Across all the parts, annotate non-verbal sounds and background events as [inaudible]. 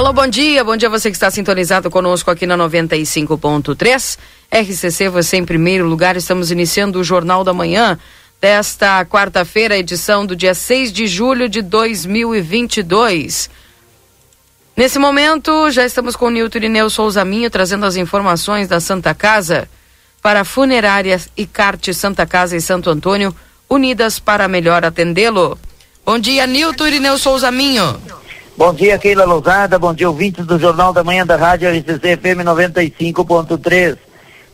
Alô, bom dia. Bom dia você que está sintonizado conosco aqui na 95.3. RCC, você em primeiro lugar. Estamos iniciando o Jornal da Manhã desta quarta-feira, edição do dia 6 de julho de 2022. Nesse momento, já estamos com Nilton Irineu Souza Minho trazendo as informações da Santa Casa para funerárias e carte Santa Casa e Santo Antônio, unidas para melhor atendê-lo. Bom dia, Nilton Irineu Souza Minho. Bom dia, Keila Lousada. Bom dia, ouvintes do Jornal da Manhã da Rádio RCC FM 95.3.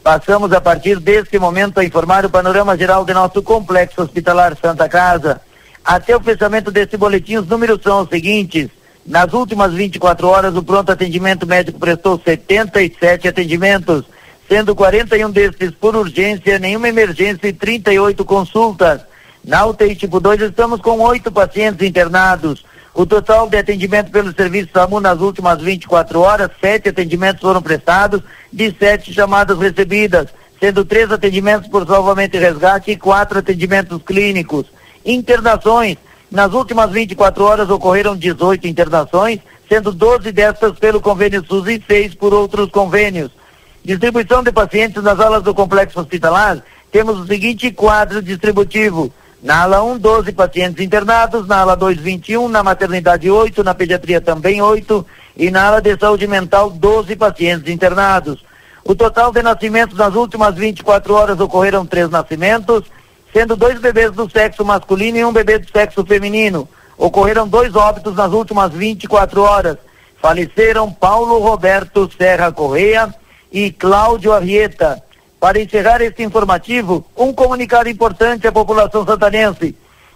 Passamos a partir deste momento a informar o panorama geral de nosso complexo hospitalar Santa Casa. Até o fechamento deste boletim, os números são os seguintes. Nas últimas 24 horas, o pronto atendimento médico prestou 77 atendimentos, sendo 41 destes por urgência, nenhuma emergência e 38 consultas. Na UTI tipo 2, estamos com oito pacientes internados. O total de atendimento pelo serviço SAMU nas últimas 24 horas, sete atendimentos foram prestados, de sete chamadas recebidas, sendo três atendimentos por salvamento e resgate e quatro atendimentos clínicos. Internações. Nas últimas 24 horas ocorreram 18 internações, sendo 12 destas pelo convênio SUS e seis por outros convênios. Distribuição de pacientes nas alas do complexo hospitalar, temos o seguinte quadro distributivo. Na ala 1, 12 pacientes internados, na ala 2, 21, na maternidade 8, na pediatria também 8 e na ala de saúde mental 12 pacientes internados. O total de nascimentos nas últimas 24 horas ocorreram três nascimentos, sendo dois bebês do sexo masculino e um bebê do sexo feminino. Ocorreram dois óbitos nas últimas 24 horas. Faleceram Paulo Roberto Serra Correia e Cláudio Arrieta. Para encerrar este informativo, um comunicado importante à população santanense.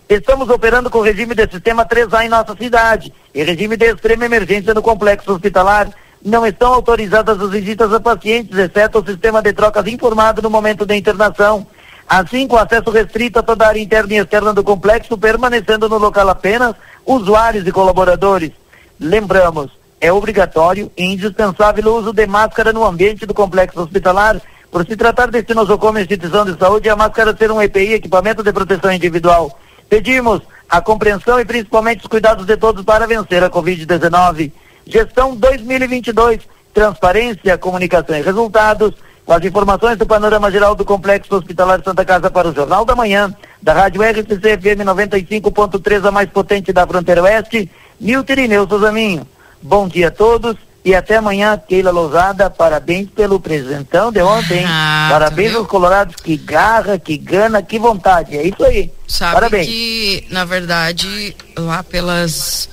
Estamos operando com regime de sistema 3A em nossa cidade e regime de extrema emergência no complexo hospitalar. Não estão autorizadas as visitas a pacientes, exceto o sistema de trocas informado no momento da internação. Assim, com acesso restrito a toda a área interna e externa do complexo, permanecendo no local apenas usuários e colaboradores. Lembramos, é obrigatório e indispensável o uso de máscara no ambiente do complexo hospitalar por se tratar de nosocomio instituição de saúde, a máscara ser um EPI, equipamento de proteção individual. Pedimos a compreensão e principalmente os cuidados de todos para vencer a Covid-19. Gestão 2022, transparência, comunicação e resultados. Com as informações do panorama geral do Complexo Hospitalar Santa Casa para o Jornal da Manhã, da Rádio RCC FM 95.3, a mais potente da fronteira oeste, Nilton Irineu Souzaminho. Bom dia a todos e até amanhã, Keila Lousada, parabéns pelo presentão de ontem. Ah, parabéns aos colorados, que garra, que gana, que vontade. É isso aí. Sabe parabéns. que, na verdade, lá pelas.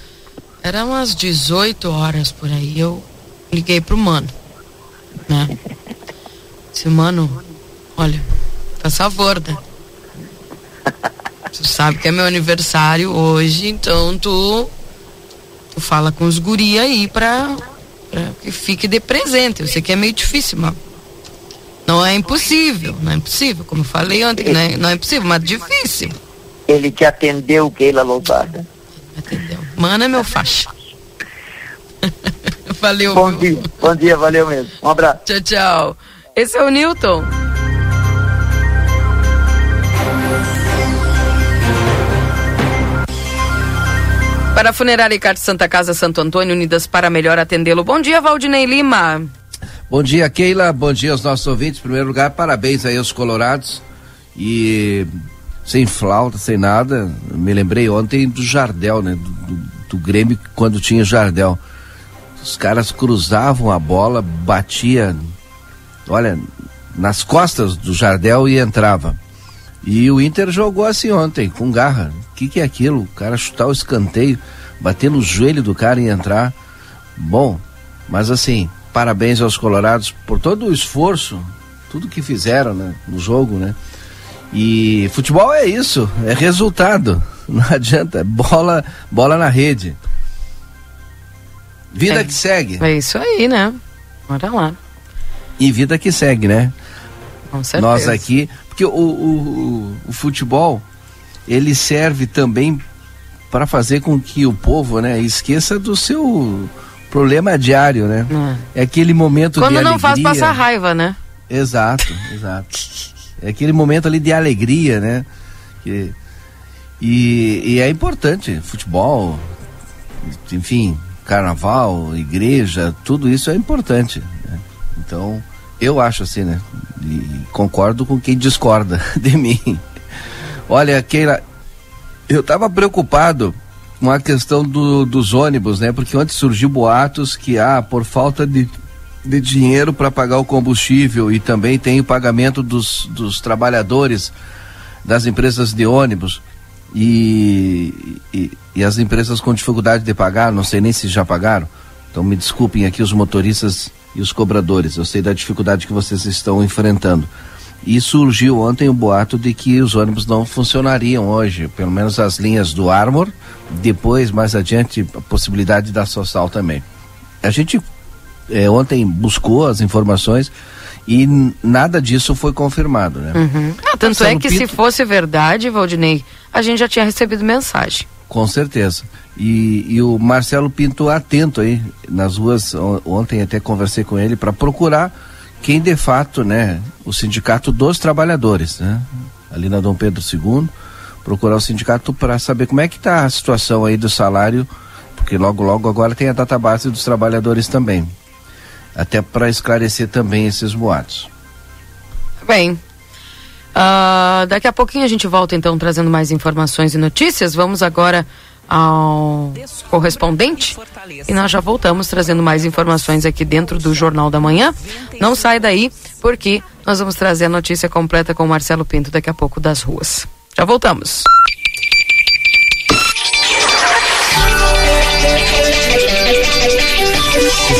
Eram umas 18 horas por aí, eu liguei pro mano. Né? Disse, mano, olha, tá savorda. Tu sabe que é meu aniversário hoje, então tu, tu fala com os guri aí pra para que fique de presente. Eu sei que é meio difícil, mas não é impossível, não é impossível, como eu falei ontem, não é, não é impossível, mas difícil. Ele te atendeu, Keila Lousada? Atendeu. Mana é meu faixa. [laughs] valeu. Bom dia, bom dia, valeu mesmo. Um abraço. Tchau, tchau. Esse é o Newton. Para a Funerária Icarte Santa Casa Santo Antônio, unidas para melhor atendê-lo. Bom dia, Valdinei Lima. Bom dia, Keila. Bom dia aos nossos ouvintes. Em primeiro lugar, parabéns aí aos colorados. E sem flauta, sem nada. Me lembrei ontem do Jardel, né? Do, do, do Grêmio quando tinha Jardel. Os caras cruzavam a bola, batia, olha, nas costas do Jardel e entrava. E o Inter jogou assim ontem, com garra. O que, que é aquilo? O cara chutar o escanteio, bater no joelho do cara e entrar. Bom, mas assim, parabéns aos colorados por todo o esforço, tudo que fizeram né, no jogo, né? E futebol é isso, é resultado. [laughs] Não adianta, bola, bola na rede. Vida é, que segue. É isso aí, né? Bora lá. E vida que segue, né? Com certeza. Nós aqui, porque o, o, o futebol ele serve também para fazer com que o povo, né, esqueça do seu problema diário, né? É, é aquele momento Quando de não alegria. faz passar raiva, né? Exato, [laughs] exato. É aquele momento ali de alegria, né? Que, e, e é importante, futebol, enfim, carnaval, igreja, tudo isso é importante. Né? Então, eu acho assim, né? E concordo com quem discorda [laughs] de mim. Olha, Keila, eu estava preocupado com a questão do, dos ônibus, né? Porque ontem surgiu boatos que, ah, por falta de, de dinheiro para pagar o combustível e também tem o pagamento dos, dos trabalhadores das empresas de ônibus e, e, e as empresas com dificuldade de pagar, não sei nem se já pagaram. Então me desculpem aqui os motoristas e os cobradores. Eu sei da dificuldade que vocês estão enfrentando. E surgiu ontem o boato de que os ônibus não funcionariam hoje, pelo menos as linhas do Armor, depois, mais adiante, a possibilidade da Social também. A gente é, ontem buscou as informações e nada disso foi confirmado, né? Uhum. Ah, tanto Marcelo é que Pinto... se fosse verdade, Valdinei, a gente já tinha recebido mensagem. Com certeza. E, e, o Marcelo Pinto atento aí nas ruas. Ontem até conversei com ele para procurar quem de fato, né, o sindicato dos trabalhadores, né, ali na Dom Pedro II, procurar o sindicato para saber como é que está a situação aí do salário, porque logo logo agora tem a database dos trabalhadores também, até para esclarecer também esses boatos. Bem, uh, daqui a pouquinho a gente volta então trazendo mais informações e notícias. Vamos agora ao correspondente e nós já voltamos trazendo mais informações aqui dentro do Jornal da Manhã. Não sai daí, porque nós vamos trazer a notícia completa com o Marcelo Pinto daqui a pouco das ruas. Já voltamos.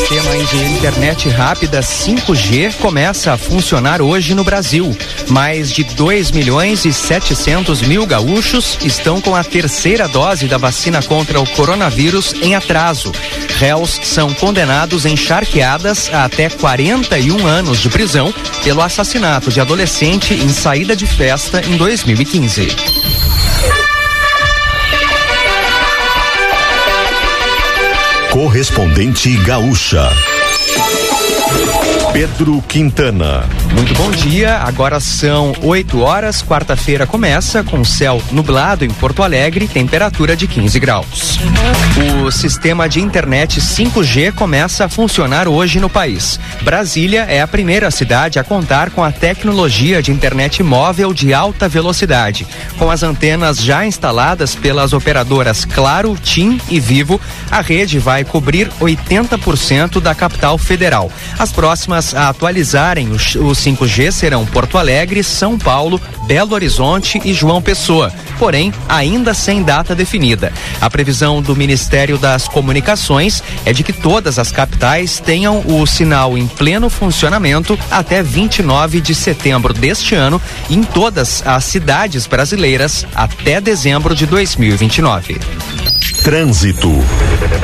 Sistema de internet rápida 5G começa a funcionar hoje no Brasil. Mais de 2 milhões e 700 mil gaúchos estão com a terceira dose da vacina contra o coronavírus em atraso. Réus são condenados em charqueadas a até 41 anos de prisão pelo assassinato de adolescente em saída de festa em 2015. Correspondente Gaúcha. Pedro Quintana. Muito bom dia, agora são 8 horas, quarta-feira começa com céu nublado em Porto Alegre, temperatura de 15 graus. O sistema de internet 5G começa a funcionar hoje no país. Brasília é a primeira cidade a contar com a tecnologia de internet móvel de alta velocidade. Com as antenas já instaladas pelas operadoras Claro, TIM e Vivo, a rede vai cobrir 80% da capital federal. As próximas a atualizarem o, o 5G serão Porto Alegre, São Paulo, Belo Horizonte e João Pessoa, porém ainda sem data definida. A previsão do Ministério das Comunicações é de que todas as capitais tenham o sinal em pleno funcionamento até 29 de setembro deste ano e em todas as cidades brasileiras até dezembro de 2029. Trânsito.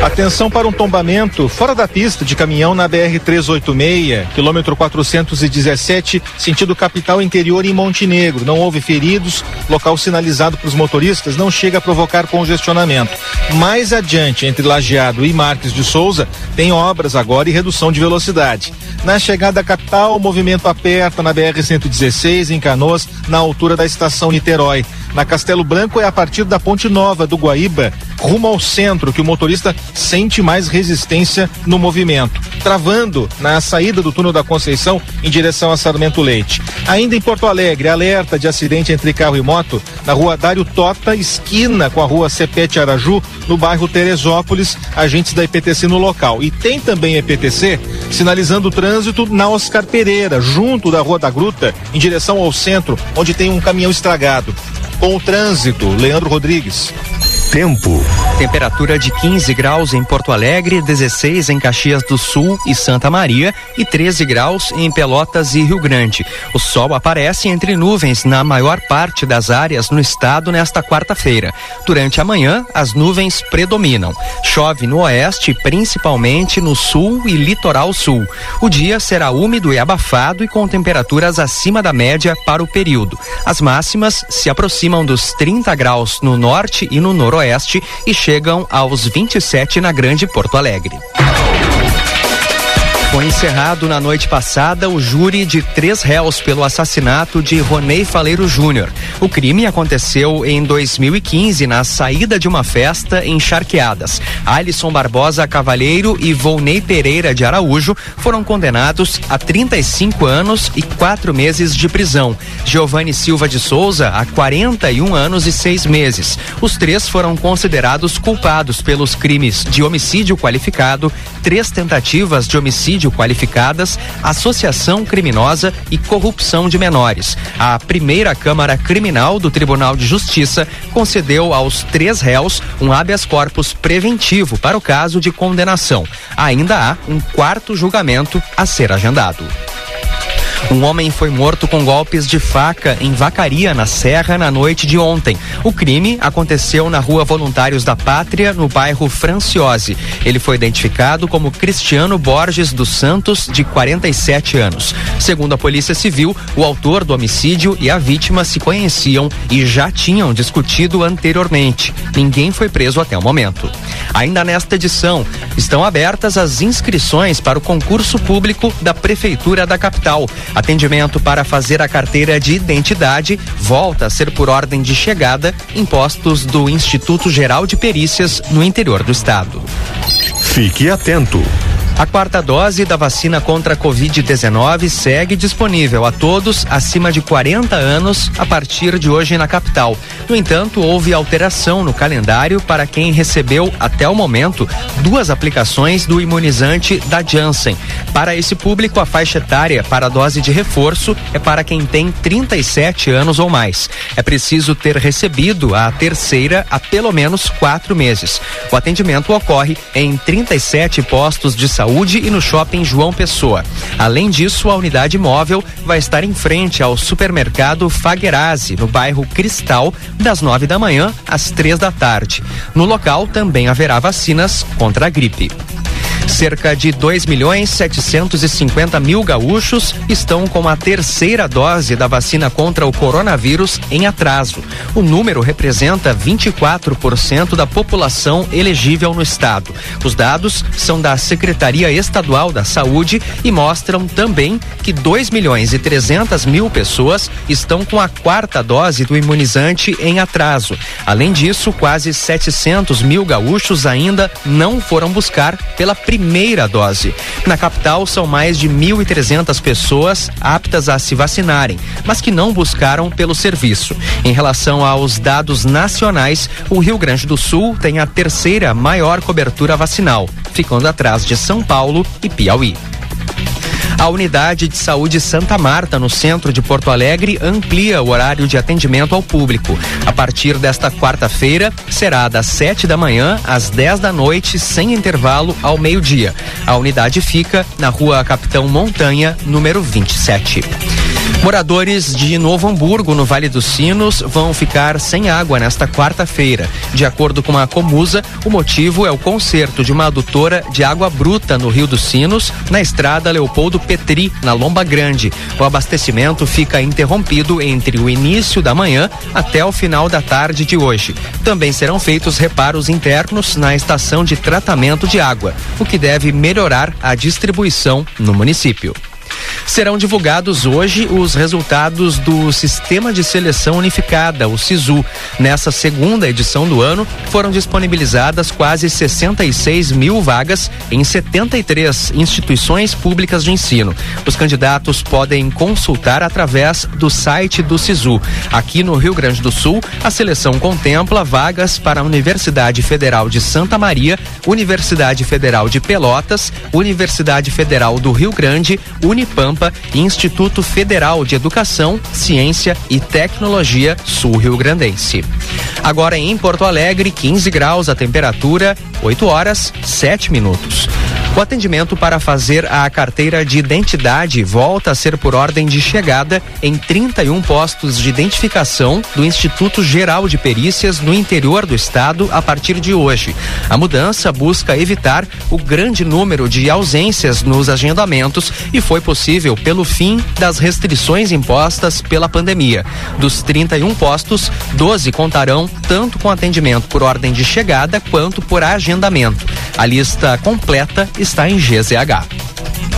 Atenção para um tombamento fora da pista de caminhão na BR 386, quilômetro 417, sentido capital interior em Montenegro. Não houve feridos, local sinalizado para os motoristas não chega a provocar congestionamento. Mais adiante, entre Lajeado e Marques de Souza, tem obras agora e redução de velocidade. Na chegada à capital, o movimento aperta na BR 116 em Canoas, na altura da estação Niterói. Na Castelo Branco é a partir da Ponte Nova do Guaíba, rumo ao centro, que o motorista sente mais resistência no movimento, travando na saída do túnel da Conceição em direção a Sarmento Leite. Ainda em Porto Alegre, alerta de acidente entre carro e moto na rua Dário Tota, esquina com a rua Cepete Araju, no bairro Teresópolis, agentes da IPTC no local. E tem também EPTC sinalizando o trânsito na Oscar Pereira, junto da Rua da Gruta, em direção ao centro, onde tem um caminhão estragado. Com o trânsito, Leandro Rodrigues. Tempo. Temperatura de 15 graus em Porto Alegre, 16 em Caxias do Sul e Santa Maria e 13 graus em Pelotas e Rio Grande. O sol aparece entre nuvens na maior parte das áreas no estado nesta quarta-feira. Durante a manhã, as nuvens predominam. Chove no oeste, principalmente no sul e litoral sul. O dia será úmido e abafado e com temperaturas acima da média para o período. As máximas se aproximam dos 30 graus no norte e no noroeste Oeste e chegam aos 27 na Grande Porto Alegre. Foi encerrado na noite passada o júri de três réus pelo assassinato de Ronei Faleiro Júnior. O crime aconteceu em 2015 na saída de uma festa em Charqueadas. Alisson Barbosa Cavalheiro e Volney Pereira de Araújo foram condenados a 35 anos e quatro meses de prisão. Giovanni Silva de Souza a 41 anos e seis meses. Os três foram considerados culpados pelos crimes de homicídio qualificado, três tentativas de homicídio homicídio qualificadas, associação criminosa e corrupção de menores. A primeira Câmara Criminal do Tribunal de Justiça concedeu aos três réus um habeas corpus preventivo para o caso de condenação. Ainda há um quarto julgamento a ser agendado. Um homem foi morto com golpes de faca em Vacaria, na Serra, na noite de ontem. O crime aconteceu na Rua Voluntários da Pátria, no bairro Franciose. Ele foi identificado como Cristiano Borges dos Santos, de 47 anos. Segundo a Polícia Civil, o autor do homicídio e a vítima se conheciam e já tinham discutido anteriormente. Ninguém foi preso até o momento. Ainda nesta edição, estão abertas as inscrições para o concurso público da Prefeitura da capital. Atendimento para fazer a carteira de identidade volta a ser por ordem de chegada em postos do Instituto Geral de Perícias no interior do estado. Fique atento. A quarta dose da vacina contra a Covid-19 segue disponível a todos acima de 40 anos a partir de hoje na capital. No entanto, houve alteração no calendário para quem recebeu, até o momento, duas aplicações do imunizante da Janssen. Para esse público, a faixa etária para a dose de reforço é para quem tem 37 anos ou mais. É preciso ter recebido a terceira há pelo menos quatro meses. O atendimento ocorre em 37 postos de saúde Saúde e no Shopping João Pessoa. Além disso, a unidade móvel vai estar em frente ao supermercado Faguerazzi, no bairro Cristal, das nove da manhã às três da tarde. No local também haverá vacinas contra a gripe. Cerca de 2 milhões 750 mil gaúchos estão com a terceira dose da vacina contra o coronavírus em atraso. O número representa 24% da população elegível no estado. Os dados são da Secretaria Estadual da Saúde e mostram também que 2 milhões e 300 mil pessoas estão com a quarta dose do imunizante em atraso. Além disso, quase 700 mil gaúchos ainda não foram buscar pela primeira primeira dose. Na capital, são mais de 1.300 pessoas aptas a se vacinarem, mas que não buscaram pelo serviço. Em relação aos dados nacionais, o Rio Grande do Sul tem a terceira maior cobertura vacinal, ficando atrás de São Paulo e Piauí. A unidade de saúde Santa Marta, no centro de Porto Alegre, amplia o horário de atendimento ao público. A partir desta quarta-feira, será das 7 da manhã às 10 da noite, sem intervalo, ao meio-dia. A unidade fica na rua Capitão Montanha, número 27. Moradores de Novo Hamburgo, no Vale dos Sinos, vão ficar sem água nesta quarta-feira. De acordo com a Comusa, o motivo é o conserto de uma adutora de água bruta no Rio dos Sinos, na estrada Leopoldo Petri, na Lomba Grande. O abastecimento fica interrompido entre o início da manhã até o final da tarde de hoje. Também serão feitos reparos internos na estação de tratamento de água, o que deve melhorar a distribuição no município. Serão divulgados hoje os resultados do Sistema de Seleção Unificada, o SISU. Nessa segunda edição do ano, foram disponibilizadas quase 66 mil vagas em 73 instituições públicas de ensino. Os candidatos podem consultar através do site do SISU. Aqui no Rio Grande do Sul, a seleção contempla vagas para a Universidade Federal de Santa Maria, Universidade Federal de Pelotas, Universidade Federal do Rio Grande, Universidade Unipampa e Instituto Federal de Educação, Ciência e Tecnologia Sul Rio Grandense. Agora em Porto Alegre, 15 graus a temperatura, 8 horas 7 minutos. O atendimento para fazer a carteira de identidade volta a ser por ordem de chegada em 31 postos de identificação do Instituto Geral de Perícias no interior do estado a partir de hoje. A mudança busca evitar o grande número de ausências nos agendamentos e foi possível pelo fim das restrições impostas pela pandemia. Dos 31 postos, 12 contarão tanto com atendimento por ordem de chegada quanto por agendamento. A lista completa está em GZH.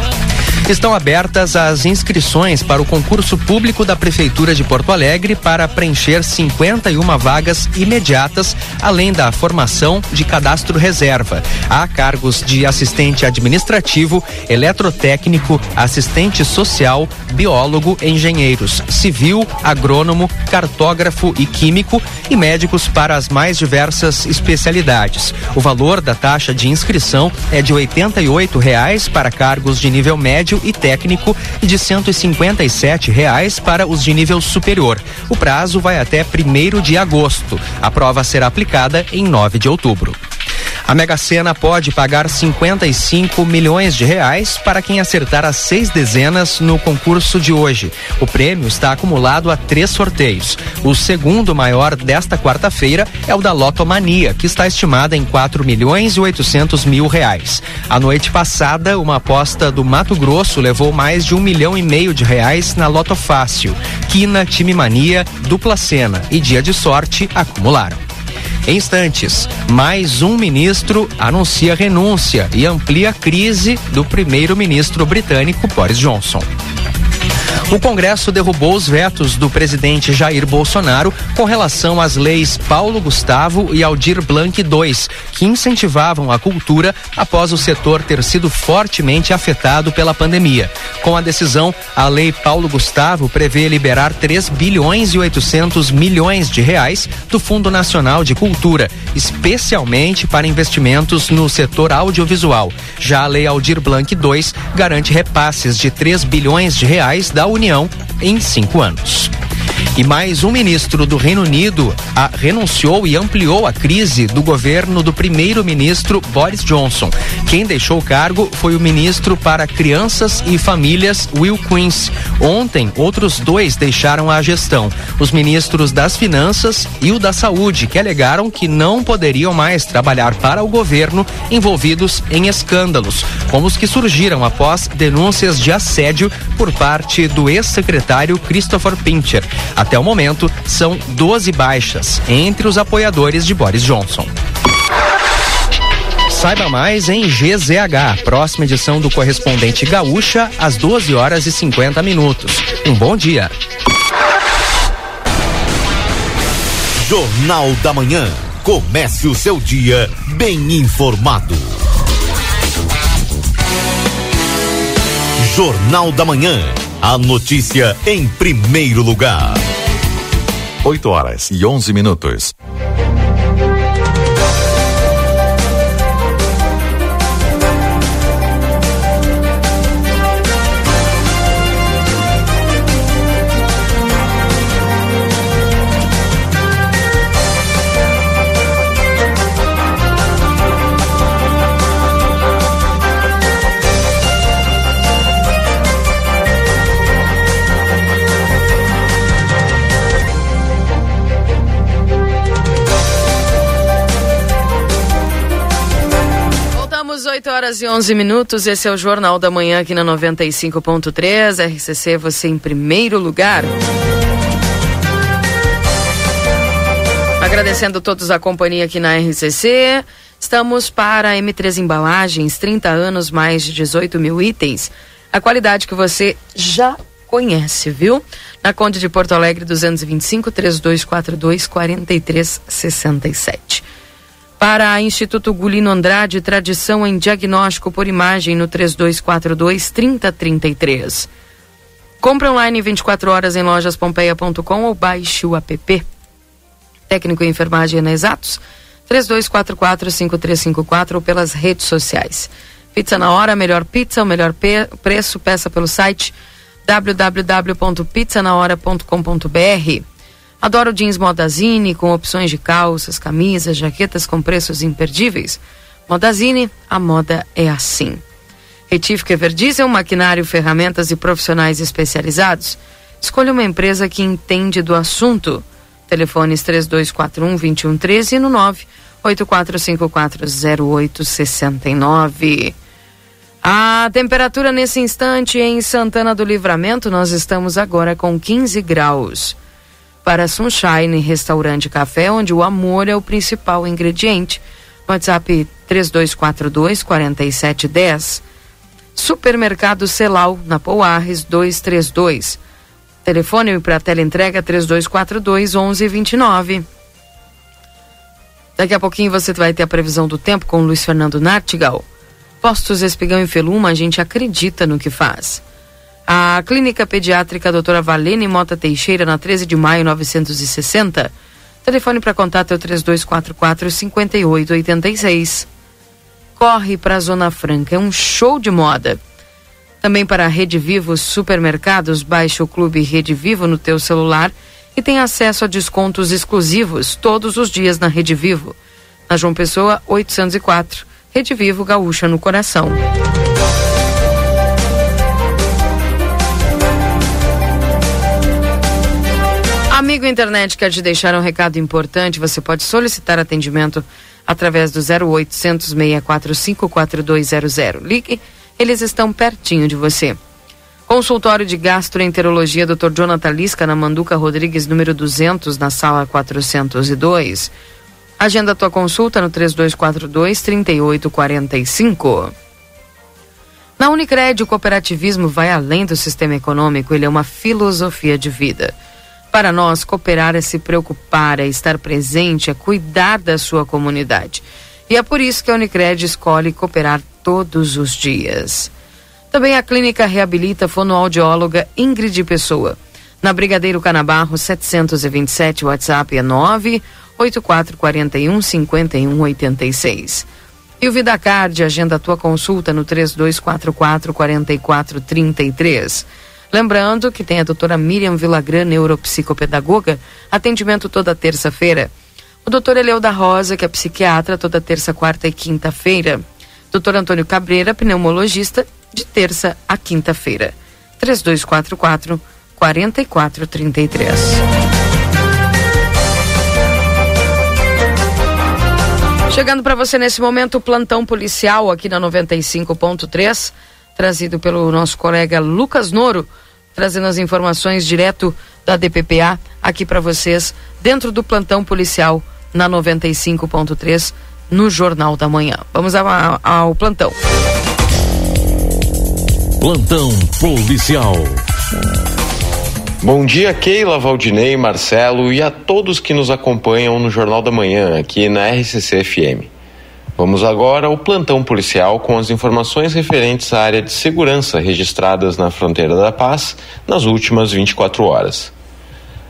Estão abertas as inscrições para o concurso público da Prefeitura de Porto Alegre para preencher 51 vagas imediatas, além da formação de cadastro reserva. Há cargos de assistente administrativo, eletrotécnico, assistente social, biólogo, engenheiros, civil, agrônomo, cartógrafo e químico e médicos para as mais diversas especialidades. O valor da taxa de inscrição é de 88 reais para cargos de nível médio e técnico e de 157 reais para os de nível superior. O prazo vai até 1 de agosto. A prova será aplicada em 9 de outubro. A Mega Sena pode pagar 55 milhões de reais para quem acertar as seis dezenas no concurso de hoje. O prêmio está acumulado a três sorteios. O segundo maior desta quarta-feira é o da Lotomania, que está estimada em 4 milhões e 800 mil reais. A noite passada, uma aposta do Mato Grosso levou mais de um milhão e meio de reais na Loto Fácil. Quina, Time Mania, Dupla Sena e Dia de Sorte acumularam. Em instantes, mais um ministro anuncia renúncia e amplia a crise do primeiro-ministro britânico Boris Johnson. O Congresso derrubou os vetos do presidente Jair Bolsonaro com relação às leis Paulo Gustavo e Aldir Blanc II, que incentivavam a cultura após o setor ter sido fortemente afetado pela pandemia. Com a decisão, a lei Paulo Gustavo prevê liberar 3 bilhões e 800 milhões de reais do Fundo Nacional de Cultura, especialmente para investimentos no setor audiovisual. Já a lei Aldir Blanc II garante repasses de 3 bilhões de reais da União em cinco anos. E mais um ministro do Reino Unido a, renunciou e ampliou a crise do governo do primeiro-ministro Boris Johnson. Quem deixou o cargo foi o ministro para Crianças e Famílias, Will Quince. Ontem, outros dois deixaram a gestão: os ministros das Finanças e o da Saúde, que alegaram que não poderiam mais trabalhar para o governo envolvidos em escândalos, como os que surgiram após denúncias de assédio por parte do ex-secretário Christopher Pincher. Até o momento, são 12 baixas entre os apoiadores de Boris Johnson. Saiba mais em GZH, próxima edição do correspondente Gaúcha, às 12 horas e 50 minutos. Um bom dia. Jornal da Manhã. Comece o seu dia bem informado. Jornal da Manhã. A notícia em primeiro lugar. 8 horas e 11 minutos. Horas e 11 minutos. Esse é o Jornal da Manhã aqui na 95.3. RCC, você em primeiro lugar. Agradecendo a todos a companhia aqui na RCC. Estamos para M3 Embalagens, 30 anos, mais de 18 mil itens. A qualidade que você já conhece, viu? Na Conde de Porto Alegre, 225 3242 4367. Para Instituto Gulino Andrade, tradição em diagnóstico por imagem no 3242 3033. Compre online 24 horas em lojaspompeia.com ou baixe o app. Técnico em enfermagem na Exatos, 3244-5354 ou pelas redes sociais. Pizza na hora, melhor pizza, o melhor preço, peça pelo site www.pizzanahora.com.br. Adoro jeans Modazine com opções de calças, camisas, jaquetas com preços imperdíveis. Modazine, a moda é assim. Retífico Everdiesel, maquinário, ferramentas e profissionais especializados. Escolha uma empresa que entende do assunto. Telefones 3241 2113 e no 984540869. A temperatura nesse instante em Santana do Livramento, nós estamos agora com 15 graus. Para Sunshine Restaurante Café, onde o amor é o principal ingrediente. WhatsApp 3242 4710. Supermercado Celal, na Pouarres 232. Telefone para tela entrega 3242 1129. Daqui a pouquinho você vai ter a previsão do tempo com Luiz Fernando Nartigal. Postos Espigão e Feluma, a gente acredita no que faz. A Clínica Pediátrica Doutora Valene Mota Teixeira, na 13 de maio 960. Telefone para contato é o 3244 5886. Corre para a Zona Franca, é um show de moda. Também para a Rede Vivo Supermercados, baixe o Clube Rede Vivo no teu celular e tem acesso a descontos exclusivos todos os dias na Rede Vivo. Na João Pessoa, 804. Rede Vivo Gaúcha no coração. Amigo internet, quer te deixar um recado importante? Você pode solicitar atendimento através do 0800 645 4200. Ligue, eles estão pertinho de você. Consultório de Gastroenterologia Dr. Jonathan Lisca, na Manduca Rodrigues, número 200, na sala 402. Agenda tua consulta no 3242 3845. Na Unicred, o cooperativismo vai além do sistema econômico, ele é uma filosofia de vida. Para nós, cooperar é se preocupar, é estar presente, é cuidar da sua comunidade. E é por isso que a Unicred escolhe cooperar todos os dias. Também a clínica reabilita fonoaudióloga Ingrid Pessoa. Na Brigadeiro Canabarro 727, o WhatsApp é 9 8441 5186. E o Vidacard agenda a tua consulta no 3244 4433. Lembrando que tem a doutora Miriam Vilagran, neuropsicopedagoga, atendimento toda terça-feira. O doutor Eleu da Rosa, que é psiquiatra, toda terça, quarta e quinta-feira. Doutor Antônio Cabreira, pneumologista, de terça a quinta-feira. 3244 4433. Chegando para você nesse momento o plantão policial aqui na 95.3, trazido pelo nosso colega Lucas Noro, trazendo as informações direto da DPPA aqui para vocês, dentro do plantão policial na 95.3, no Jornal da Manhã. Vamos ao, ao plantão. Plantão policial. Bom dia, Keila, Valdinei, Marcelo e a todos que nos acompanham no Jornal da Manhã, aqui na RCC FM. Vamos agora ao plantão policial com as informações referentes à área de segurança registradas na fronteira da paz nas últimas 24 horas.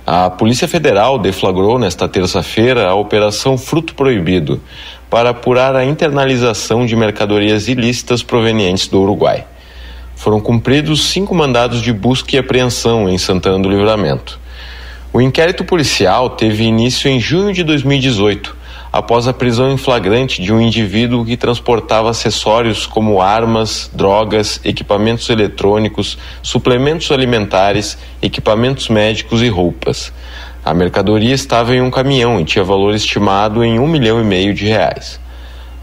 A Polícia Federal deflagrou nesta terça-feira a Operação Fruto Proibido para apurar a internalização de mercadorias ilícitas provenientes do Uruguai foram cumpridos cinco mandados de busca e apreensão em Santana do Livramento. O inquérito policial teve início em junho de 2018, após a prisão em flagrante de um indivíduo que transportava acessórios como armas, drogas, equipamentos eletrônicos, suplementos alimentares, equipamentos médicos e roupas. A mercadoria estava em um caminhão e tinha valor estimado em um milhão e meio de reais.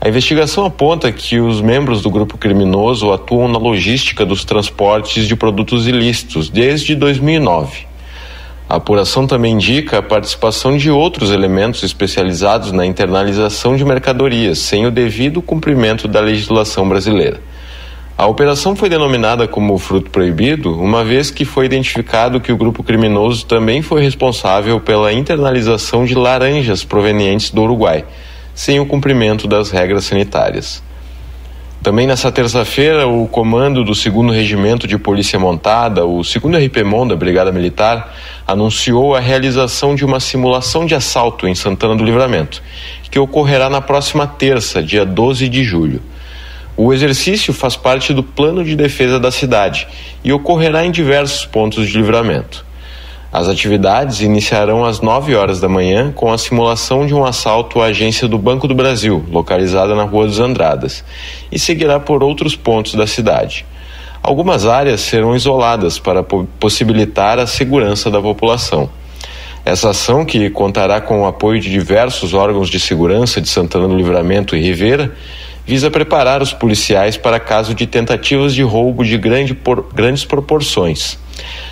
A investigação aponta que os membros do grupo criminoso atuam na logística dos transportes de produtos ilícitos desde 2009. A apuração também indica a participação de outros elementos especializados na internalização de mercadorias, sem o devido cumprimento da legislação brasileira. A operação foi denominada como fruto proibido, uma vez que foi identificado que o grupo criminoso também foi responsável pela internalização de laranjas provenientes do Uruguai sem o cumprimento das regras sanitárias. Também nessa terça-feira, o comando do 2 Regimento de Polícia Montada, o 2 RPMON da Brigada Militar, anunciou a realização de uma simulação de assalto em Santana do Livramento, que ocorrerá na próxima terça, dia 12 de julho. O exercício faz parte do plano de defesa da cidade e ocorrerá em diversos pontos de livramento. As atividades iniciarão às 9 horas da manhã com a simulação de um assalto à agência do Banco do Brasil, localizada na Rua dos Andradas, e seguirá por outros pontos da cidade. Algumas áreas serão isoladas para possibilitar a segurança da população. Essa ação, que contará com o apoio de diversos órgãos de segurança de Santana do Livramento e Rivera, visa preparar os policiais para caso de tentativas de roubo de grande por, grandes proporções.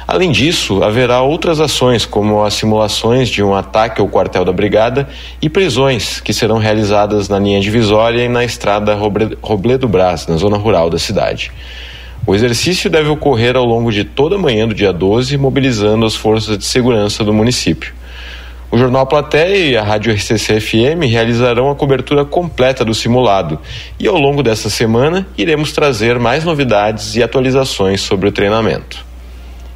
Além disso, haverá outras ações, como as simulações de um ataque ao quartel da Brigada e prisões, que serão realizadas na linha divisória e na estrada Robledo Brás, na zona rural da cidade. O exercício deve ocorrer ao longo de toda a manhã do dia 12, mobilizando as forças de segurança do município. O Jornal Platéia e a Rádio RCC FM realizarão a cobertura completa do simulado e ao longo dessa semana iremos trazer mais novidades e atualizações sobre o treinamento.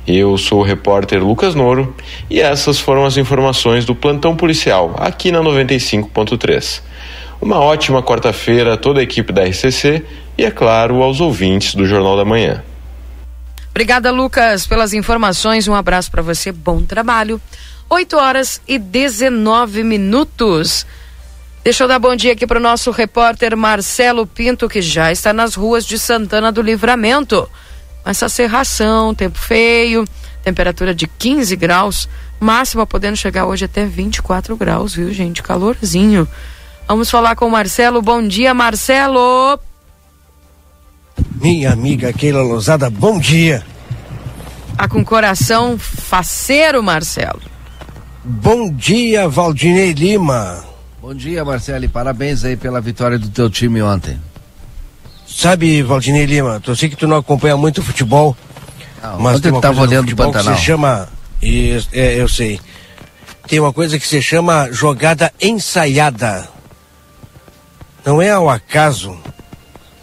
Eu sou o repórter Lucas Noro e essas foram as informações do plantão policial aqui na 95.3. Uma ótima quarta-feira a toda a equipe da RCC e, é claro, aos ouvintes do Jornal da Manhã. Obrigada, Lucas, pelas informações. Um abraço para você. Bom trabalho. 8 horas e 19 minutos. Deixa eu dar bom dia aqui para o nosso repórter Marcelo Pinto, que já está nas ruas de Santana do Livramento. Essa serração, tempo feio, temperatura de 15 graus, máxima podendo chegar hoje até 24 graus, viu, gente? Calorzinho. Vamos falar com o Marcelo. Bom dia, Marcelo. Minha amiga Keila Lousada, bom dia. Tá com coração faceiro, Marcelo. Bom dia, Valdinei Lima. Bom dia, Marcelo, e parabéns aí pela vitória do teu time ontem. Sabe, Valdinei Lima, eu sei que tu não acompanha muito futebol, não, mas tem uma coisa olhando futebol que se chama, é, eu sei, tem uma coisa que se chama jogada ensaiada. Não é ao acaso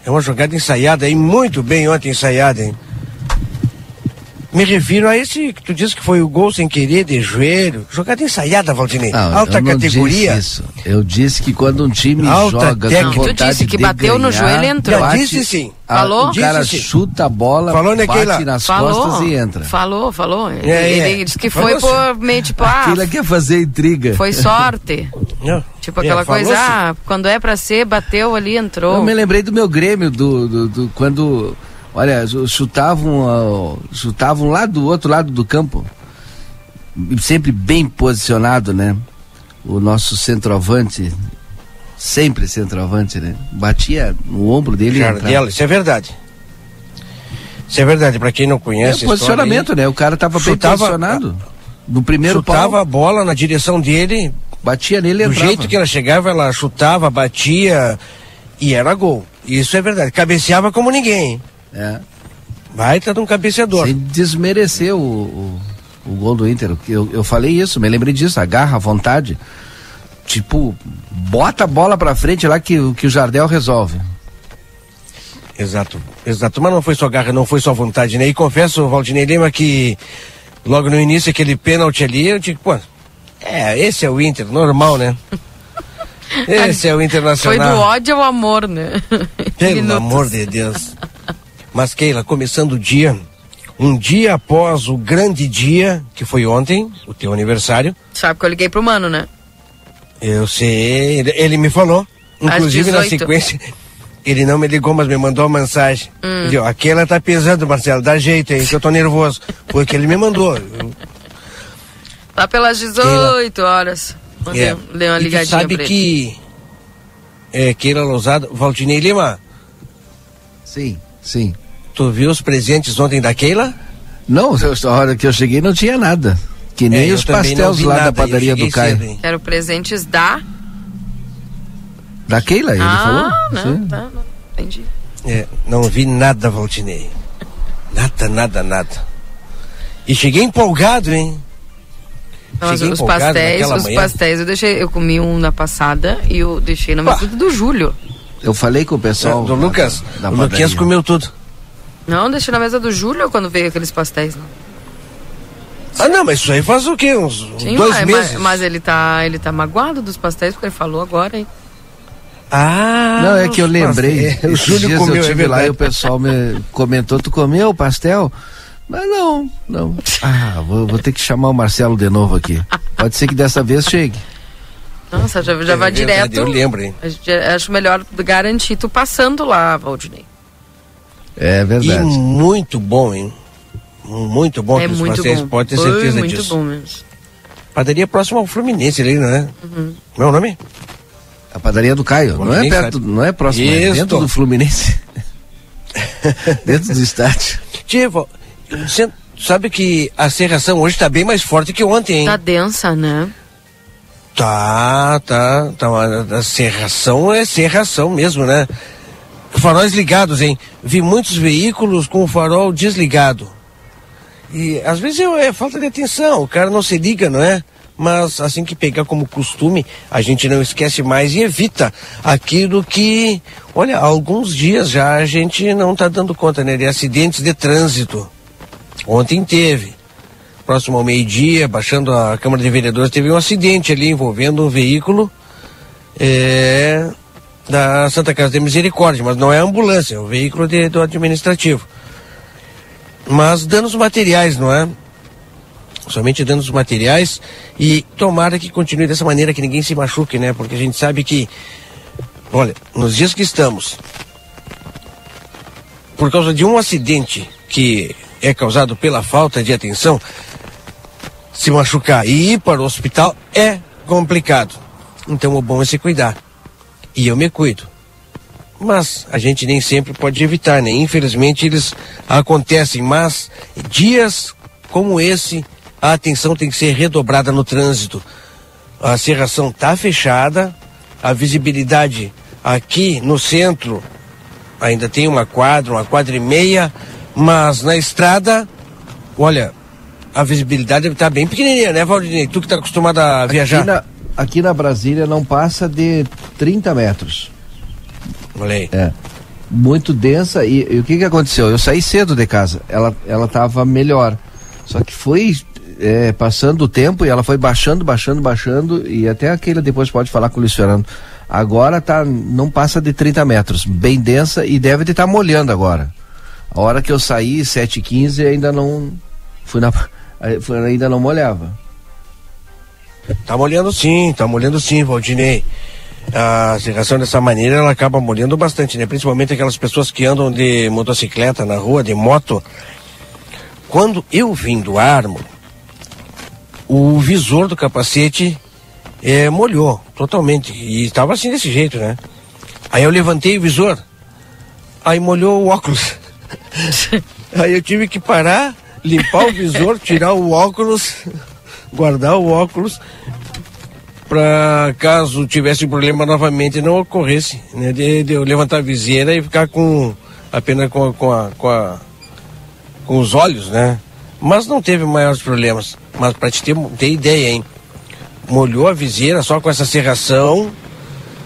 é uma jogada ensaiada e muito bem ontem ensaiada, hein? Me refiro a esse que tu disse que foi o gol sem querer, de joelho. Jogada ensaiada, Valdinei. Não, Alta eu não categoria. Disse isso. Eu disse que quando um time Alta joga técnica. com Tu disse que bateu ganhar, no joelho e entrou. Bate, disse sim. Falou? O cara sim. chuta a bola, falou bate nas falou, costas e entra. Falou, falou. É, ele, é. disse que foi por meio tipo, ah, Aquilo é que é fazer intriga. Foi sorte. [laughs] Não. Tipo aquela é, coisa, ah, quando é pra ser, bateu ali, entrou. Eu me lembrei do meu Grêmio, do, do, do quando Olha, chutavam, chutavam lá do outro lado do campo. Sempre bem posicionado, né? O nosso centroavante, sempre centroavante, né? Batia no ombro dele. Jardel, isso é verdade. Isso é verdade, para quem não conhece. É posicionamento, aí, né? O cara tava chutava, bem posicionado. No primeiro chutava pau, a bola na direção dele. Batia nele Do jeito que ela chegava, ela chutava, batia e era gol. Isso é verdade. Cabeceava como ninguém. É. Baita de um cabeceador. Sem desmerecer o, o, o gol do Inter. Eu, eu falei isso, me lembrei disso, agarra à vontade. Tipo, bota a bola pra frente lá que, que o Jardel resolve. Exato, exato. Mas não foi só garra, não foi só vontade, né? E confesso, Valdinei Lima, que logo no início aquele pênalti ali, eu digo, pô, é, esse é o Inter, normal, né? [laughs] Esse é o Internacional. Foi do ódio ao amor, né? Pelo [laughs] amor de Deus. Mas, Keila, começando o dia, um dia após o grande dia, que foi ontem, o teu aniversário. Sabe que eu liguei pro mano, né? Eu sei, ele, ele me falou. Inclusive na sequência, [laughs] ele não me ligou, mas me mandou uma mensagem. Hum. Ele, aquela tá pesando, Marcelo, dá jeito aí, que eu tô nervoso. Foi que ele me mandou. [laughs] Tá pelas 18 Keila. horas. É. Dei uma ligadinha e tu sabe que é, Keila Lousada, Valdinei Lima. Sim, sim. Tu viu os presentes ontem da Keila? Não, a hora que eu cheguei não tinha nada. Que nem é, os pastéis lá nada, da padaria do Caio. Eram presentes da. Da Keila, ele ah, falou? Não, tá, não, entendi. É, não vi nada, Valtinei. Nada, nada, nada. E cheguei empolgado, hein? Não, os pastéis, os manhã. pastéis, eu deixei, eu comi um na passada e eu deixei na mesa do Júlio. Eu falei com o pessoal. É, do Lucas, da, da o Luquinhas comeu tudo. Não, deixei na mesa do Júlio quando veio aqueles pastéis. Não. Ah, não, mas isso aí faz o quê? Uns Sim, dois mas, meses? Mas, ele tá, ele tá magoado dos pastéis porque ele falou agora, hein? Ah, Não, é que eu lembrei. [laughs] O Esses Júlio dias comeu, eu é tive lá verdade. e o pessoal me comentou, tu comeu o pastel? Mas não, não. [laughs] Ah, vou, vou ter que chamar o Marcelo de novo aqui. Pode ser que dessa vez chegue. Nossa, já, já É vai verdade, direto. Eu lembro, hein? A gente- Acho melhor garantir tu passando lá, Valdinei. É E verdade. muito bom, hein? Muito bom é que os muito pastéis, bom. pode ter Foi certeza muito disso. bom mesmo. Padaria próxima ao Fluminense ali, né? Uhum. Meu nome? A padaria do Caio, não é perto, não é próximo, é dentro do Fluminense. [laughs] dentro do estádio. Você sabe que a serração hoje tá bem mais forte que ontem, hein? Tá densa, né? Tá, tá, tá. uma- A serração é serração mesmo, né? Faróis ligados, hein? Vi muitos veículos com o farol desligado. E às vezes é, é falta de atenção, o cara não se liga, não é? Mas assim que pegar como costume, a gente não esquece mais e evita aquilo que, olha, há alguns dias já a gente não tá dando conta, né? De acidentes de trânsito. Ontem teve próximo ao meio-dia, baixando a Câmara de Vereadores, teve um acidente ali envolvendo um veículo é, da Santa Casa de Misericórdia, mas não é ambulância, é um veículo de- do administrativo. Mas danos materiais, não é? Somente danos materiais e tomara que continue dessa maneira, que ninguém se machuque, né? Porque a gente sabe que, olha, nos dias que estamos, por causa de um acidente que é causado pela falta de atenção, se machucar e ir para o hospital é complicado. Então o bom é se cuidar. E eu me cuido. Mas a gente nem sempre pode evitar, né? Infelizmente eles acontecem, mas dias como esse, a atenção tem que ser redobrada no trânsito. A serração está fechada, a visibilidade aqui no centro ainda tem uma quadra, uma quadra e meia, mas na estrada, olha, a visibilidade está bem pequenininha, né, Valdinei? Tu que está acostumado a viajar. Aqui na, aqui na Brasília não passa de 30 metros. Olha aí. É. Muito densa e, e o que que aconteceu? Eu saí cedo de casa, ela ela tava melhor. Só que foi é, passando o tempo e ela foi baixando, baixando, baixando e até aquele depois pode falar com o Luiz Fernando. Agora tá não passa de 30 metros, bem densa e deve estar molhando agora. A hora que eu saí, 7h15, ainda não fui na ainda não molhava. Tá molhando sim, tá molhando sim, Valdinei. A serração dessa maneira ela acaba molhando bastante, né? Principalmente aquelas pessoas que andam de motocicleta na rua, de moto. Quando eu vim do Armo, o visor do capacete eh, molhou totalmente. E estava assim desse jeito, né? Aí eu levantei o visor, aí molhou o óculos. [laughs] aí eu tive que parar, limpar o visor, tirar o óculos, guardar o óculos, para caso tivesse problema novamente não ocorresse, né? De, de eu levantar a viseira e ficar com apenas com a, com a, com a- com os olhos, né? Mas não teve maiores problemas. Mas para te ter, ter ideia, hein? Molhou a viseira só com essa serração,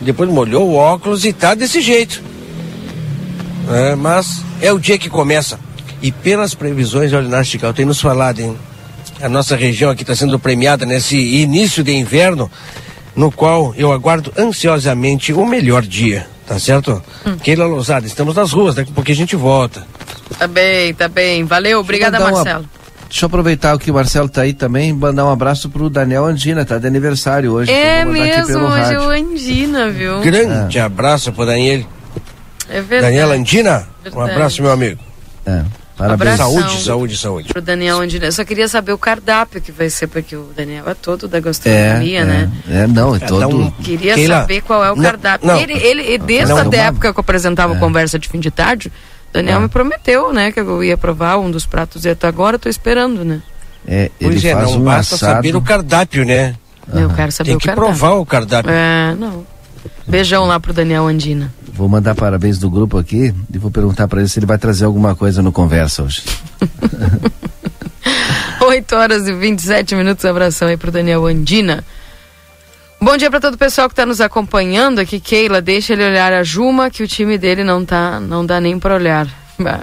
depois molhou o óculos e tá desse jeito. É, mas é o dia que começa. E pelas previsões, olha, Nastical tem nos falado, hein? A nossa região aqui está sendo premiada nesse início de inverno, no qual eu aguardo ansiosamente o melhor dia, tá certo? Keila Lousada, estamos nas ruas, daqui a pouco a gente volta. Tá bem, tá bem. Valeu, obrigada, mandar uma- Marcelo. Deixa eu aproveitar que o Marcelo tá aí também, mandar um abraço pro Daniel Andina, tá de aniversário hoje. É mesmo, pelo hoje é rádio. o Andina, viu? Grande abraço para Daniel. É verdade. Daniela Andina, um Verdade. abraço, meu amigo. É, parabéns. Abração. Saúde, saúde, saúde. Pro Daniel Andina. Eu só queria saber o cardápio que vai ser, porque o Daniel é todo da É, gastronomia, né? é, é, não, é Cada todo. um- Queria Keila, saber qual é o não, cardápio. não. ele, ele, desde Não, a não. época que eu apresentava É. conversa de fim de tarde, Daniel É. me prometeu, né, que eu ia provar um dos pratos e até agora eu tô esperando, né? É, ele Pois é, faz não um basta assado. saber o cardápio, né? Eu quero saber Tem o que cardápio. provar o cardápio. É, não. Beijão lá pro Daniel Andina. Vou mandar parabéns do grupo aqui e vou perguntar pra ele se ele vai trazer alguma coisa no conversa hoje. [laughs] 8 horas e 27 minutos. Abração aí pro Daniel Andina. Bom dia para todo o pessoal que está nos acompanhando aqui. Keila, deixa ele olhar a Juma, que o time dele não tá, não dá nem para olhar.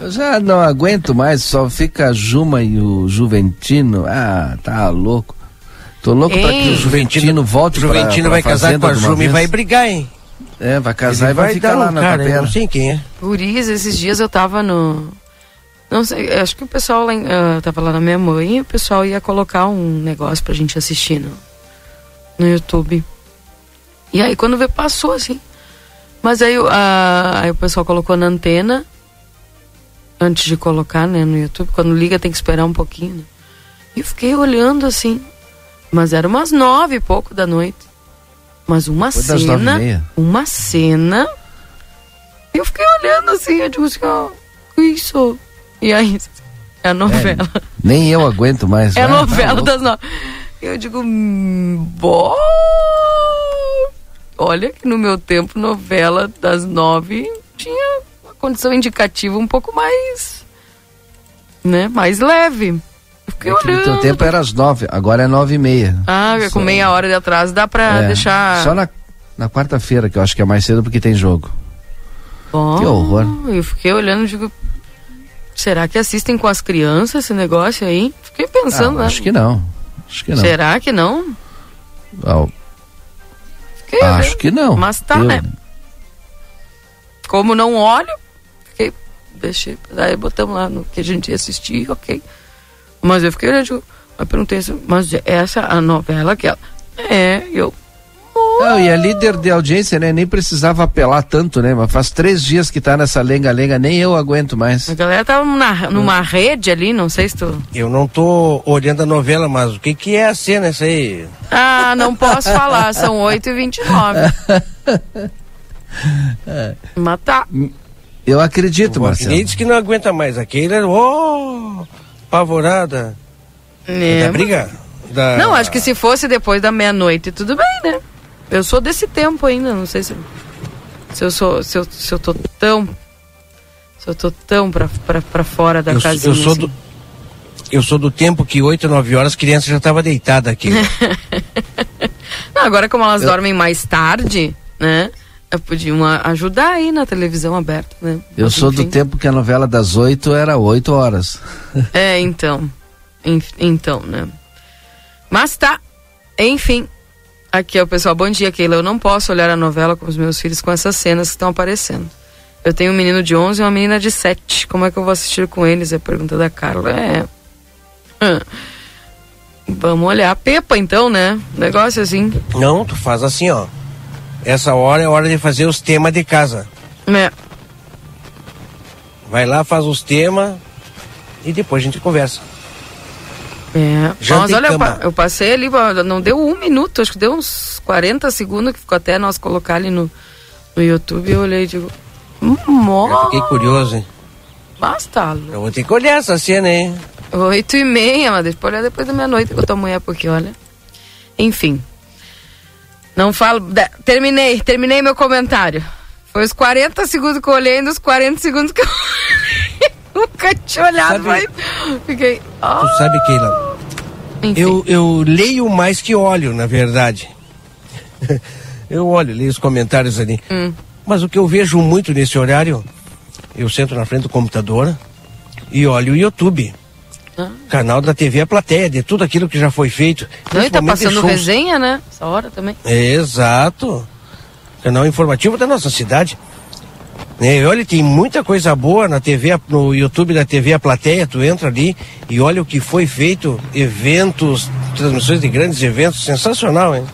Eu já não aguento mais, só fica a Juma e o Juventino. Ah, tá louco. Tô louco pra que o Juventino volte O Juventino pra, vai pra casar com a Juma e vai brigar, hein? É, vai casar Ele e vai, vai ficar lá um na cara, eu tapera. não sei quem é. Por isso, esses dias eu tava no. Não sei, acho que o pessoal lá, em- ah, tava lá na minha mãe e o pessoal ia colocar um negócio pra gente assistir no, no YouTube. E aí quando vê, passou assim. Mas aí, a- aí o pessoal colocou na antena antes de colocar, né, no YouTube. Quando liga tem que esperar um pouquinho, né? E eu fiquei olhando assim. Mas era umas nove e pouco da noite. Mas uma Foi cena. Uma cena. E eu fiquei olhando assim, eu digo assim, ó, que isso? E aí, é a novela. Nem eu aguento mais. [laughs] É, a né? Tá novela [laughs] louco. das nove. Eu digo, hum, bom. Olha que no meu tempo, novela das nove tinha uma condição indicativa um pouco mais. né? Mais leve. Eu fiquei É que no teu tempo era às nove, agora é nove e meia. Ah, com Só- meia hora de atraso dá pra É, deixar. Só na, na quarta-feira, que eu acho que é mais cedo porque tem jogo. Bom, Que horror. Eu fiquei olhando e digo, será que assistem com as crianças esse negócio aí? Fiquei pensando, Ah, né? acho que não. Acho que não. Será que não? Ah, Fiquei acho que não. Mas tá, Eu- né? Como não olho, fiquei, deixei, daí botamos lá no que a gente ia assistir, ok. Mas eu fiquei olhando, eu perguntei assim, mas essa é a novela que ela. É, eu. Não, e a líder de audiência, né? Nem precisava apelar tanto, né? Mas faz três dias que tá nessa lenga-lenga, nem eu aguento mais. A galera tava na, numa rede ali, não sei se tu. Eu não tô olhando a novela, mas o que que é a cena essa aí? Ah, não posso falar, são 8h29. [laughs] Mas tá. Eu acredito, Marcelo. Marquinhos disse que não aguenta mais. Aquele era, oh, apavorada. É, da briga? Da... Não, acho que se fosse depois da meia-noite, tudo bem, né? Eu sou desse tempo ainda, não sei se, se eu sou, se eu, se eu tô tão, se eu tô tão pra, pra, pra fora da eu, casinha. eu sou assim. do eu sou do tempo que 8, 9 horas a criança já estava deitada aqui. [laughs] Não, agora como elas dormem mais tarde, né? Eh, Podiam ajudar aí na televisão aberta, né? Eu Mas, sou do enfim. tempo que a novela das oito era oito horas. [laughs] É, então. Enf- Então, né? Mas tá. Enfim. Aqui é o pessoal. Bom dia, Keila. Eu não posso olhar a novela com os meus filhos com essas cenas que estão aparecendo. Eu tenho um menino de 11 e uma menina de 7. Como é que eu vou assistir com eles? É a pergunta da Carla. É. Hum. Vamos olhar a Pepa, então, né? Negócio assim. não, tu faz assim, ó. Essa hora é hora de fazer os temas de casa. É. Vai lá, faz os temas e depois a gente conversa. É. Mas olha, eu, cama. eu passei ali, não deu um minuto, acho que deu uns 40 segundos que ficou até nós colocar ali no, no YouTube. Eu olhei e digo. Eu Mó, fiquei curioso, hein? mas tá. Eu vou ter que olhar essa cena, hein? Oito e meia, mas depois olhar depois da meia-noite com a tua mulher, porque olha. Enfim. Não falo. terminei, terminei meu comentário. Foi os 40 segundos que eu olhei nos 40 segundos que eu [laughs] nunca tinha olhado, Sabe- mas fiquei. ah, Tu sabe, Keila, enfim. eu, eu leio mais que olho, na verdade. [laughs] eu olho, leio os comentários ali. Hum. Mas o que eu vejo muito nesse horário, eu sento na frente do computador e olho o YouTube. Canal da TV A Plateia, de tudo aquilo que já foi feito. Não, e tá passando resenha, né? Essa hora também. Exato. Canal informativo da nossa cidade. É, e olha, tem muita coisa boa na TV, no YouTube da TV A Plateia, tu entra ali e olha o que foi feito, eventos, transmissões de grandes eventos, sensacional, hein?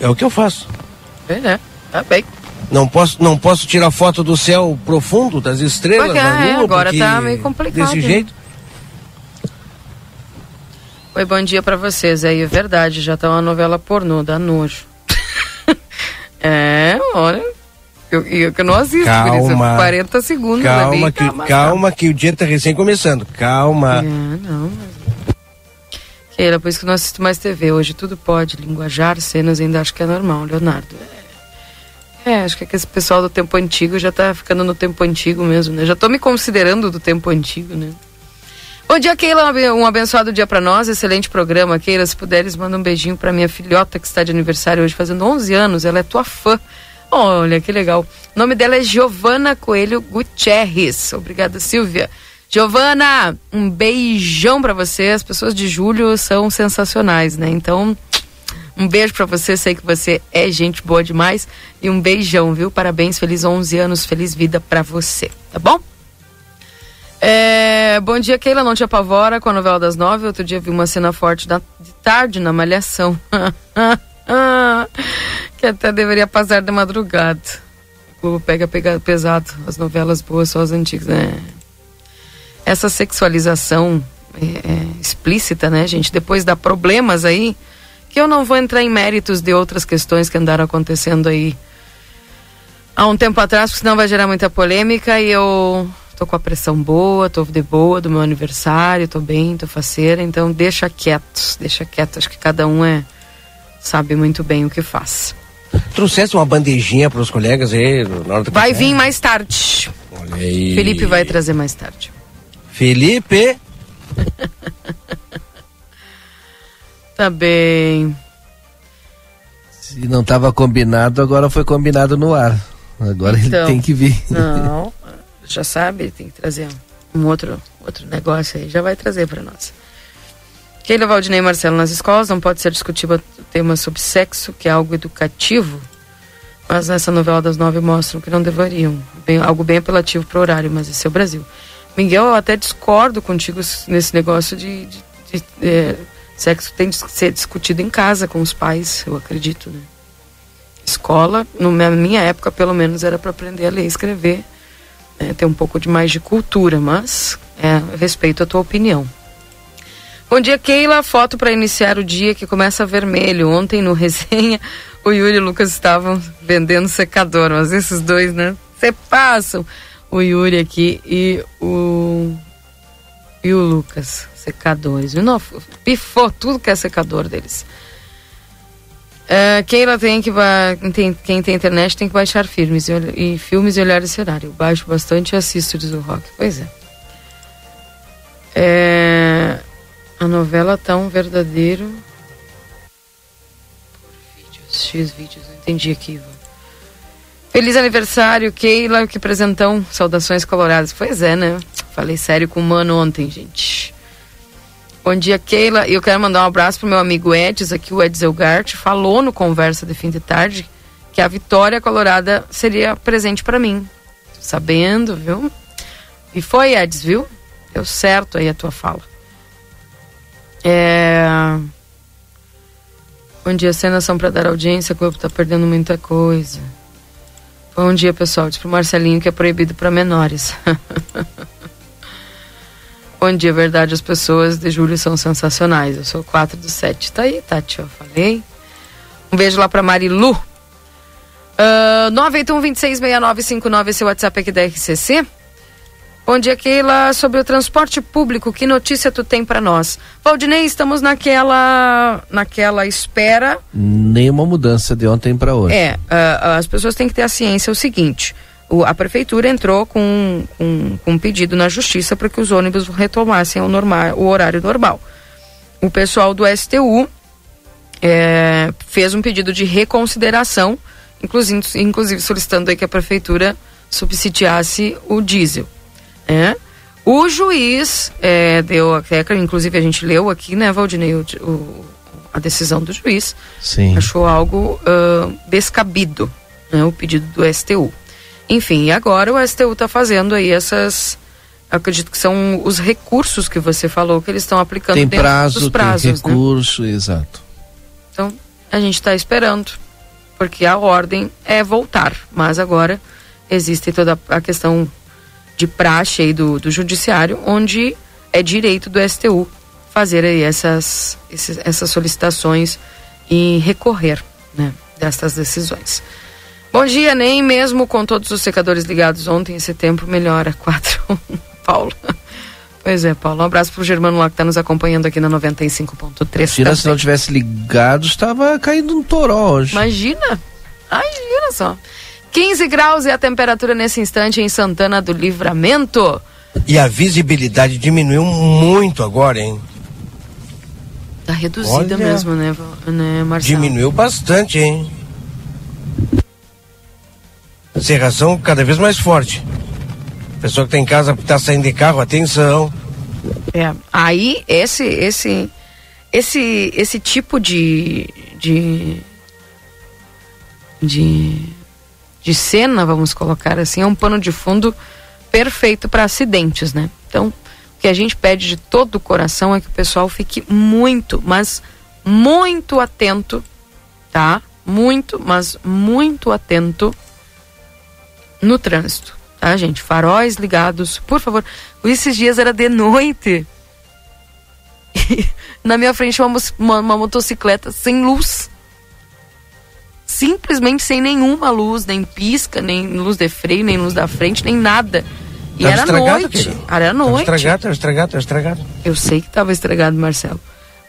É o que eu faço. É, né? Tá bem. Não posso, não posso tirar foto do céu profundo, das estrelas, Porque, da é, lua, agora porque tá meio complicado, Desse né? jeito. Oi, bom dia pra vocês. Aí é verdade, já tá uma novela pornô, dá nojo. [laughs] é, olha. Eu, eu que não assisto, por isso, Calma. 40 segundos Calma, ali. que, mas calma que o dia tá recém começando. Calma. É, não, mas... Keila, por isso que eu não assisto mais TV. Hoje tudo pode, linguajar, cenas, ainda acho que é normal, Leonardo. É, é, acho que esse pessoal do tempo antigo já tá ficando no tempo antigo mesmo, né? Já tô me considerando do tempo antigo, né? Bom dia, Keila. Um abe- abençoado dia pra nós. Excelente programa, Keila. Se puderes, manda um beijinho pra minha filhota que está de aniversário hoje, fazendo 11 anos. Ela é tua fã. Olha, que legal. O nome dela é Giovana Coelho Gutierrez. Obrigada, Silvia. Giovana, um beijão pra você. As pessoas de julho são sensacionais, né? Então, Um beijo para você, sei que você é gente boa demais. E um beijão, viu? Parabéns, feliz 11 anos, feliz vida para você, tá bom? É, bom dia, Keila. Não te apavora com a novela das nove. Outro dia vi uma cena forte da, de tarde na Malhação. [laughs] que até deveria passar de madrugada. O Globo pega, pega pesado. As novelas boas só as antigas, né? Essa sexualização é, é, explícita, né, gente? Depois dá problemas aí. Que eu não vou entrar em méritos de outras questões que andaram acontecendo aí há um tempo atrás, porque senão vai gerar muita polêmica e eu tô com a pressão boa, tô de boa do meu aniversário, tô bem, tô faceira, então deixa quieto, deixa quieto, acho que cada um é sabe muito bem o que faz. Trouxesse uma bandejinha para os colegas aí na hora do Vai vir mais tarde. Olha aí. Felipe vai trazer mais tarde. Felipe. [laughs] tá bem. Se não estava combinado, agora foi combinado no ar. Agora então, ele tem que vir. Não, [laughs] já sabe, tem que trazer um outro, outro negócio aí, já vai trazer para nós. Keila Valdinei Marcelo nas escolas não pode ser discutido o tema sobre sexo, que é algo educativo, mas nessa novela das nove mostram que não deveriam. Bem, algo bem apelativo para o horário, mas esse é o Brasil. Miguel, eu até discordo contigo nesse negócio de, de, de é, sexo tem de ser discutido em casa com os pais, eu acredito, né? Escola, na minha época, pelo menos, era para aprender a ler e escrever né, ter um pouco de mais de cultura, mas é, respeito a tua opinião. Bom dia, Keila. Foto para iniciar o dia que começa vermelho. Ontem no [laughs] resenha, o Yuri e o Lucas estavam vendendo secador, mas esses dois, né? Você passam. O Yuri aqui e o e o Lucas, secadores. Pifou tudo que é secador deles. Uh, Keila tem que tem, quem tem internet tem que baixar filmes e, e, filmes e olhar esse horário. Eu baixo bastante e assisto, diz o Rock. Pois é. é. A novela tá um verdadeiro. Vídeos, X vídeos, não entendi aqui, Ivan. Feliz aniversário, Keila, que presentão. Saudações coloradas. Pois é, né? Falei sério com o mano ontem, gente. Bom dia, Keila. Eu quero mandar um abraço pro meu amigo Edson, aqui o Edson Elgart, falou no Conversa de Fim de Tarde que a vitória colorada seria presente para mim. Tô sabendo, viu? E foi, Edson, viu? Deu certo aí a tua fala. É... Bom dia, cenas são para dar audiência, o corpo tá perdendo muita coisa. Bom dia, pessoal. Diz pro Marcelinho que é proibido para menores. [laughs] Bom dia, verdade, as pessoas de julho são sensacionais. Eu sou 4 do 7. Tá aí, Tati, eu falei. Um beijo lá pra Marilu. Uh, 981-266959, esse WhatsApp aqui da RCC. Bom dia, Keila. Sobre o transporte público, que notícia tu tem para nós? Valdinei, estamos naquela, naquela espera. Nenhuma mudança de ontem para hoje. É, uh, as pessoas têm que ter a ciência. É o seguinte: o, a prefeitura entrou com, com, com, um pedido na justiça para que os ônibus retomassem o, normal, o horário normal. O pessoal do STU é, fez um pedido de reconsideração, inclusive, inclusive solicitando aí que a prefeitura subsidiasse o diesel. É. O juiz é, deu, até, inclusive a gente leu aqui, né, Valdinei, o, o, a decisão do juiz. Sim. Achou algo uh, descabido, né, o pedido do STU. Enfim, e agora o STU está fazendo aí essas. Acredito que são os recursos que você falou que eles estão aplicando tem dentro prazo, dos prazos. Tem recurso, né? exato. Então, a gente está esperando, porque a ordem é voltar, mas agora existe toda a questão de praxe aí do, do judiciário, onde é direito do STU fazer aí essas, essas solicitações e recorrer né, dessas decisões. Bom dia, nem mesmo com todos os secadores ligados ontem, esse tempo melhora. [laughs] 4 Paulo. Pois é, Paulo. Um abraço pro Germano lá que está nos acompanhando aqui na 95.3. Imagina se não tivesse ligado, estava caindo um toró hoje. Imagina. Imagina só. 15 graus é a temperatura nesse instante em Santana do Livramento. E a visibilidade diminuiu muito agora, hein? Tá reduzida Olha, mesmo, né, né Marcelo? Diminuiu bastante, hein? Serração cada vez mais forte. Pessoa que tá em casa está saindo de carro, atenção. É, aí esse esse esse esse tipo de, de de de cena, vamos colocar assim, é um pano de fundo perfeito para acidentes, né? Então, o que a gente pede de todo o coração é que o pessoal fique muito, mas muito atento, tá? Muito, mas muito atento no trânsito, tá, gente? Faróis ligados, por favor. Esses dias era de noite. [laughs] na minha frente uma, uma, uma motocicleta sem luz simplesmente sem nenhuma luz, nem pisca, nem luz de freio, nem luz da frente, nem nada. E tava era noite. Era noite. Tava estragado, tava estragado, tava estragado. Eu sei que estava estragado, Marcelo.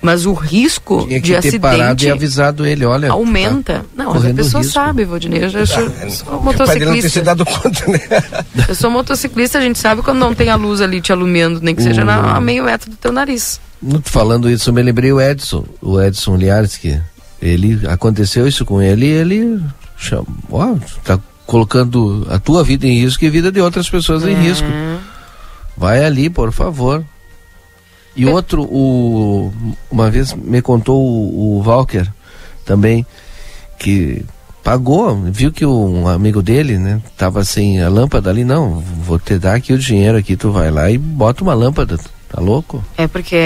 Mas o risco Tinha que de ter acidente parado e avisado ele, olha. aumenta. tá não, mas a pessoa risco. sabe, Valdinei. Eu já sou, sou Pai dele não ter se motociclista. dado conta, né? [laughs] Eu sou motociclista, a gente sabe quando não tem a luz ali te alumiando, nem que seja na, a meio metro do teu nariz. Falando isso, eu me lembrei o Edson, o Edson Liares, que ele aconteceu isso com ele e ele chama, ó, tá colocando a tua vida em risco e a vida de outras pessoas em risco. Vai ali, por favor. E outro, o, uma vez me contou o, o Walker também, que pagou, viu que um amigo dele, né, tava sem a lâmpada ali, não, vou te dar aqui o dinheiro aqui, tu vai lá e bota uma lâmpada, tá louco? É porque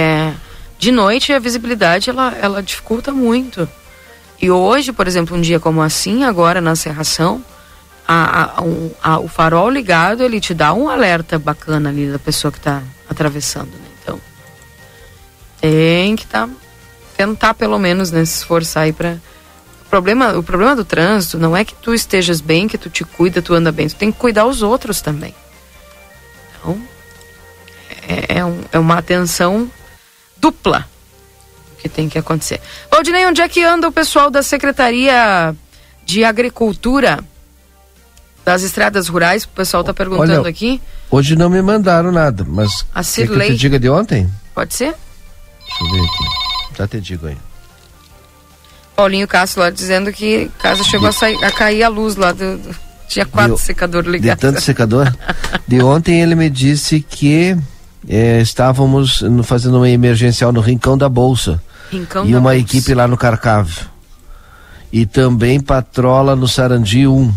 de noite a visibilidade ela, ela dificulta muito. E hoje, por exemplo, um dia como assim, agora na serração, a, a- a- o farol ligado ele te dá um alerta bacana ali da pessoa que está atravessando. Né? Tem que tá, tentar pelo menos né, se esforçar aí para o problema, o problema do trânsito não é que tu estejas bem, que tu te cuida, tu anda bem, tu tem que cuidar os outros também. Então, é, é um- é uma atenção dupla que tem que acontecer. Valdinei, onde é que anda o pessoal da Secretaria de Agricultura das Estradas Rurais? O pessoal está perguntando Olha, aqui. Hoje não me mandaram nada, mas A quer que eu Cirlei. te diga de ontem? Pode ser? Deixa eu ver aqui. Já te digo aí. Paulinho Castro lá dizendo que casa chegou a, sair- a cair a luz lá do. do- tinha quatro De- secadores De ligados. tanto secador. de ontem ele me disse que eh, estávamos no- fazendo uma emergencial no Rincão da Bolsa. Rincão e da uma Bolsa. equipe lá no Carcavo. E também patrola no Sarandi 1,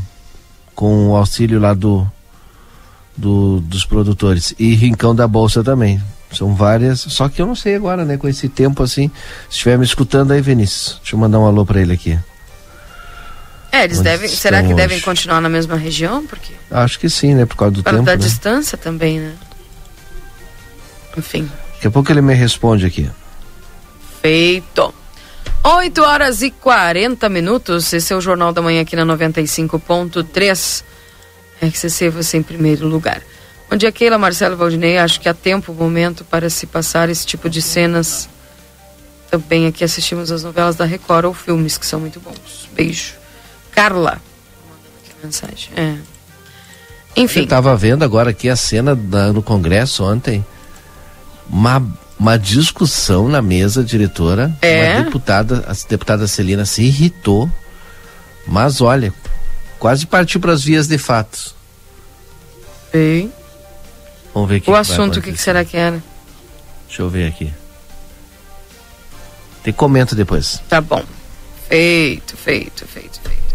com o auxílio lá do, do- dos produtores. E Rincão da Bolsa também. São várias, só que eu não sei agora, né, com esse tempo assim. Se estiver me escutando aí, Vinícius, deixa eu mandar um alô pra ele aqui. É, eles Onde devem. Será que estão devem hoje? continuar na mesma região? Porque Acho que sim, né, por causa do por causa tempo, da né? distância também, né? Enfim. Daqui a pouco ele me responde aqui. Feito. 8 horas e 40 minutos. Esse é o Jornal da Manhã aqui na 95.3. RCC, você em primeiro lugar. Bom dia, Keila, Marcelo Valdinei. Acho que há tempo, momento para se passar esse tipo de cenas. Também aqui assistimos as novelas da Record ou filmes que são muito bons. Beijo. Carla. A mensagem. É. Enfim. Eu tava vendo agora aqui a cena da- no Congresso ontem. Uma, uma discussão na mesa diretora. É? Uma deputada, a deputada Celina se irritou. Mas olha, quase partiu para as vias de fato. Bem. Vamos ver. O vai assunto, o que, que será que era? Deixa eu ver aqui. Te comento depois. Tá bom. Feito, feito, feito, feito.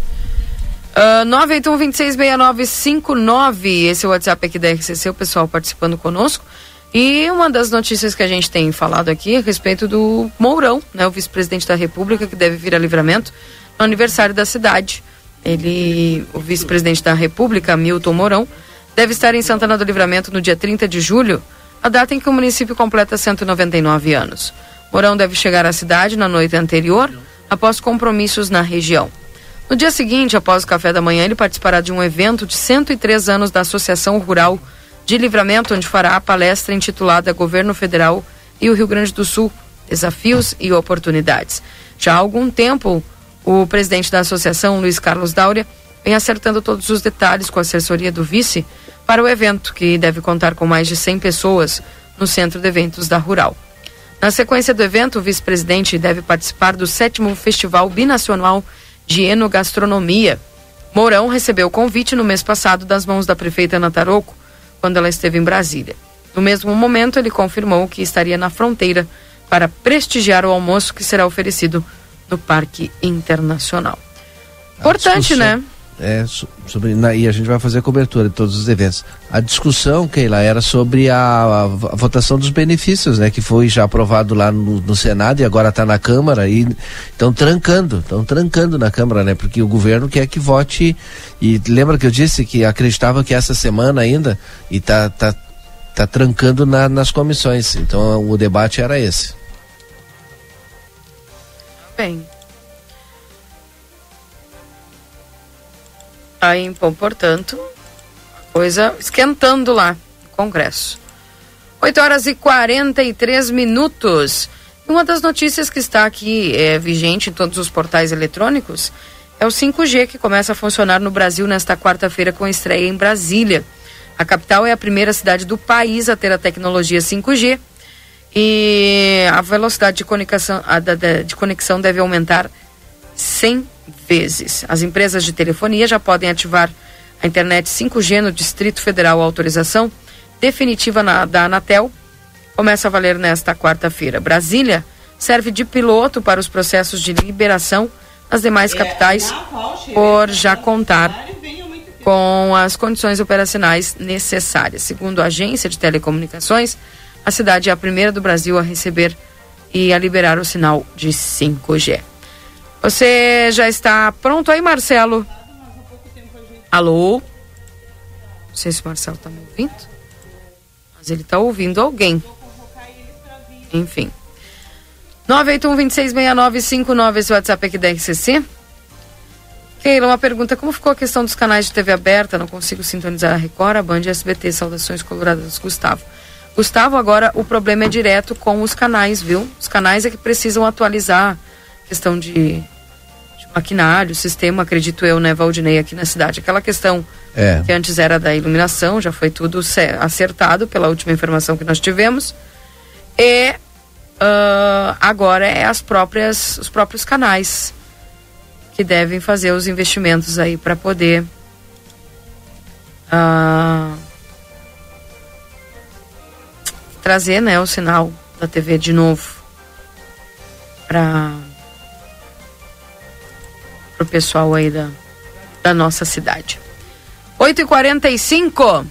Uh, 981-266959. Esse é o WhatsApp aqui da RCC, o pessoal participando conosco. E uma das notícias que a gente tem falado aqui é a respeito do Mourão, né, o vice-presidente da República, que deve vir a livramento no aniversário da cidade. Ele, o vice-presidente da República, Milton Mourão, deve estar em Santana do Livramento no dia 30 de julho, a data em que o município completa 199 anos. Mourão deve chegar à cidade na noite anterior, após compromissos na região. No dia seguinte, após o café da manhã, ele participará de um evento de 103 anos da Associação Rural de Livramento, onde fará a palestra intitulada Governo Federal e o Rio Grande do Sul: Desafios e Oportunidades. Já há algum tempo, o presidente da associação, Luiz Carlos Dáurea, vem acertando todos os detalhes com a assessoria do vice para o evento, que deve contar com mais de 100 pessoas no centro de eventos da Rural. Na sequência do evento, o vice-presidente deve participar do sétimo Festival Binacional de Enogastronomia. Mourão recebeu o convite no mês passado das mãos da prefeita Ana Taroco, quando ela esteve em Brasília. No mesmo momento, ele confirmou que estaria na fronteira para prestigiar o almoço que será oferecido no Parque Internacional. Importante, né? É, sobre, na, e a gente vai fazer a cobertura de todos os eventos. A discussão, Keila, era sobre a, a, a votação dos benefícios, né? Que foi já aprovado lá no, no Senado e agora está na Câmara e estão trancando, estão trancando na Câmara, né? Porque o governo quer que vote e lembra que eu disse que acreditava que essa semana ainda e tá, tá, tá trancando na, nas comissões. Então o debate era esse. Bem, Aí, bom, portanto, coisa esquentando lá no Congresso. 8 horas e 43 minutos. Uma das notícias que está aqui é, vigente em todos os portais eletrônicos é o 5G que começa a funcionar no Brasil nesta quarta-feira com estreia em Brasília. A capital é a primeira cidade do país a ter a tecnologia 5G e a velocidade de conexão, de conexão deve aumentar 100 vezes. As empresas de telefonia já podem ativar a internet 5G no Distrito Federal. A autorização definitiva na, da Anatel começa a valer nesta quarta-feira. Brasília serve de piloto para os processos de liberação nas demais capitais, por já contar com as condições operacionais necessárias. Segundo a agência de telecomunicações, a cidade é a primeira do Brasil a receber e a liberar o sinal de 5G. Você já está pronto aí, Marcelo? Alô? Não sei se o Marcelo está me ouvindo, mas ele está ouvindo alguém. Enfim. 981-266959, esse WhatsApp aqui da RCC. Keila, uma pergunta: como ficou a questão dos canais de TV aberta? Não consigo sintonizar a Record, a Band e a SBT. Saudações coloradas, Gustavo. Gustavo, agora o problema é direto com os canais, viu? Os canais é que precisam atualizar questão de maquinário, sistema, acredito eu, né, Valdinei, aqui na cidade. Aquela questão é. que antes era da iluminação, já foi tudo acertado pela última informação que nós tivemos. E uh, agora é as próprias, os próprios canais que devem fazer os investimentos aí para poder uh, trazer, né, o sinal da TV de novo para pro pessoal aí da, da nossa cidade. 8h45.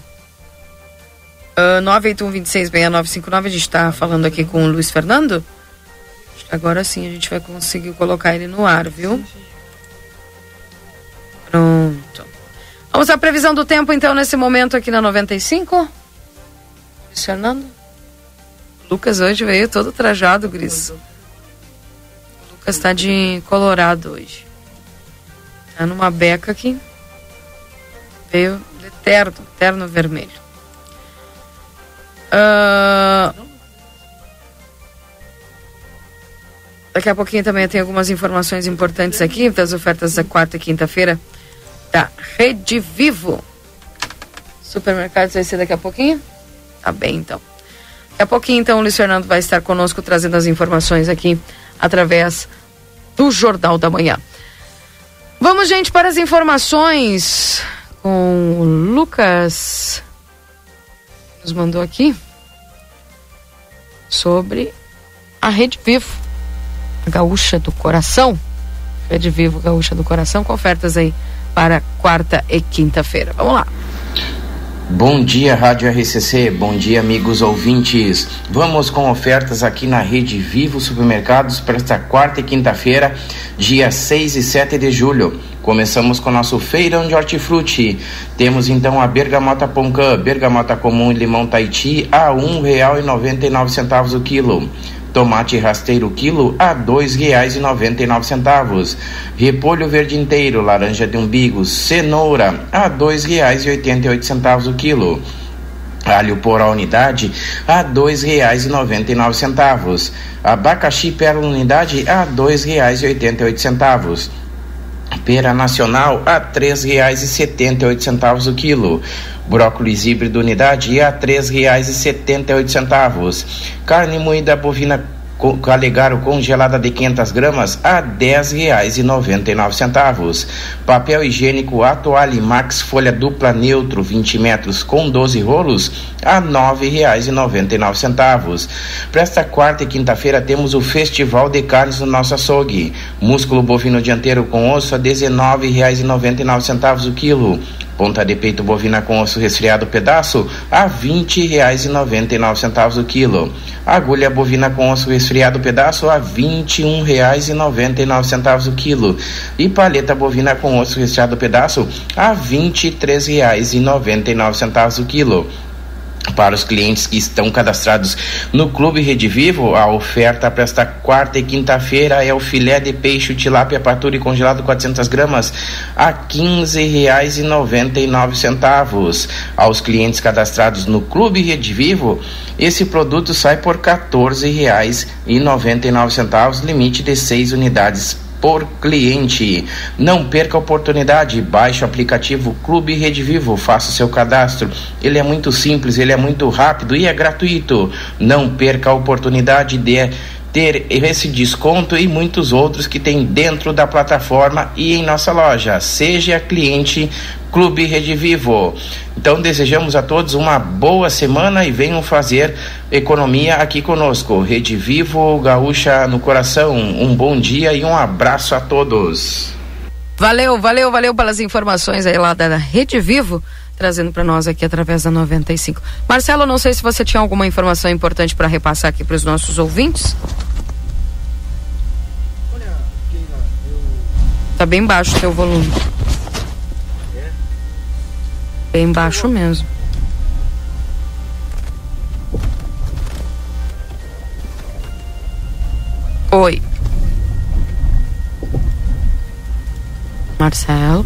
Uh, 981266959, a gente está falando aqui com o Luiz Fernando. Agora sim a gente vai conseguir colocar ele no ar, viu? Pronto. Vamos à previsão do tempo então nesse momento aqui na 95. Luiz Fernando. Lucas hoje veio todo trajado, Gris. O Lucas está de colorado hoje. Tá numa beca aqui. Veio de terno, terno vermelho. Uh, daqui a pouquinho também tem algumas informações importantes aqui das ofertas da quarta e quinta-feira da Rede Vivo. Supermercados vai ser daqui a pouquinho? Tá bem, então. Daqui a pouquinho, então, o Luiz Fernando vai estar conosco trazendo as informações aqui através do Jornal da Manhã. Vamos, gente, para as informações com o Lucas. Nos mandou aqui sobre a Rede Vivo, a Gaúcha do Coração. Rede Vivo, Gaúcha do Coração, com ofertas aí para quarta e quinta-feira. Vamos lá. Bom dia, Rádio RCC. Bom dia, amigos ouvintes. Vamos com ofertas aqui na Rede Vivo Supermercados para esta quarta e quinta-feira, dia 6 e 7 de julho. Começamos com nosso feirão de hortifruti. Temos então a bergamota poncã, bergamota comum e limão Tahiti a nove centavos o quilo. Tomate rasteiro quilo a R$ 2,99. Repolho verde inteiro, laranja de umbigo, cenoura a R$ 2,88 o quilo. Alho por a unidade a R$ 2,99. Abacaxi pela unidade a R$ 2,88 Pera nacional a oito centavos o quilo. Brócolis híbrido unidade a oito centavos. Carne moída bovina Calegaro congelada de 500 gramas a R$ 10,99. Papel higiênico Atuale Max folha dupla neutro 20 metros com 12 rolos a R$ 9,99. Para esta quarta e quinta-feira temos o Festival de Carnes no nosso açougue. Músculo bovino dianteiro com osso a R$ 19,99 o quilo. Ponta de peito bovina com osso resfriado pedaço a R$ 20,99 o quilo. Agulha bovina com osso resfriado pedaço a R$ 21,99 o quilo. E paleta bovina com osso resfriado pedaço a R$ 23,99 o quilo. Para os clientes que estão cadastrados no Clube Rede Vivo, a oferta para esta quarta e quinta-feira é o filé de peixe tilápia patura e congelado 400 gramas a R$ 15,99. Aos clientes cadastrados no Clube Rede Vivo, esse produto sai por R$ 14,99, limite de seis unidades por cliente. Não perca a oportunidade, baixe o aplicativo Clube Rede Vivo, faça o seu cadastro. Ele é muito simples, ele é muito rápido e é gratuito. Não perca a oportunidade de ter esse desconto e muitos outros que tem dentro da plataforma e em nossa loja. Seja cliente Clube Rede Vivo. Então desejamos a todos uma boa semana e venham fazer economia aqui conosco. Rede Vivo, Gaúcha no coração. Um bom dia e um abraço a todos. Valeu, valeu, valeu pelas informações aí lá da Rede Vivo trazendo para nós aqui através da 95. Marcelo, não sei se você tinha alguma informação importante para repassar aqui para os nossos ouvintes. Tá bem baixo o teu volume. Bem baixo mesmo. Oi. Marcelo.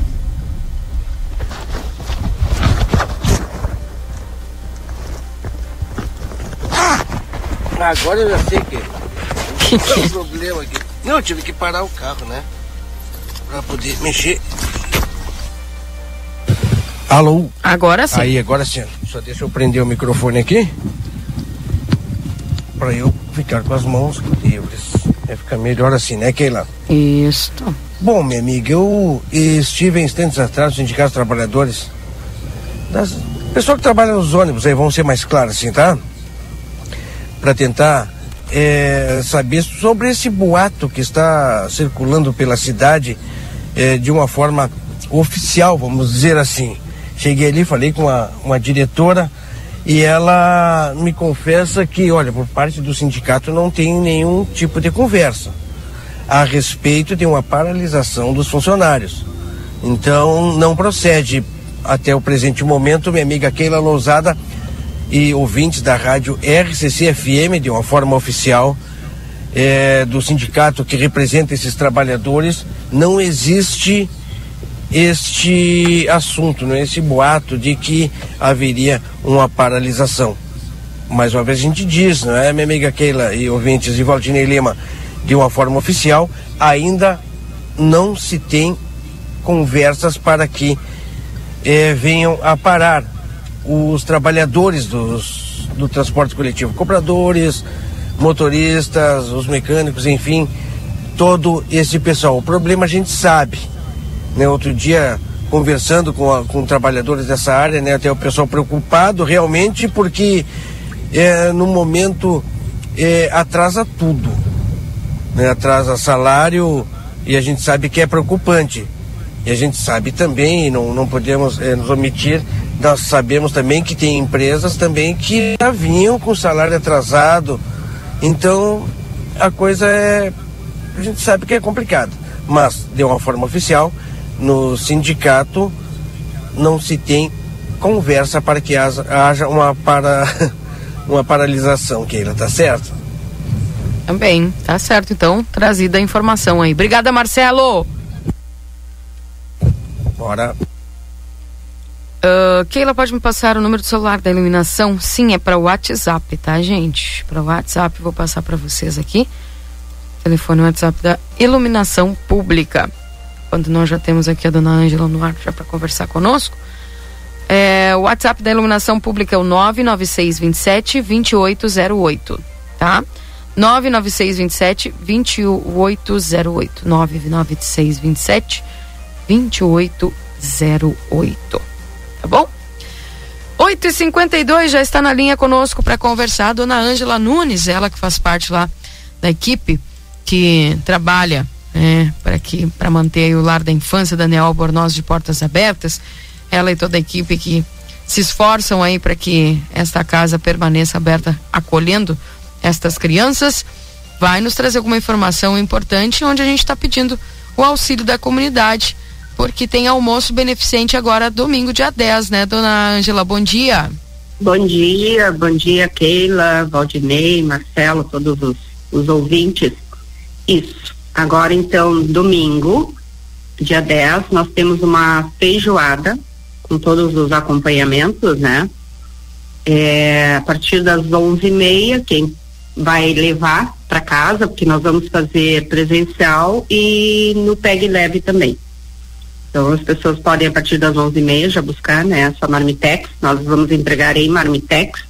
Agora eu já sei que é o [laughs] problema aqui. Não, eu tive que parar o carro, né? Pra poder mexer Alô? Agora sim. Aí, agora sim. Só deixa eu prender o microfone aqui. Pra eu ficar com as mãos livres. É ficar melhor assim, né, Keila? Isso. Bom, minha amiga, eu estive em instantes atrás no Sindicato dos Trabalhadores. Das... Pessoal que trabalha nos ônibus aí, vão ser mais claros assim, tá? Para tentar é, saber sobre esse boato que está circulando pela cidade é, de uma forma oficial, vamos dizer assim. Cheguei ali, falei com uma, uma diretora e ela me confessa que, olha, por parte do sindicato não tem nenhum tipo de conversa a respeito de uma paralisação dos funcionários. Então, não procede até o presente momento, minha amiga Keila Lousada e ouvintes da rádio RCC FM, de uma forma oficial, é, do sindicato que representa esses trabalhadores, não existe este assunto, né, esse boato de que haveria uma paralisação. Mais uma vez a gente diz, não é, minha amiga Keila e ouvintes de Valdinei Lima, de uma forma oficial, ainda não se tem conversas para que eh, venham a parar os trabalhadores dos, do transporte coletivo, compradores, motoristas, os mecânicos, enfim, todo esse pessoal. O problema a gente sabe, né? Outro dia, conversando com, a, com trabalhadores dessa área, né? Até o pessoal preocupado realmente porque é, no momento é, atrasa tudo. Né? Atrasa salário e a gente sabe que é preocupante. E a gente sabe também, não, não podemos é, nos omitir, nós sabemos também que tem empresas também que já vinham com salário atrasado. Então a coisa é. A gente sabe que é complicado. Mas, de uma forma oficial, no sindicato não se tem conversa para que haja uma, para, [laughs] uma paralisação, Keila, tá certo? Também, tá certo. Então, trazida a informação aí. Obrigada, Marcelo. Bora. Uh, Keila, pode me passar o número do celular da iluminação? Sim, é para o WhatsApp, tá, gente? Para o WhatsApp, vou passar para vocês aqui. Telefone WhatsApp da iluminação pública quando nós já temos aqui a dona Ângela no ar já para conversar conosco. É, o WhatsApp da Iluminação Pública é o 99627 2808, tá? 99627 2808. 99627 2808. Tá bom? 8 e 52 já está na linha conosco para conversar a dona Ângela Nunes, ela que faz parte lá da equipe que trabalha né, para que para manter o lar da infância Daniel Albornoz de portas abertas. Ela e toda a equipe que se esforçam aí para que esta casa permaneça aberta, acolhendo estas crianças. Vai nos trazer alguma informação importante onde a gente está pedindo o auxílio da comunidade porque tem almoço beneficente agora domingo, dia 10, né, dona Ângela? Bom dia. Bom dia, bom dia, Keila, Valdinei, Marcelo, todos os, os ouvintes. Isso. Agora, então, domingo, dia 10, nós temos uma feijoada com todos os acompanhamentos, né? É, a partir das onze e meia, quem vai levar para casa, porque nós vamos fazer presencial e no PEG Leve também. Então as pessoas podem a partir das onze e meia já buscar né, essa marmitex, nós vamos entregar em marmitex,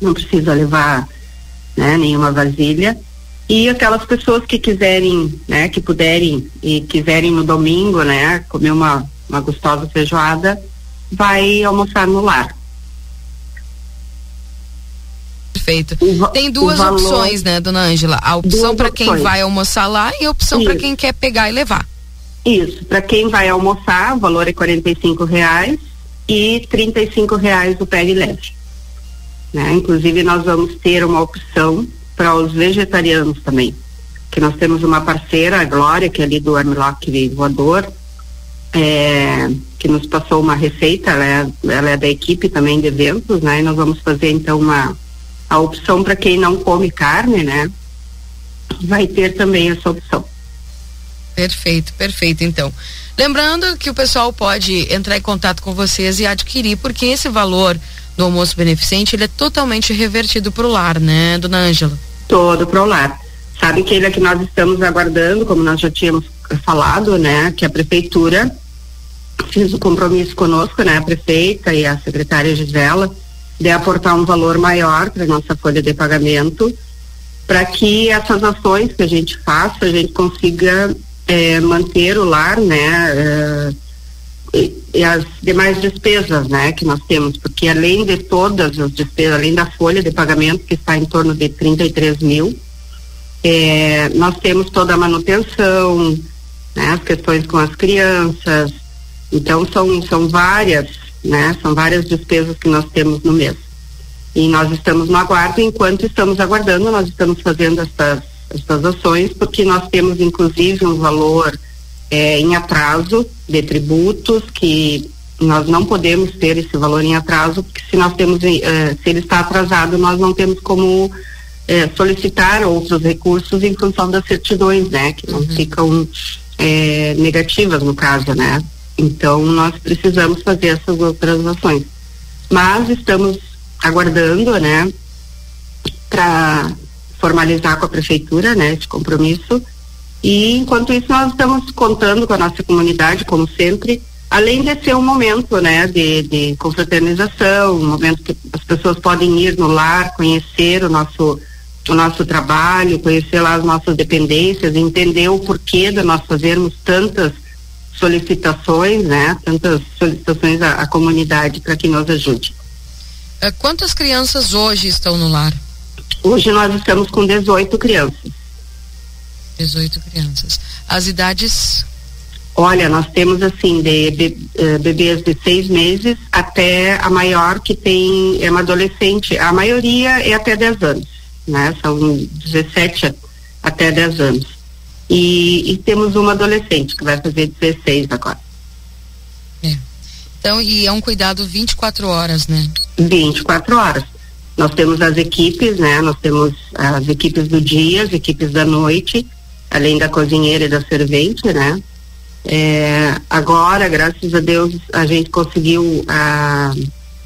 não precisa levar né, nenhuma vasilha. E aquelas pessoas que quiserem, né, que puderem e quiserem no domingo, né, comer uma, uma gostosa feijoada, vai almoçar no lar. Perfeito. Tem duas valor, opções, né, dona Ângela? A opção para quem vai almoçar lá e a opção para quem quer pegar e levar. Isso, para quem vai almoçar, o valor é quarenta reais e trinta e reais o pé leve. Né? Inclusive nós vamos ter uma opção para os vegetarianos também, que nós temos uma parceira, a Glória, que é ali do Armlock Voador, é, que nos passou uma receita, ela é, ela é da equipe também de eventos, né? E nós vamos fazer então uma a opção para quem não come carne, né? Vai ter também essa opção. Perfeito, perfeito. Então, lembrando que o pessoal pode entrar em contato com vocês e adquirir, porque esse valor do almoço beneficente ele é totalmente revertido para o lar, né, dona Ângela? Todo para o lar. Sabe que ele é que nós estamos aguardando, como nós já tínhamos falado, né, que a prefeitura fez o um compromisso conosco, né, a prefeita e a secretária Gisela, de aportar um valor maior para nossa folha de pagamento, para que essas ações que a gente faça, a gente consiga é, manter o lar, né? É, e, e, as demais despesas, né, que nós temos, porque além de todas as despesas, além da folha de pagamento que está em torno de 33 mil, é, nós temos toda a manutenção, né, as questões com as crianças, então são são várias, né, são várias despesas que nós temos no mês. E nós estamos no aguardo, enquanto estamos aguardando, nós estamos fazendo essas essas ações, porque nós temos inclusive um valor é, em atraso de tributos que nós não podemos ter esse valor em atraso, porque se nós temos, eh, se ele está atrasado, nós não temos como eh, solicitar outros recursos em função das certidões, né, que não uhum. ficam eh, negativas no caso, né. Então nós precisamos fazer essas outras ações. Mas estamos aguardando, né, para formalizar com a prefeitura, né, esse compromisso. E enquanto isso nós estamos contando com a nossa comunidade, como sempre, além de ser um momento, né, de, de confraternização, um momento que as pessoas podem ir no lar, conhecer o nosso o nosso trabalho, conhecer lá as nossas dependências, entender o porquê de nós fazermos tantas solicitações, né, tantas solicitações à, à comunidade para que nos ajude. Uh, quantas crianças hoje estão no lar? Hoje nós estamos com 18 crianças. 18 crianças. As idades? Olha, nós temos assim, de, eh, bebês de seis meses até a maior que tem, é uma adolescente. A maioria é até 10 anos, né? São 17 até 10 anos. E, e temos uma adolescente que vai fazer 16 agora. É. Então, e é um cuidado 24 horas, né? 24 horas. Nós temos as equipes, né? Nós temos as equipes do dia, as equipes da noite, além da cozinheira e da servente, né? É, agora, graças a Deus, a gente conseguiu ah,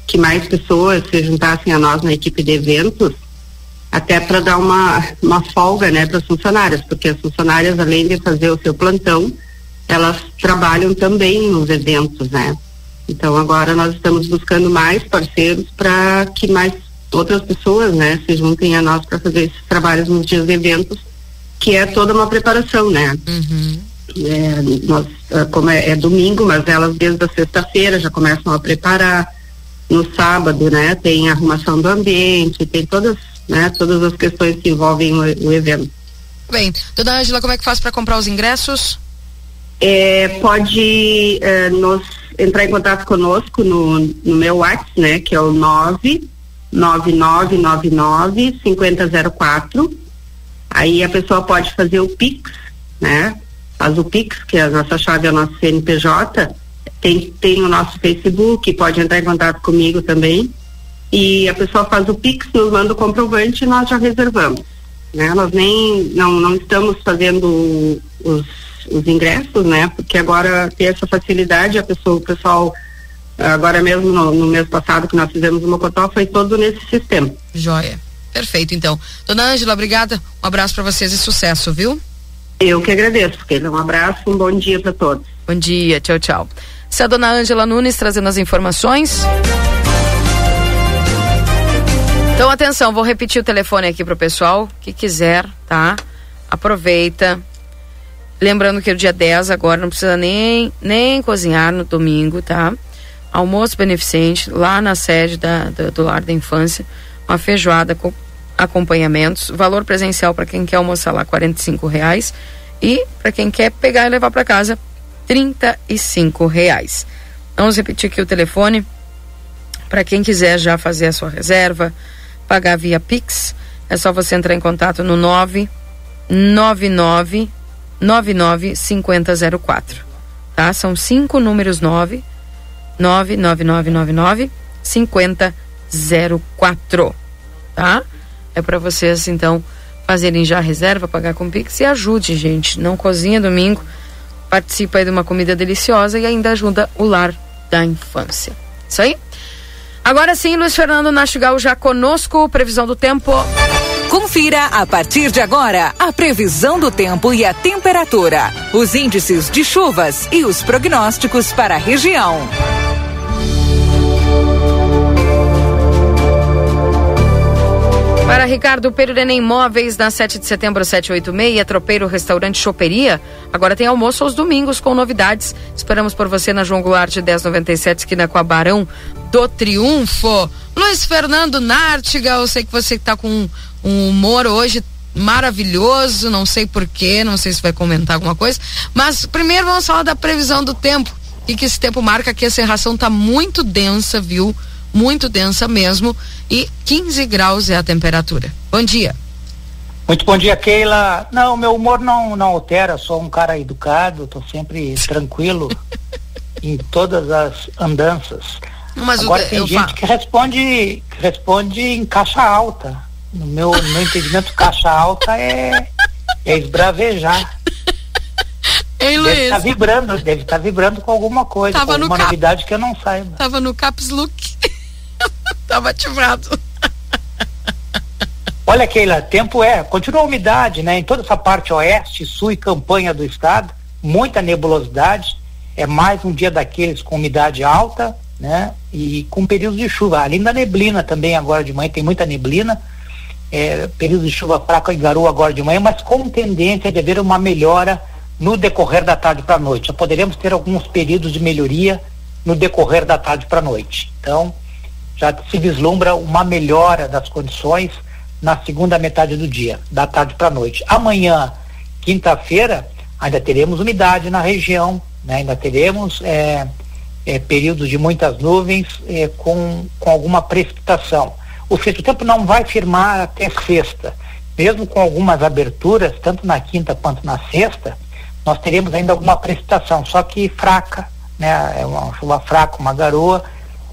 que mais pessoas se juntassem a nós na equipe de eventos, até para dar uma, uma folga, né, para as funcionárias, porque as funcionárias, além de fazer o seu plantão, elas trabalham também nos eventos, né? Então agora nós estamos buscando mais parceiros para que mais outras pessoas, né, se juntem a nós para fazer esses trabalhos nos dias de eventos, que é toda uma preparação, né? Uhum. É, nós, ah, como é, é, domingo, mas elas desde a sexta-feira já começam a preparar. No sábado, né, tem arrumação do ambiente, tem todas, né, todas as questões que envolvem o, o evento. Bem, dona Ângela, como é que faz para comprar os ingressos? É, pode é, nos entrar em contato conosco no, no meu WhatsApp, né, que é o 99999 5004. Aí a pessoa pode fazer o Pix, né? Faz o Pix, que é a nossa chave é o nosso CNPJ. Tem, tem o nosso Facebook, pode entrar em contato comigo também. E a pessoa faz o Pix, nos manda o comprovante e nós já reservamos. Né? Nós nem não, não estamos fazendo os os ingressos, né? Porque agora tem essa facilidade, a pessoa, o pessoal, agora mesmo no, no mês passado que nós fizemos o Mocotó, foi todo nesse sistema. Joia. Perfeito, então. Dona Ângela, obrigada. Um abraço para vocês e sucesso, viu? Eu que agradeço, Keila. Um abraço, um bom dia para todos. Bom dia, tchau, tchau. Se a dona Ângela Nunes trazendo as informações. Então, atenção, vou repetir o telefone aqui pro pessoal que quiser, tá? Aproveita, Lembrando que o dia 10 agora não precisa nem, nem cozinhar no domingo, tá? Almoço beneficente lá na sede da, do Lar da Infância, uma feijoada com acompanhamentos, valor presencial para quem quer almoçar lá R$ reais e para quem quer pegar e levar para casa R$ reais. Vamos repetir aqui o telefone para quem quiser já fazer a sua reserva, pagar via Pix, é só você entrar em contato no 999 995004. Tá? São cinco números 9 99999 5004. Tá? É para vocês então fazerem já a reserva, pagar com Pix e ajude, gente. Não cozinha domingo, participa aí de uma comida deliciosa e ainda ajuda o lar da infância. Isso aí? Agora sim, Luiz Fernando Nastigal já conosco, previsão do tempo. Confira a partir de agora a previsão do tempo e a temperatura, os índices de chuvas e os prognósticos para a região. Para Ricardo Perurena Imóveis, na 7 de setembro 786, Tropeiro Restaurante Choperia. Agora tem almoço aos domingos com novidades. Esperamos por você na João Goulart 1097, esquina com a Barão do Triunfo. Luiz Fernando Nártiga, eu sei que você está com um humor hoje maravilhoso, não sei porquê, não sei se vai comentar alguma coisa, mas primeiro vamos falar da previsão do tempo e que esse tempo marca que a serração está muito densa, viu? Muito densa mesmo e 15 graus é a temperatura. Bom dia. Muito bom dia, Keila. Não, meu humor não, não altera, sou um cara educado, tô sempre [laughs] tranquilo em todas as andanças. Mas Agora o, tem gente falo... que responde, que responde em caixa alta. No meu, no meu entendimento, caixa alta é, é esbravejar. [laughs] Ei. Deve estar tá vibrando, deve estar tá vibrando com alguma coisa, Tava com alguma cap... novidade que eu não saiba. Tava no caps look. Tava ativado. Olha, Keila, tempo é, continua a umidade, né? Em toda essa parte oeste, sul e campanha do estado, muita nebulosidade, é mais um dia daqueles com umidade alta, né? E com períodos de chuva, além da neblina também agora de manhã tem muita neblina, é, período de chuva fraca e garoa agora de manhã, mas com tendência de haver uma melhora no decorrer da tarde para a noite. Já poderemos ter alguns períodos de melhoria no decorrer da tarde para a noite. Então, já se vislumbra uma melhora das condições na segunda metade do dia, da tarde para a noite. Amanhã, quinta-feira, ainda teremos umidade na região, né? ainda teremos é, é, períodos de muitas nuvens é, com, com alguma precipitação o sexto tempo não vai firmar até sexta. Mesmo com algumas aberturas, tanto na quinta quanto na sexta, nós teremos ainda alguma precipitação, só que fraca, né? É uma chuva fraca, uma garoa,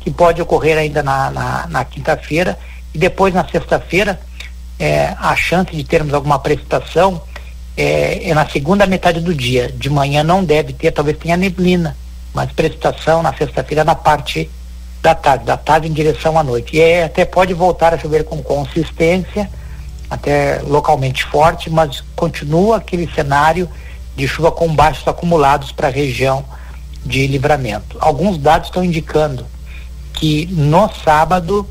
que pode ocorrer ainda na, na, na quinta-feira. E depois, na sexta-feira, é, a chance de termos alguma precipitação é, é, na segunda metade do dia. De manhã não deve ter, talvez tenha neblina, mas precipitação na sexta-feira na parte da tarde, da tarde em direção à noite. E é, até pode voltar a chover com consistência, até localmente forte, mas continua aquele cenário de chuva com baixos acumulados para a região de livramento. Alguns dados estão indicando que no sábado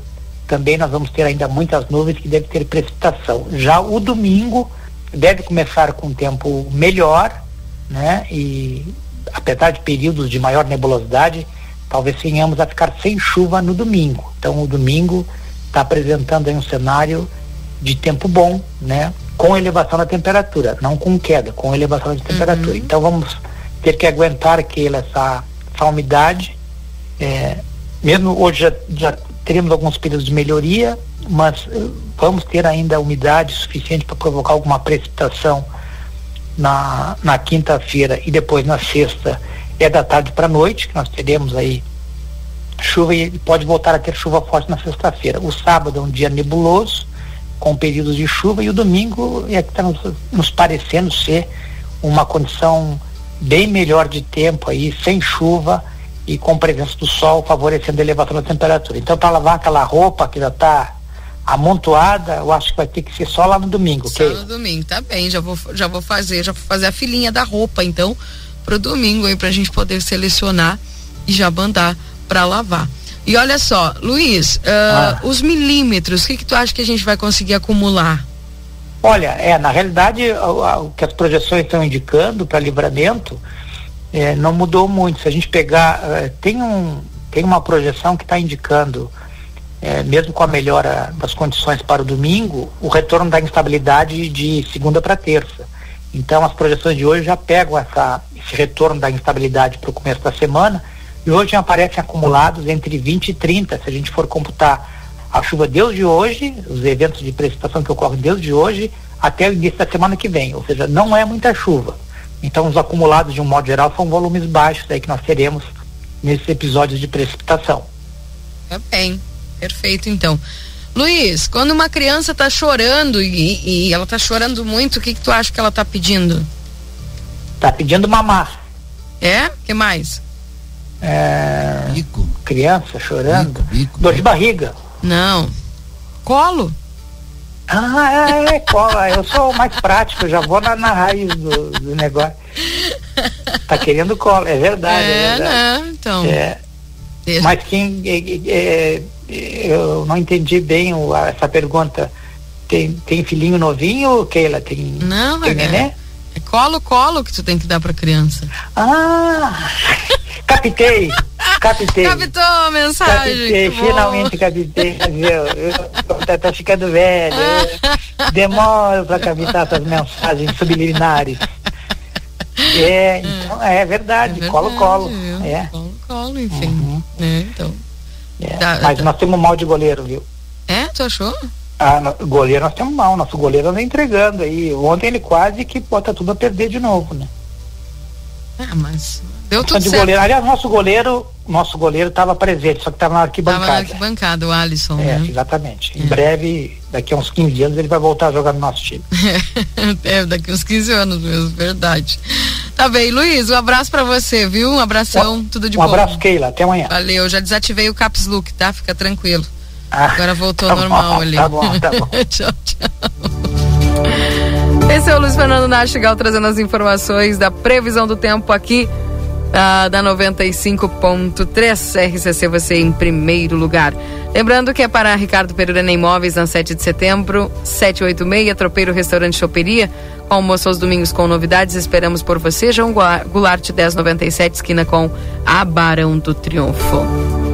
também nós vamos ter ainda muitas nuvens que deve ter precipitação. Já o domingo deve começar com um tempo melhor, né? E apesar de períodos de maior nebulosidade, talvez tenhamos a ficar sem chuva no domingo. Então o domingo está apresentando um cenário de tempo bom, né? Com elevação da temperatura, não com queda, com elevação de temperatura. Uhum. Então vamos ter que aguentar que essa, essa umidade, é, mesmo hoje já, já teremos alguns períodos de melhoria, mas uh, vamos ter ainda umidade suficiente para provocar alguma precipitação na, na quinta-feira e depois na sexta é da tarde para a noite, que nós teremos aí chuva e pode voltar a ter chuva forte na sexta-feira. O sábado é um dia nebuloso, com períodos de chuva, e o domingo é que está nos, nos, parecendo ser uma condição bem melhor de tempo aí, sem chuva e com presença do sol, favorecendo a elevação da temperatura. Então, para lavar aquela roupa que já está amontoada, eu acho que vai ter que ser só lá no domingo, Só no domingo, tá bem, já vou, já vou fazer, já vou fazer a filinha da roupa, então, pro domingo aí, pra gente poder selecionar e já mandar para lavar. E olha só, Luiz, uh, ah. os milímetros, o que, que tu acha que a gente vai conseguir acumular? Olha, é, na realidade, o, o que as projeções estão indicando para livramento é, não mudou muito. Se a gente pegar, uh, tem, um, tem uma projeção que está indicando é, mesmo com a melhora das condições para o domingo, o retorno da instabilidade de segunda para terça. Então, as projeções de hoje já pegam essa, esse retorno da instabilidade para o começo da semana e hoje aparecem acumulados entre 20 e 30, se a gente for computar a chuva desde hoje, os eventos de precipitação que ocorrem desde hoje até o início da semana que vem, ou seja, não é muita chuva. Então, os acumulados, de um modo geral, são volumes baixos aí que nós teremos nesses episódios de precipitação. É bem. Perfeito, então. Luiz, quando uma criança está chorando e, e, ela está chorando muito, o que, que tu acha que ela está pedindo? Está pedindo mamar. É? que mais? É... Bico. Criança chorando. Bico, bico, Dor de barriga. Não. Colo? Ah, é, é colo. Eu sou mais prático, já vou na, na raiz do, do, negócio. Tá querendo colo, é verdade. É, é verdade. Né? Então. É. Mas quem é, é eu não entendi bem o, essa pergunta. Tem, tem filhinho novinho, Keila? Tem, não, tem é, neném? É colo, colo que tu tem que dar pra criança. Ah! captei! Captei. Captou a mensagem. Captei, finalmente captei. Eu, tô, ficando velho. demoro pra captar essas mensagens subliminares. É, então, é verdade, colo-colo. É, Colo-colo, é. enfim. Uhum. É, então. É, mas nós temos mal de goleiro, viu? É, tu achou? Ah, goleiro nós temos mal, nosso goleiro anda entregando aí. Ontem ele quase que bota tudo a perder de novo, né? Ah, mas deu tudo de certo. Goleiro. Aliás, nosso goleiro, nosso goleiro estava presente, só que estava na arquibancada. Estava na arquibancada, o Alisson, é, né? exatamente. É. Em breve, daqui a uns 15 anos, ele vai voltar a jogar no nosso time. [laughs] é, daqui a uns 15 anos mesmo, verdade. Tá bem, Luiz, um abraço para você, viu? Um abração, um, tudo de um bom. Um abraço, Keila, até amanhã. Valeu, já desativei o caps look, tá? Fica tranquilo. Ah, Agora voltou tá normal bom, ali. Tá bom, tá bom. [laughs] tchau, tchau. Esse é o Luiz Fernando Nastigal trazendo as informações da previsão do tempo aqui uh, da 95.3 RCC você em primeiro lugar. Lembrando que é para Ricardo Perurena Imóveis na 7 de setembro, 786, Tropeiro Restaurante Choperia, com almoço aos domingos com novidades. Esperamos por você, João Goulart 1097, esquina com a Barão do Triunfo.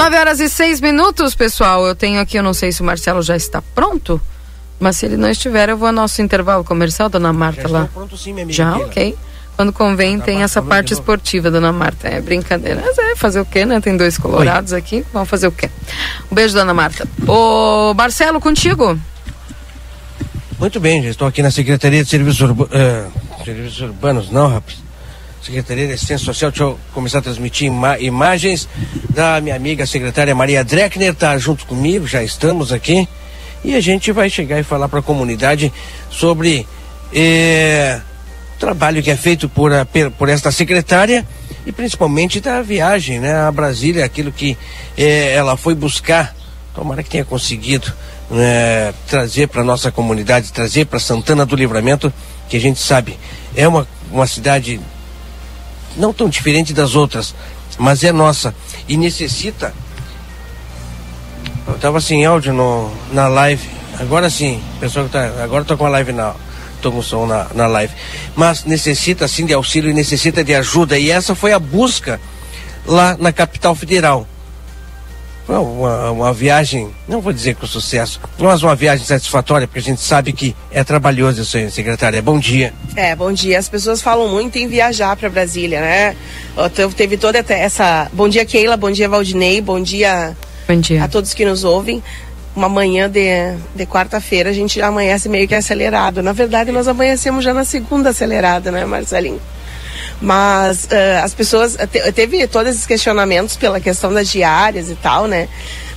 9 horas e 6 minutos, pessoal. Eu tenho aqui, eu não sei se o Marcelo já está pronto. Mas se ele não estiver, eu vou ao nosso intervalo comercial, dona Marta, Já lá. Pronto sim, minha amiga Já, ok. Quando convém, tá tem essa parte esportiva, dona Marta. É brincadeira. Mas é, fazer o quê, né? Tem dois colorados Oi. aqui. Vamos fazer o quê? Um beijo, dona Marta. Ô, Marcelo, contigo. Muito bem, já estou aqui na Secretaria de Serviços, uh, Serviços Urbanos, não, rapaz. Secretaria de Assistência Social, deixa eu começar a transmitir ima imagens da minha amiga secretária Maria Dreckner, tá junto comigo, já estamos aqui e a gente vai chegar e falar para a comunidade sobre eh, o trabalho que é feito por, a, por esta secretária e principalmente da viagem né, a Brasília, aquilo que eh, ela foi buscar. Tomara que tenha conseguido né, trazer para nossa comunidade, trazer para Santana do Livramento, que a gente sabe é uma, uma cidade não tão diferente das outras, mas é nossa e necessita Eu tava sem áudio no, na live. Agora sim, pessoal que tá. Agora tô com a live na. Tô com som na, na live. Mas necessita sim de auxílio e necessita de ajuda. E essa foi a busca lá na capital federal. Uma, uma viagem, não vou dizer com sucesso, mas uma viagem satisfatória, porque a gente sabe que é trabalhoso isso aí, secretária. Bom dia. É, bom dia. As pessoas falam muito em viajar para Brasília, né? Teve toda essa. Bom dia, Keila. Bom dia, Valdinei. Bom dia, bom dia. a todos que nos ouvem. Uma manhã de, de quarta-feira a gente já amanhece meio que acelerado. Na verdade, nós amanhecemos já na segunda acelerada, né, Marcelinho? Mas uh, as pessoas. Te, teve todos esses questionamentos pela questão das diárias e tal, né?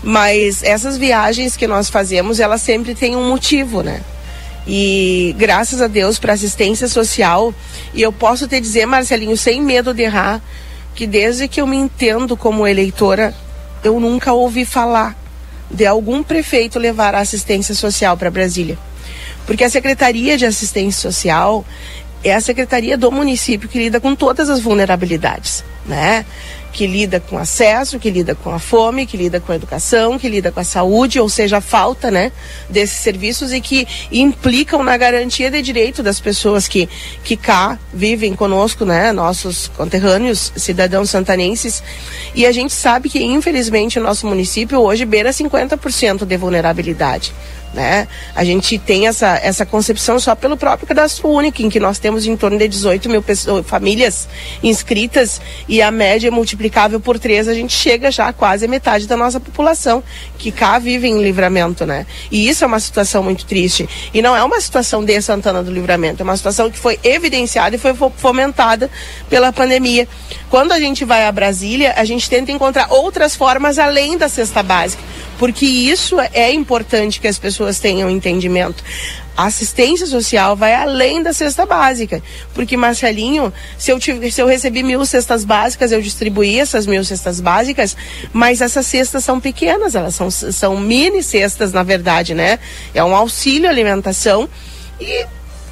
Mas essas viagens que nós fazemos, elas sempre têm um motivo, né? E graças a Deus para assistência social, e eu posso te dizer, Marcelinho, sem medo de errar, que desde que eu me entendo como eleitora, eu nunca ouvi falar de algum prefeito levar a assistência social para Brasília. Porque a Secretaria de Assistência Social, é a secretaria do município que lida com todas as vulnerabilidades, né? Que lida com acesso, que lida com a fome, que lida com a educação, que lida com a saúde, ou seja, a falta, né, desses serviços e que implicam na garantia de direito das pessoas que, que cá vivem conosco, né, nossos conterrâneos, cidadãos santanenses. E a gente sabe que, infelizmente, o nosso município hoje beira 50% de vulnerabilidade né? A gente tem essa, essa concepção só pelo próprio cadastro único, em que nós temos em torno de 18 mil pessoas, famílias inscritas e a média multiplicável por três, a gente chega já a quase a metade da nossa população que cá vive em livramento, né? E isso é uma situação muito triste. E não é uma situação de Santana do Livramento, é uma situação que foi evidenciada e foi fomentada pela pandemia. Quando a gente vai a Brasília, a gente tenta encontrar outras formas além da cesta básica porque isso é importante que as pessoas tenham entendimento. A assistência social vai além da cesta básica. Porque, Marcelinho, se eu, tive, se eu recebi mil cestas básicas, eu distribuí essas mil cestas básicas, mas essas cestas são pequenas, elas são, são mini cestas, na verdade, né? É um auxílio alimentação e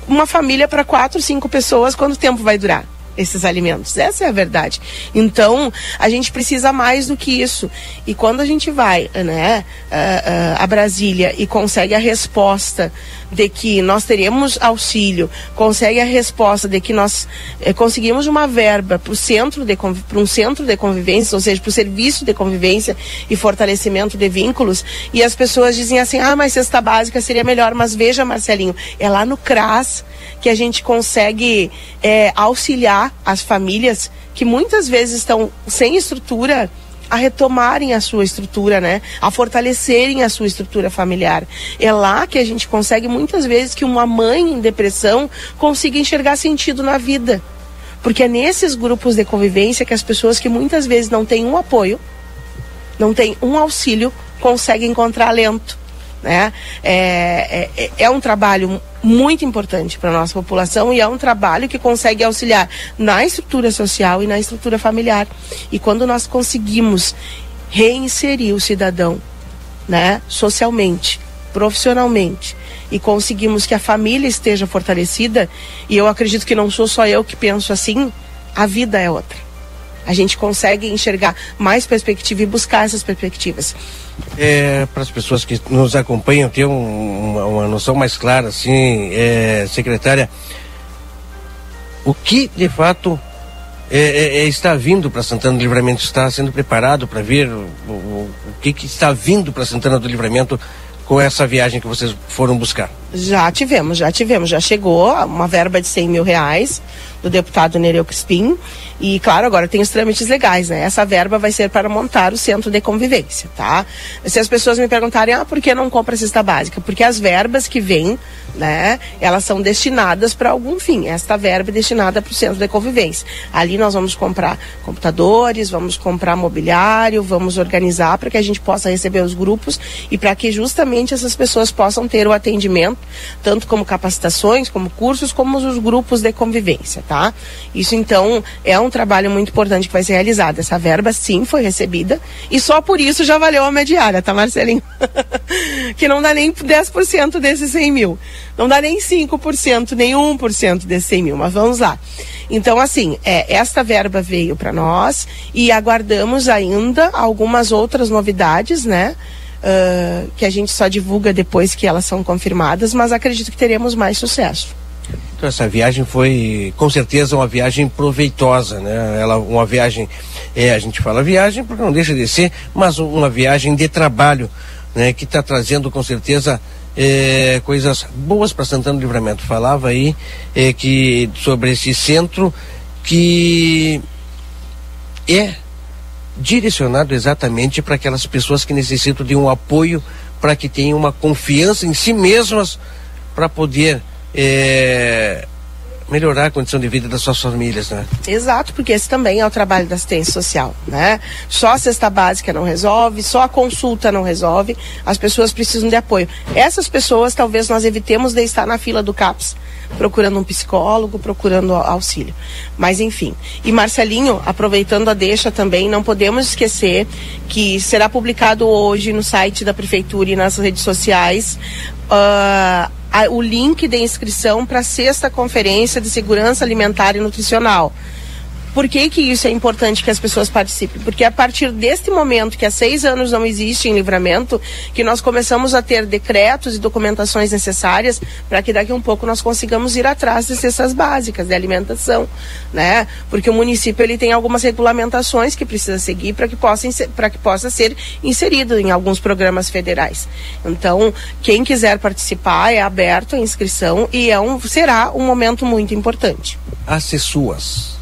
uma família para quatro, cinco pessoas, quanto tempo vai durar? Esses alimentos. Essa é a verdade. Então, a gente precisa mais do que isso. E quando a gente vai né, a, a Brasília e consegue a resposta de que nós teremos auxílio, consegue a resposta de que nós eh, conseguimos uma verba para um centro de convivência, ou seja, para o serviço de convivência e fortalecimento de vínculos, e as pessoas dizem assim: "Ah, mas cesta básica seria melhor", mas veja, Marcelinho, é lá no CRAS que a gente consegue é, auxiliar as famílias que muitas vezes estão sem estrutura a retomarem a sua estrutura, né? A fortalecerem a sua estrutura familiar. É lá que a gente consegue muitas vezes que uma mãe em depressão consiga enxergar sentido na vida. Porque é nesses grupos de convivência que as pessoas que muitas vezes não têm um apoio, não têm um auxílio, conseguem encontrar alento. Né? É, é, é um trabalho muito importante para a nossa população e é um trabalho que consegue auxiliar na estrutura social e na estrutura familiar. E quando nós conseguimos reinserir o cidadão né, socialmente, profissionalmente, e conseguimos que a família esteja fortalecida, e eu acredito que não sou só eu que penso assim, a vida é outra. A gente consegue enxergar mais perspectiva e buscar essas perspectivas é, para as pessoas que nos acompanham ter um, uma, uma, noção mais clara, assim, é, secretária, o que de fato é, é, é está vindo para Santana do Livramento? Está sendo preparado para ver o, o, o que, que está vindo para Santana do Livramento com essa viagem que vocês foram buscar? Já tivemos, já tivemos, já chegou uma verba de 100 mil reais do deputado Nereu Crispim. E, claro, agora tem os trâmites legais, né? Essa verba vai ser para montar o centro de convivência, tá? Se as pessoas me perguntarem, ah, por que não compra cesta básica? Porque as verbas que vêm, né, elas são destinadas para algum fim. Esta verba é destinada para o centro de convivência. Ali nós vamos comprar computadores, vamos comprar mobiliário, vamos organizar para que a gente possa receber os grupos e para que justamente essas pessoas possam ter o atendimento, tanto como capacitações, como cursos, como os grupos de convivência, tá? Isso então é um trabalho muito importante que vai ser realizado. Essa verba sim foi recebida e só por isso já valeu a mediária, tá, Marcelinho? [laughs] que não dá nem 10% desses 100 mil. Não dá nem 5%, nem 1% desses 100 mil, mas vamos lá. Então, assim, é, esta verba veio para nós e aguardamos ainda algumas outras novidades, né? Uh, que a gente só divulga depois que elas são confirmadas, mas acredito que teremos mais sucesso. Então essa viagem foi com certeza uma viagem proveitosa, né? Ela uma viagem, é, a gente fala viagem porque não deixa de ser, mas uma viagem de trabalho, né? Que está trazendo com certeza é, coisas boas para Santana do Livramento. Falava aí é, que sobre esse centro que é direcionado exatamente para aquelas pessoas que necessitam de um apoio para que tenham uma confiança em si mesmas para poder é, melhorar a condição de vida das suas famílias, né? Exato, porque esse também é o trabalho da assistência social, né? Só a cesta básica não resolve, só a consulta não resolve, as pessoas precisam de apoio. Essas pessoas talvez nós evitemos de estar na fila do CAPS, procurando um psicólogo, procurando auxílio. Mas enfim. E Marcelinho, aproveitando a deixa também, não podemos esquecer que será publicado hoje no site da prefeitura e nas redes sociais uh, o link de inscrição para a sexta conferência de segurança alimentar e nutricional. Por que, que isso é importante que as pessoas participem? Porque a partir deste momento, que há seis anos não existe em livramento, que nós começamos a ter decretos e documentações necessárias para que daqui a um pouco nós consigamos ir atrás de cestas básicas de alimentação, né? Porque o município ele tem algumas regulamentações que precisa seguir para que possa que possa ser inserido em alguns programas federais. Então, quem quiser participar é aberto a inscrição e é um será um momento muito importante. As suas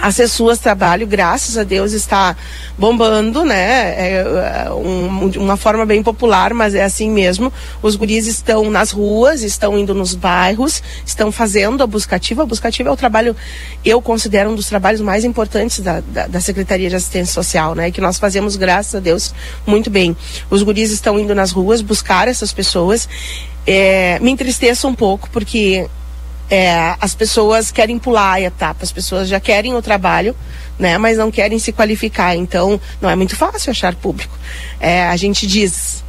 a Cessuas Trabalho, graças a Deus, está bombando, né? É, é um, uma forma bem popular, mas é assim mesmo. Os guris estão nas ruas, estão indo nos bairros, estão fazendo a buscativa. A buscativa é o trabalho, eu considero um dos trabalhos mais importantes da, da, da Secretaria de Assistência Social, né? Que nós fazemos, graças a Deus, muito bem. Os guris estão indo nas ruas buscar essas pessoas. É, me entristeço um pouco, porque é, as pessoas querem pular a etapa, as pessoas já querem o trabalho, né, mas não querem se qualificar. Então, não é muito fácil achar público. É, a gente diz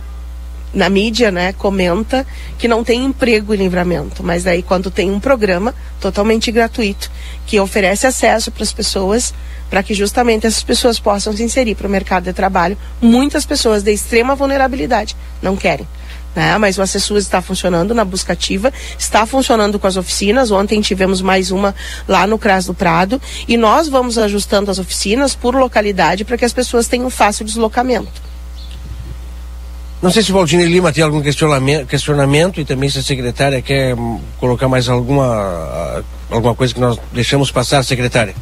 na mídia, né, comenta que não tem emprego em livramento, mas aí quando tem um programa totalmente gratuito que oferece acesso para as pessoas, para que justamente essas pessoas possam se inserir para o mercado de trabalho, muitas pessoas de extrema vulnerabilidade não querem né? Mas o Acessuas está funcionando na busca ativa, está funcionando com as oficinas. Ontem tivemos mais uma lá no CRAS do Prado e nós vamos ajustando as oficinas por localidade para que as pessoas tenham fácil deslocamento. Não sei se o Valdine Lima tem algum questionamento, questionamento e também se a secretária quer colocar mais alguma, alguma coisa que nós deixamos passar, secretária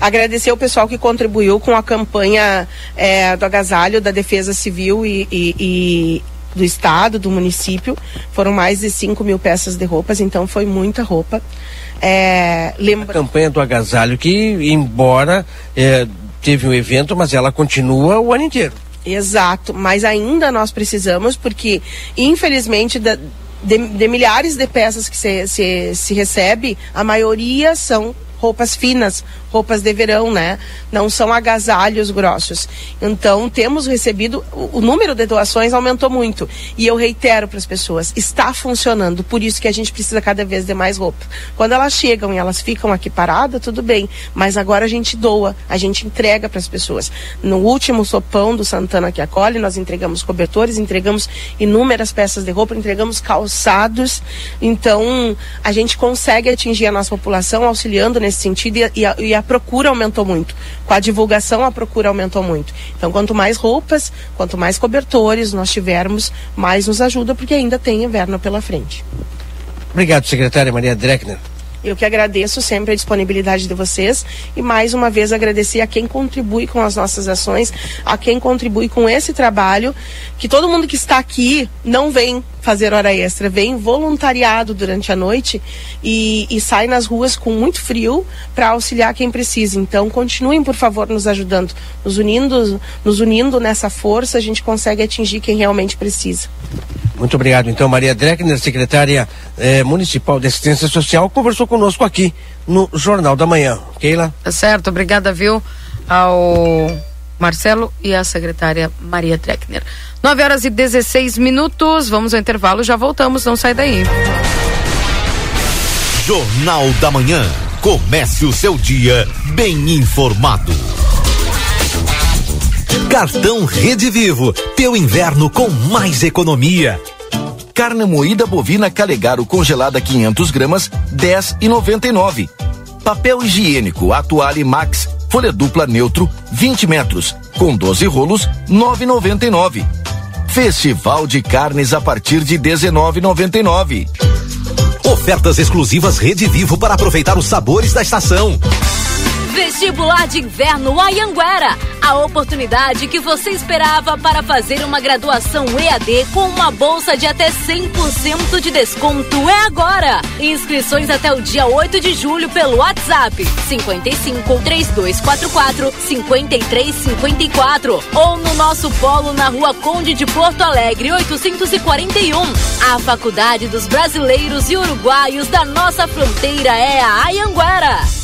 agradecer o pessoal que contribuiu com a campanha é, do agasalho da Defesa Civil e, e, do estado, do município. Foram mais de 5 mil peças de roupas, então foi muita roupa. É, lembra... A campanha do agasalho, que embora é, teve um evento, mas ela continua o ano inteiro. Exato, mas ainda nós precisamos, porque infelizmente da, de, de, milhares de peças que se, se, se recebe, a maioria são roupas finas, roupas de verão, né? Não são agasalhos grossos. Então, temos recebido, o, o número de doações aumentou muito. E eu reitero para as pessoas, está funcionando, por isso que a gente precisa cada vez de mais roupa. Quando elas chegam e elas ficam aqui paradas, tudo bem, mas agora a gente doa, a gente entrega para as pessoas. No último sopão do Santana que acolhe, nós entregamos cobertores, entregamos inúmeras peças de roupa, entregamos calçados. Então, a gente consegue atingir a nossa população auxiliando nesse sentido e, e, e procura aumentou muito. Com a divulgação, a procura aumentou muito. Então, quanto mais roupas, quanto mais cobertores nós tivermos, mais nos ajuda, porque ainda tem inverno pela frente. Obrigado, secretária Maria Dreckner. Eu que agradeço sempre a disponibilidade de vocês e mais uma vez agradecer a quem contribui com as nossas ações, a quem contribui com esse trabalho, que todo mundo que está aqui não vem fazer hora extra, vem voluntariado durante a noite e, e sai nas ruas com muito frio para auxiliar quem precisa. Então, continuem, por favor, nos ajudando, nos unindo, nos unindo nessa força, a gente consegue atingir quem realmente precisa. Muito obrigado. Então, Maria Dreckner, secretária eh, municipal de assistência social, conversou conosco aqui no Jornal da Manhã. Keila? Tá certo, obrigada, viu, ao Marcelo e à secretária Maria Dreckner. 9 horas e 16 minutos, vamos ao intervalo, já voltamos, não sai daí. Jornal da Manhã. Comece o seu dia bem informado. Cartão Rede Vivo, teu inverno com mais economia. Carne moída bovina Calegaro congelada 500 gramas, 10 e 99. Papel higiênico Atuale Max, folha dupla neutro, 20 metros, com 12 rolos, 9,99. Festival de carnes a partir de 19,99. Ofertas exclusivas Rede Vivo para aproveitar os sabores da estação. Vestibular de Inverno Ayanguera. A oportunidade que você esperava para fazer uma graduação EAD com uma bolsa de até 100% de desconto é agora. Inscrições até o dia 8 de julho pelo WhatsApp 55 3244 5354 ou no nosso polo na Rua Conde de Porto Alegre 841. A Faculdade dos Brasileiros e Uruguaios da nossa fronteira é a Ayanguera.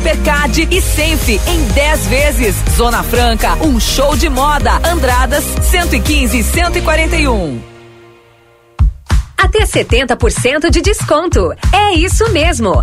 Hipercard e Senf em 10 vezes. Zona Franca, um show de moda. Andradas 115 e 141. Até 70% de desconto. É isso mesmo.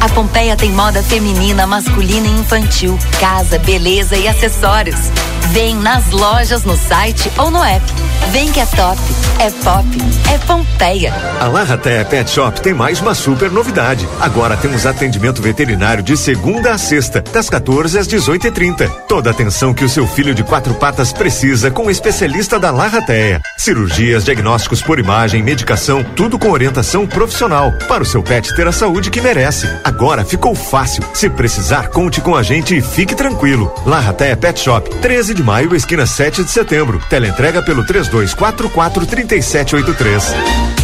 A Pompeia tem moda feminina, masculina e infantil, casa, beleza e acessórios. Vem nas lojas, no site ou no app. Vem que é top, é pop, é Pompeia. A Larraté Pet Shop tem mais uma super novidade. Agora temos atendimento veterinário de segunda a sexta, das 14 às 18 e 30 Toda a atenção que o seu filho de quatro patas precisa com o especialista da Larrateia. Cirurgias, diagnósticos por imagem, medicação, tudo com orientação profissional para o seu pet ter a saúde que merece. Agora ficou fácil. Se precisar, conte com a gente e fique tranquilo. Larrateia Pet Shop, 13 de maio, esquina 7 de setembro. Teleentrega pelo 3244 3783.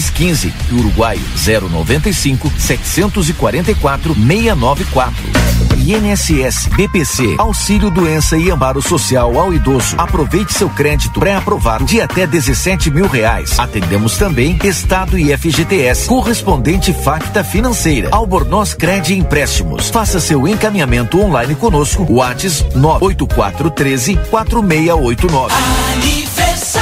615 e Uruguai 095 744 694. INSS, BPC, Auxílio Doença e Amparo Social ao Idoso. Aproveite seu crédito pré-aprovado de até 17 mil reais. Atendemos também Estado e FGTS, correspondente Facta Financeira, Albornoz Cred Empréstimos. Faça seu encaminhamento online conosco. Whats 98413 4689. Aniversário.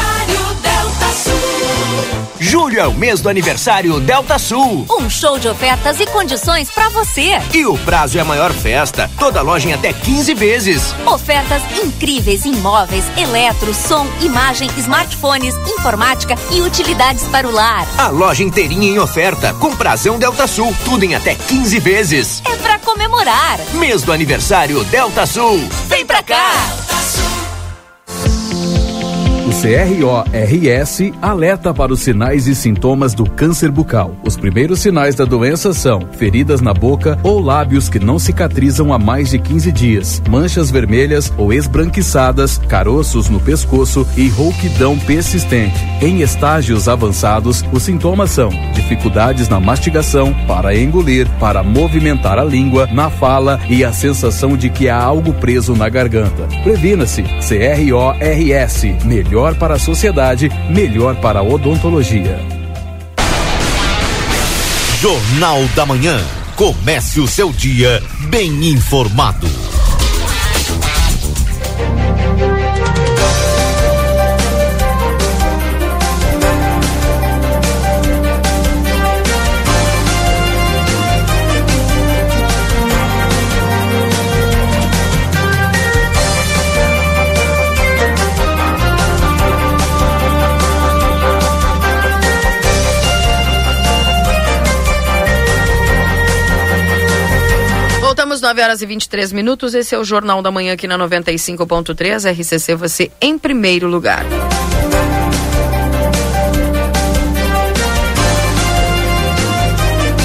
Julho é o mês do aniversário Delta Sul. Um show de ofertas e condições para você. E o prazo é a maior festa. Toda loja em até 15 vezes. Ofertas incríveis em móveis, eletro, som, imagem, smartphones, informática e utilidades para o lar. A loja inteirinha em oferta, com prazão Delta Sul, tudo em até 15 vezes. É para comemorar. Mês do aniversário Delta Sul. Vem pra cá. CRORS alerta para os sinais e sintomas do câncer bucal. Os primeiros sinais da doença são feridas na boca ou lábios que não cicatrizam há mais de 15 dias, manchas vermelhas ou esbranquiçadas, caroços no pescoço e rouquidão persistente. Em estágios avançados, os sintomas são dificuldades na mastigação, para engolir, para movimentar a língua, na fala e a sensação de que há algo preso na garganta. Previna-se. CRORS, melhor para a sociedade, melhor para a odontologia. Jornal da Manhã. Comece o seu dia bem informado. 9 horas e 23 minutos. Esse é o Jornal da Manhã aqui na 95.3. RCC, você em primeiro lugar.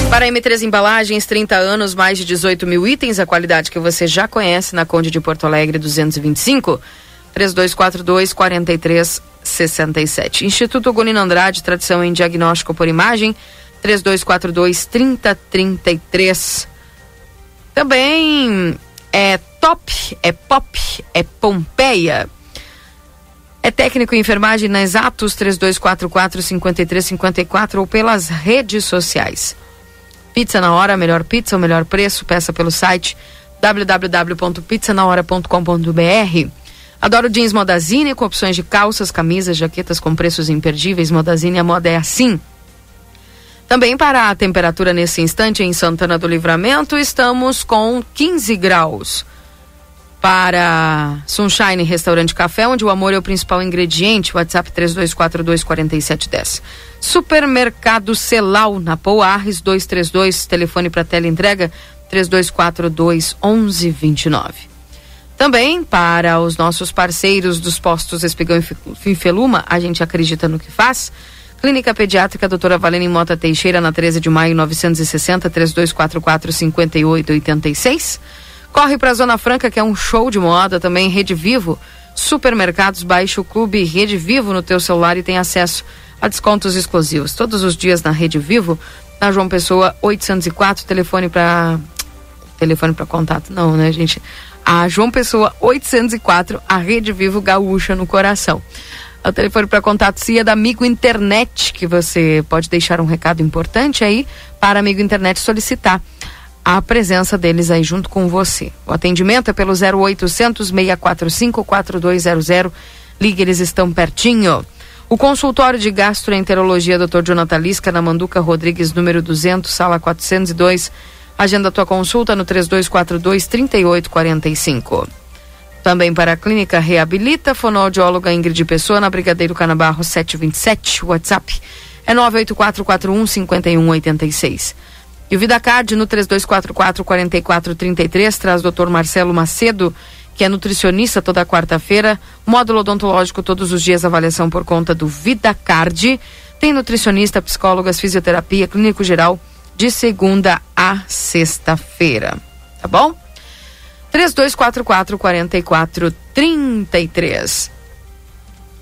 Para M3 Embalagens, 30 anos, mais de 18 mil itens, a qualidade que você já conhece na Conde de Porto Alegre 225, 3242 4367. Instituto Gonino Andrade, tradição em diagnóstico por imagem, 3242 3033. Também é top, é pop, é Pompeia. É técnico em enfermagem na Exatos 3244 5354 ou pelas redes sociais. Pizza na hora, melhor pizza, o melhor preço, peça pelo site www.pizzanahora.com.br. Adoro jeans Modazine com opções de calças, camisas, jaquetas com preços imperdíveis. Modazine, a moda é assim. Também para a temperatura nesse instante em Santana do Livramento, estamos com 15 graus. Para Sunshine Restaurante Café, onde o amor é o principal ingrediente, WhatsApp 32424710. Supermercado Celal, na Pouarres 232, telefone para tela entrega 3242 1129. Também para os nossos parceiros dos postos Espigão e Feluma, a gente acredita no que faz. Clínica Pediátrica Doutora Valene Mota Teixeira, na 13 de maio, 960 3244 5886. Corre para a Zona Franca, que é um show de moda também, Rede Vivo. Supermercados, baixe o clube Rede Vivo no teu celular e tem acesso a descontos exclusivos. Todos os dias na Rede Vivo, na João Pessoa 804, telefone para telefone para contato, não, né, gente? A João Pessoa 804, a Rede Vivo Gaúcha no coração. O telefone para contato se é da Amigo Internet, que você pode deixar um recado importante aí para Amigo Internet solicitar a presença deles aí junto com você. O atendimento é pelo 0800 645 4200. Ligue, eles estão pertinho. O consultório de gastroenterologia Dr. Jonathan Lisca na Manduca Rodrigues, número 200, sala 402. Agenda tua consulta no 3242 3845. Também para a clínica Reabilita, fonoaudióloga Ingrid Pessoa, na Brigadeiro Canabarro 727, WhatsApp é 98441 5186. E o VidaCard no 3244 4433 traz Dr. Marcelo Macedo, que é nutricionista toda quarta-feira, módulo odontológico todos os dias, avaliação por conta do VidaCard. Tem nutricionista, psicólogas, fisioterapia, clínico geral de segunda a sexta-feira. Tá bom? 3244 4433.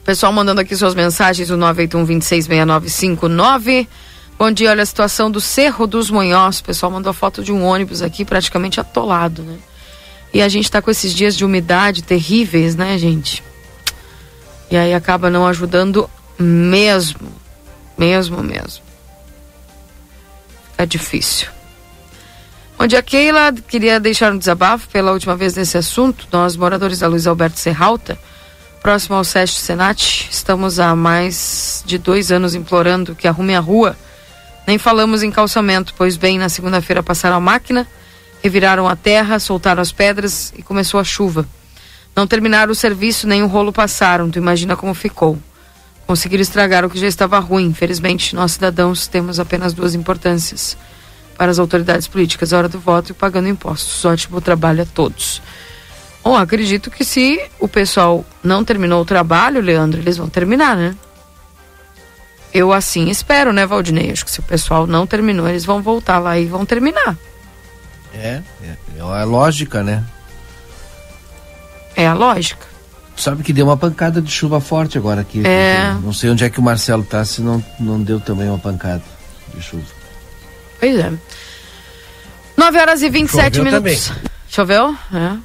Pessoal mandando aqui suas mensagens, o 981 266959. Bom dia, olha a situação do Cerro dos Monhós. O pessoal mandou a foto de um ônibus aqui praticamente atolado, né? E a gente tá com esses dias de umidade terríveis, né, gente? E aí acaba não ajudando mesmo. Mesmo, mesmo. É difícil. Bom dia, Keila. Queria deixar um desabafo pela última vez nesse assunto. Nós, moradores da Luiz Alberto Serralta, próximo ao SESC Senat, estamos há mais de dois anos implorando que arrume a rua. Nem falamos em calçamento, pois bem, na segunda-feira passaram a máquina, reviraram a terra, soltaram as pedras e começou a chuva. Não terminaram o serviço, nem o rolo passaram, tu imagina como ficou. Conseguiram estragar o que já estava ruim. Infelizmente, nós cidadãos temos apenas duas importâncias para as autoridades políticas, hora do voto e pagando impostos. Ótimo trabalho a todos. Bom, acredito que se o pessoal não terminou o trabalho, Leandro, eles vão terminar, né? Eu assim espero, né, Valdinei? Acho que se o pessoal não terminou, eles vão voltar lá e vão terminar. É, é, é a lógica, né? É a lógica. Sabe que deu uma pancada de chuva forte agora aqui. É. Não sei onde é que o Marcelo tá, se não, não deu também uma pancada de chuva. Pois é. 9 horas e 27 Choveu minutos. também. Choveu? É.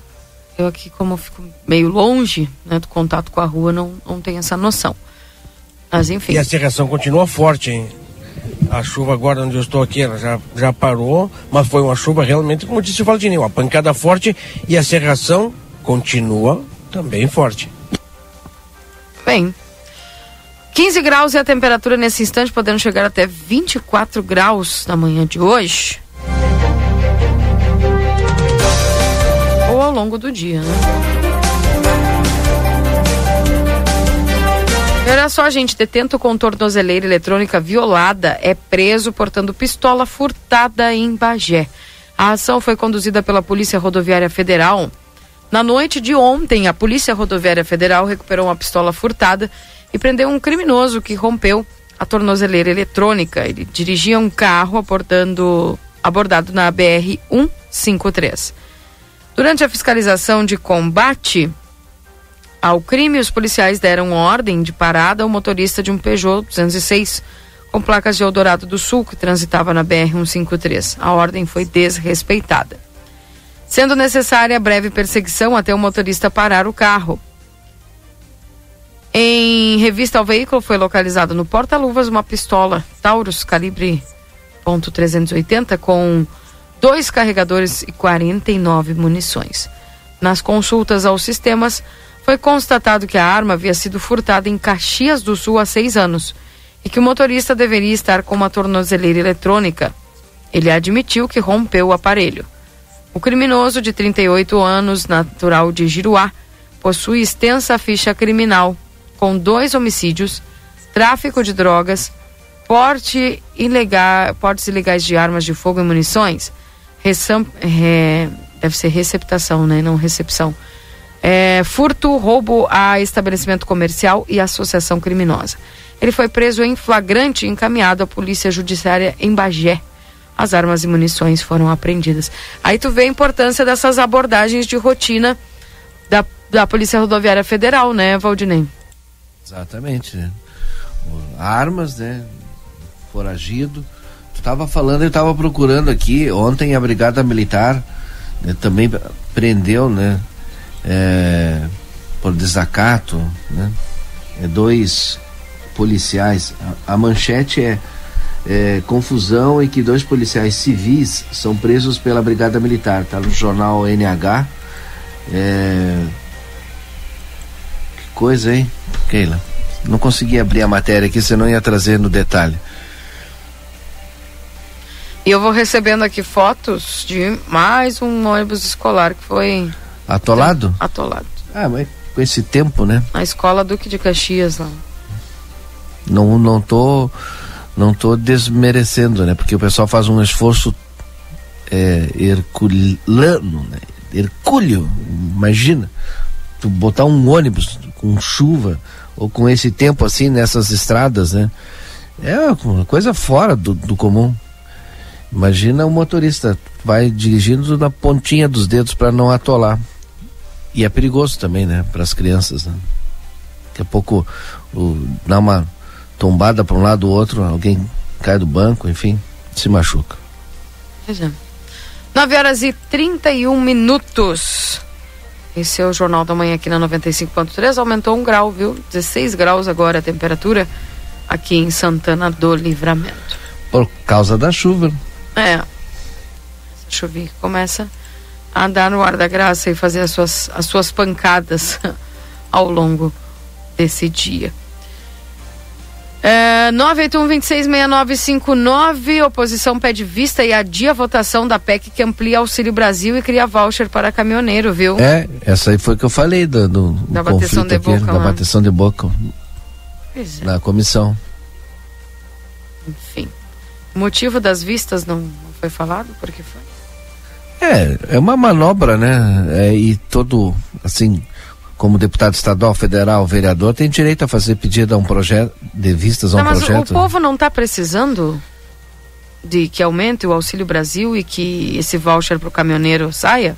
Eu aqui, como fico meio longe né, do contato com a rua, não, não tenho essa noção. Mas enfim. E a serração continua forte, hein? A chuva agora onde eu estou aqui, ela já, já parou, mas foi uma chuva realmente, como disse o Valdinei, uma pancada forte e a serração continua também forte. Bem. 15 graus e a temperatura nesse instante podendo chegar até 24 graus na manhã de hoje. Ou ao longo do dia, né? E Olha só, gente, detento com tornozeleira eletrônica violada é preso portando pistola furtada em Bagé. A ação foi conduzida pela Polícia Rodoviária Federal. Na noite de ontem, a Polícia Rodoviária Federal recuperou uma pistola furtada e prendeu um criminoso que rompeu a tornozeleira eletrônica. Ele dirigia um carro abordando, abordado na BR 153. Durante a fiscalização de combate ao crime, os policiais deram ordem de parada ao motorista de um Peugeot 206 com placas de Eldorado do Sul que transitava na BR 153. A ordem foi desrespeitada. Sendo necessária breve perseguição até o motorista parar o carro. Em revista ao veículo foi localizado no porta-luvas uma pistola Taurus calibre .380 com dois carregadores e 49 munições. Nas consultas aos sistemas, foi constatado que a arma havia sido furtada em Caxias do Sul há seis anos e que o motorista deveria estar com uma tornozeleira eletrônica. Ele admitiu que rompeu o aparelho. O criminoso, de 38 anos, natural de Giruá, possui extensa ficha criminal, com dois homicídios, tráfico de drogas, porte ilegal, portes ilegais de armas de fogo e munições, é, deve ser receptação, né? Não recepção. É, furto, roubo a estabelecimento comercial e associação criminosa. Ele foi preso em flagrante e encaminhado à polícia judiciária em Bagé. As armas e munições foram apreendidas. Aí tu vê a importância dessas abordagens de rotina da, da Polícia Rodoviária Federal, né, Valdinei? Exatamente, né? Armas, né? Foragido. Tu estava falando, eu estava procurando aqui, ontem a Brigada Militar né, também prendeu, né? é, por desacato, né? É, dois policiais. A, a manchete é, é, confusão em que dois policiais civis são presos pela Brigada Militar. Está no jornal NH. É, coisa, hein, Keila? Não consegui abrir a matéria aqui, senão ia trazer no detalhe. E eu vou recebendo aqui fotos de mais um ônibus escolar que foi Atolado? atolado. Ah, mas com esse tempo, né? Na escola Duque de Caxias lá. Não, não tô não tô desmerecendo, né? Porque o pessoal faz um esforço é, herculano, né? Hercúleo, imagina. Tu botar um ônibus com chuva ou com esse tempo assim nessas estradas, né? É uma coisa fora do, do comum. Imagina o motorista vai dirigindo na pontinha dos dedos para não atolar. E é perigoso também, né, para as crianças, né? Daqui a pouco o, dá uma tombada para um lado ou outro, alguém cai do banco, enfim, se machuca. É. 9 horas e 31 minutos. Esse é o Jornal da Manhã aqui na 95.3. Aumentou um grau, viu? 16 graus agora a temperatura aqui em Santana do Livramento. Por causa da chuva. É. Essa que começa a andar no ar da graça e fazer as suas, as suas pancadas [laughs] ao longo desse dia. É, 981-266959, oposição pede vista e adia a votação da PEC que amplia Auxílio Brasil e cria voucher para caminhoneiro, viu? É, essa aí foi que eu falei do, do, Da bateção conflito de aqui, boca da lá. bateção de boca Pois é. na comissão. Enfim. O motivo das vistas não, não foi falado? Por que foi? É, é uma manobra, né? É, e todo, assim, como deputado estadual, federal, vereador, tem direito a fazer pedido a um projeto, de vistas a um Não, mas projeto. o povo não está precisando de que aumente o Auxílio Brasil e que esse voucher para o caminhoneiro saia?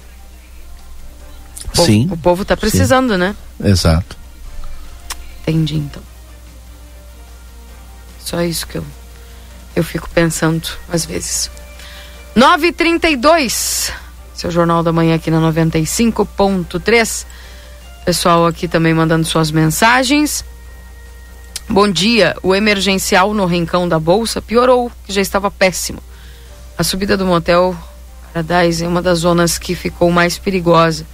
O povo- Sim. O povo está precisando, né? Exato. Entendi, então. Só isso que eu, eu fico pensando às vezes. 9h32, seu Jornal da Manhã aqui na 95.3. Pessoal aqui também mandando suas mensagens. Bom dia, o emergencial no rincão da Bolsa piorou, que já estava péssimo. A subida do motel Paradise é uma das zonas que ficou mais perigosa.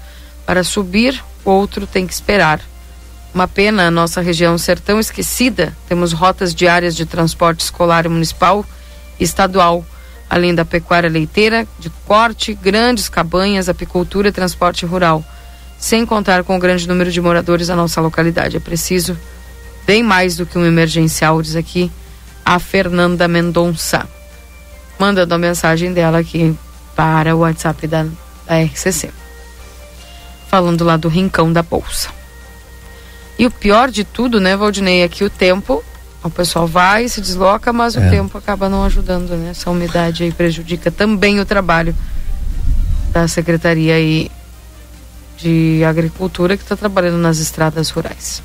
Para subir, o outro tem que esperar. Uma pena a nossa região ser tão esquecida. Temos rotas diárias de transporte escolar municipal e estadual, além da pecuária leiteira, de corte, grandes cabanhas, apicultura e transporte rural. Sem contar com o grande número de moradores da nossa localidade. É preciso bem mais do que um emergencial, diz aqui a Fernanda Mendonça. Mandando a mensagem dela aqui para o WhatsApp da, da RCC. Falando lá do rincão da Bolsa. E o pior de tudo, né, Valdinei, é que o tempo, o pessoal vai, se desloca, mas o É. tempo acaba não ajudando, né? Essa umidade aí prejudica também o trabalho da Secretaria aí de Agricultura que está trabalhando nas estradas rurais.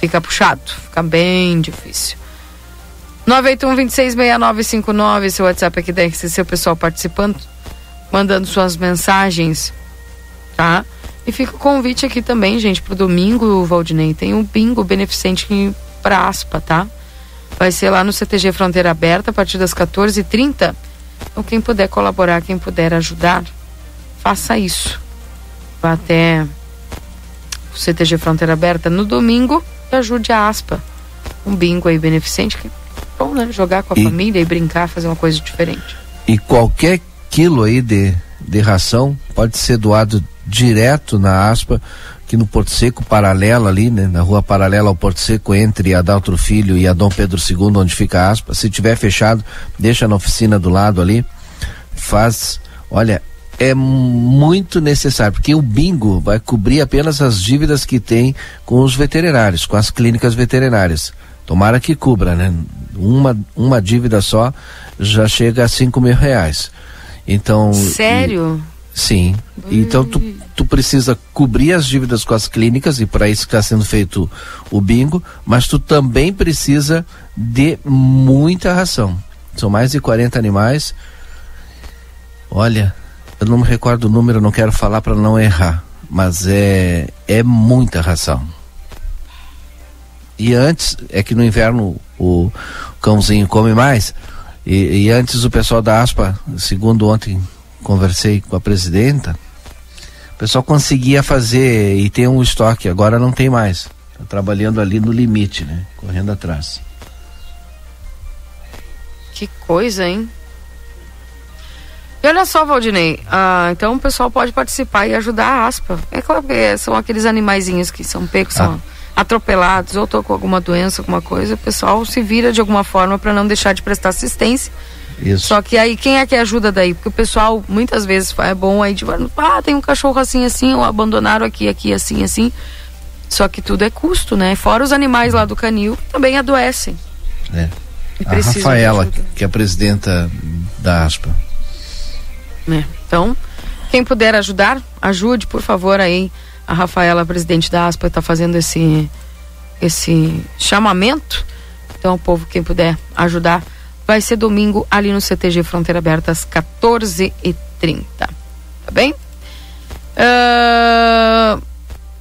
Fica puxado, fica bem difícil. 981-266959, esse WhatsApp aqui da RCC, o pessoal participando, mandando suas mensagens, tá? E fica o convite aqui também, gente, pro domingo, Valdinei, tem um bingo beneficente pra aspa, tá? Vai ser lá no CTG Fronteira Aberta, a partir das 14h30. Então, quem puder colaborar, quem puder ajudar, faça isso. Vá até o CTG Fronteira Aberta no domingo e ajude a aspa. Um bingo aí beneficente, que é bom, né? Jogar com a E- família e brincar, fazer uma coisa diferente. E qualquer quilo aí de, de ração pode ser doado direto na aspa, aqui no Porto Seco, paralelo ali, né? Na rua paralela ao Porto Seco, entre a Daltro Filho e a Dom Pedro II, onde fica a aspa. Se tiver fechado, deixa na oficina do lado ali. Faz, olha, é muito necessário, porque o bingo vai cobrir apenas as dívidas que tem com os veterinários, com as clínicas veterinárias. Tomara que cubra, né? Uma, uma dívida só já chega a cinco mil reais. Então. Sério? e- sim. Então tu, tu precisa cobrir as dívidas com as clínicas e para isso está sendo feito o bingo, mas tu também precisa de muita ração. São mais de 40 animais. Olha, eu não me recordo o número, não quero falar para não errar, mas é é muita ração. E antes, é que no inverno o cãozinho come mais. E, e antes o pessoal da ASPA, segundo ontem conversei com a presidenta, o pessoal conseguia fazer e tem um estoque, agora não tem mais. Tá trabalhando ali no limite, né? Correndo atrás. Que coisa, hein? E olha só, Valdinei, ah, então o pessoal pode participar e ajudar a aspa. É claro que são aqueles animaizinhos que são pegos, são atropelados, ou tô com alguma doença, alguma coisa, o pessoal se vira de alguma forma para não deixar de prestar assistência. Isso. Só que aí quem é que ajuda daí? Porque o pessoal muitas vezes é bom aí de ah, tem um cachorro assim assim, ou abandonaram aqui, aqui, assim, assim. Só que tudo é custo, né? Fora os animais lá do canil que também adoecem. É. E A Rafaela, que é a presidenta da ASPA. Né? Então, quem puder ajudar, ajude, por favor, aí. A Rafaela, presidente da ASPA, está fazendo esse, esse chamamento. Então, o povo, quem puder ajudar, vai ser domingo ali no CTG Fronteira Aberta, às 14h30. Tá bem? Ah,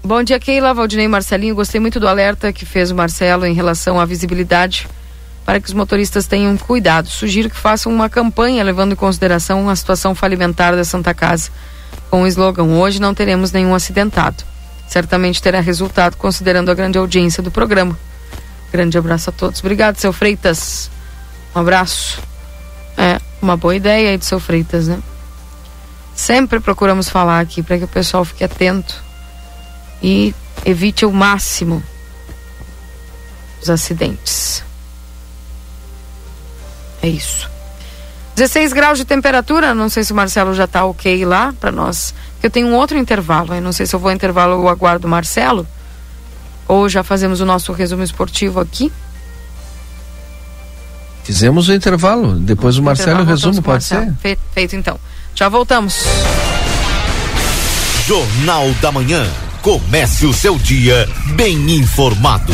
bom dia, Keila, Valdinei Marcelinho. Gostei muito do alerta que fez o Marcelo em relação à visibilidade para que os motoristas tenham cuidado. Sugiro que façam uma campanha levando em consideração a situação falimentar da Santa Casa com o slogan Hoje não teremos nenhum acidentado. certamente terá resultado, considerando a grande audiência do programa. Grande abraço a todos. Obrigado, seu Freitas. Um abraço. É, uma boa ideia aí do seu Freitas, né? Sempre procuramos falar aqui para que o pessoal fique atento e evite ao máximo os acidentes. É isso. 16 graus de temperatura, não sei se o Marcelo já está ok lá para nós. Eu tenho um outro intervalo, eu não sei se eu vou intervalo ou aguardo o Marcelo. Ou já fazemos o nosso resumo esportivo aqui. Fizemos o intervalo, depois o Marcelo resumo, pode Marcelo. ser? Feito, feito então. Já voltamos. Jornal da Manhã. Comece o seu dia bem informado.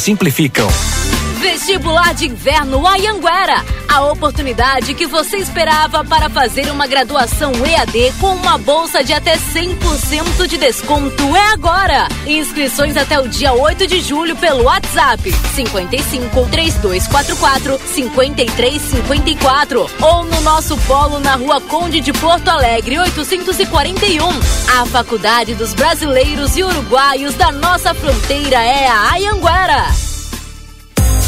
simplificam. Vestibular de Inverno Ayanguera. A oportunidade que você esperava para fazer uma graduação EAD com uma bolsa de até 100% de desconto é agora. Inscrições até o dia 8 de julho pelo WhatsApp 55 3244 5354 ou no nosso polo na Rua Conde de Porto Alegre 841. A Faculdade dos Brasileiros e Uruguaios da nossa fronteira é a Ayanguera.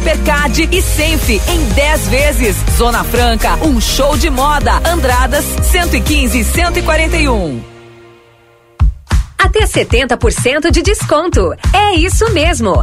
Hipercard e Senf em 10 vezes. Zona Franca, um show de moda. Andradas 115 e 141. Até 70% de desconto. É isso mesmo.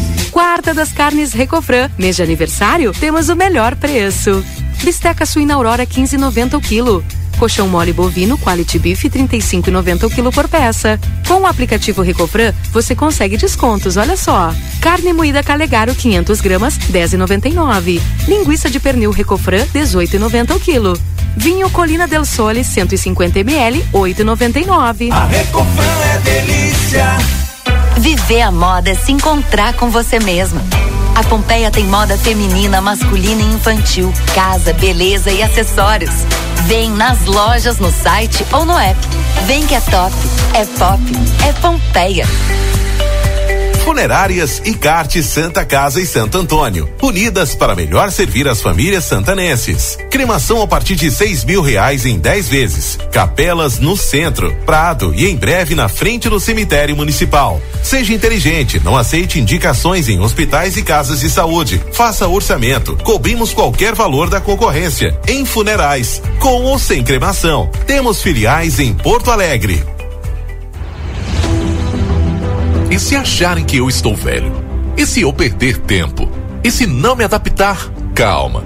Quarta das carnes Recofran. Mês de aniversário, temos o melhor preço. Bisteca suína Aurora 15,90 o quilo. Colchão mole bovino Quality Beef 35,90 o quilo por peça. Com o aplicativo Recofran, você consegue descontos, olha só. Carne moída Calegaro 500 gramas 10,99. Linguiça de pernil Recofran 18,90 o quilo. Vinho Colina del Sole 150 ml 8,99. A Recofran é delícia. Viver a moda é se encontrar com você mesma. A Pompeia tem moda feminina, masculina e infantil, casa, beleza e acessórios. Vem nas lojas, no site ou no app. Vem que é top, é pop, é Pompeia. Funerárias e Carte Santa Casa e Santo Antônio, unidas para melhor servir as famílias santanenses. Cremação a partir de seis mil reais em 10 vezes. Capelas no centro, Prado e em breve na frente do cemitério municipal. Seja inteligente, não aceite indicações em hospitais e casas de saúde. Faça orçamento. Cobrimos qualquer valor da concorrência. Em funerais, com ou sem cremação. Temos filiais em Porto Alegre. E se acharem que eu estou velho? E se eu perder tempo? E se não me adaptar? Calma,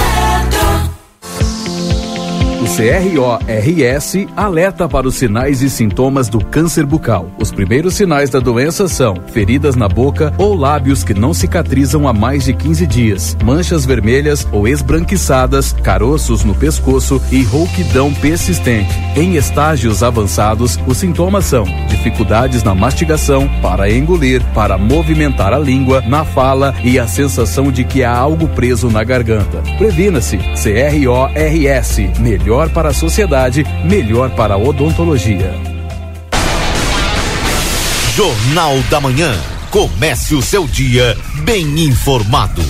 CRORS alerta para os sinais e sintomas do câncer bucal. Os primeiros sinais da doença são feridas na boca ou lábios que não cicatrizam há mais de 15 dias, manchas vermelhas ou esbranquiçadas, caroços no pescoço e rouquidão persistente. Em estágios avançados, os sintomas são dificuldades na mastigação, para engolir, para movimentar a língua, na fala e a sensação de que há algo preso na garganta. Previna-se. CRORS. Melhor para a sociedade, melhor para a odontologia. Jornal da Manhã. Comece o seu dia bem informado.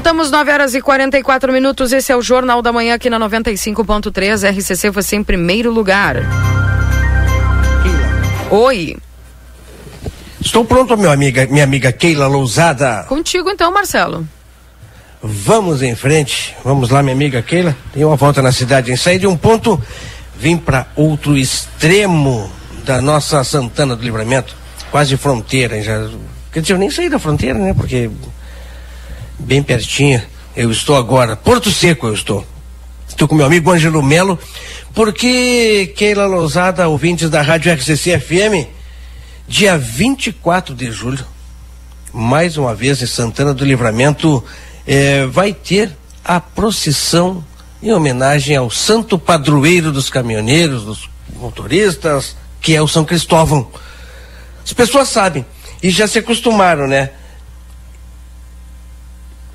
Voltamos 9 horas e 44 minutos. Esse é o Jornal da Manhã aqui na 95.3. RCC você em primeiro lugar. Oi. Estou pronto, meu amiga, minha amiga Keila Lousada. Contigo então, Marcelo. Vamos em frente. Vamos lá, minha amiga Keila. Tem uma volta na cidade. Em sair de um ponto, vim para outro extremo da nossa Santana do Livramento. Quase fronteira. Já... Quer dizer, eu nem saí da fronteira, né? Porque bem pertinho eu estou agora. Porto Seco eu estou. Estou com meu amigo Ângelo Melo, porque Keila Lousada, ouvintes da Rádio RCC FM, dia 24 de julho, mais uma vez em Santana do Livramento, eh, vai ter a procissão em homenagem ao santo padroeiro dos caminhoneiros, dos motoristas, que é o São Cristóvão. As pessoas sabem e já se acostumaram, né?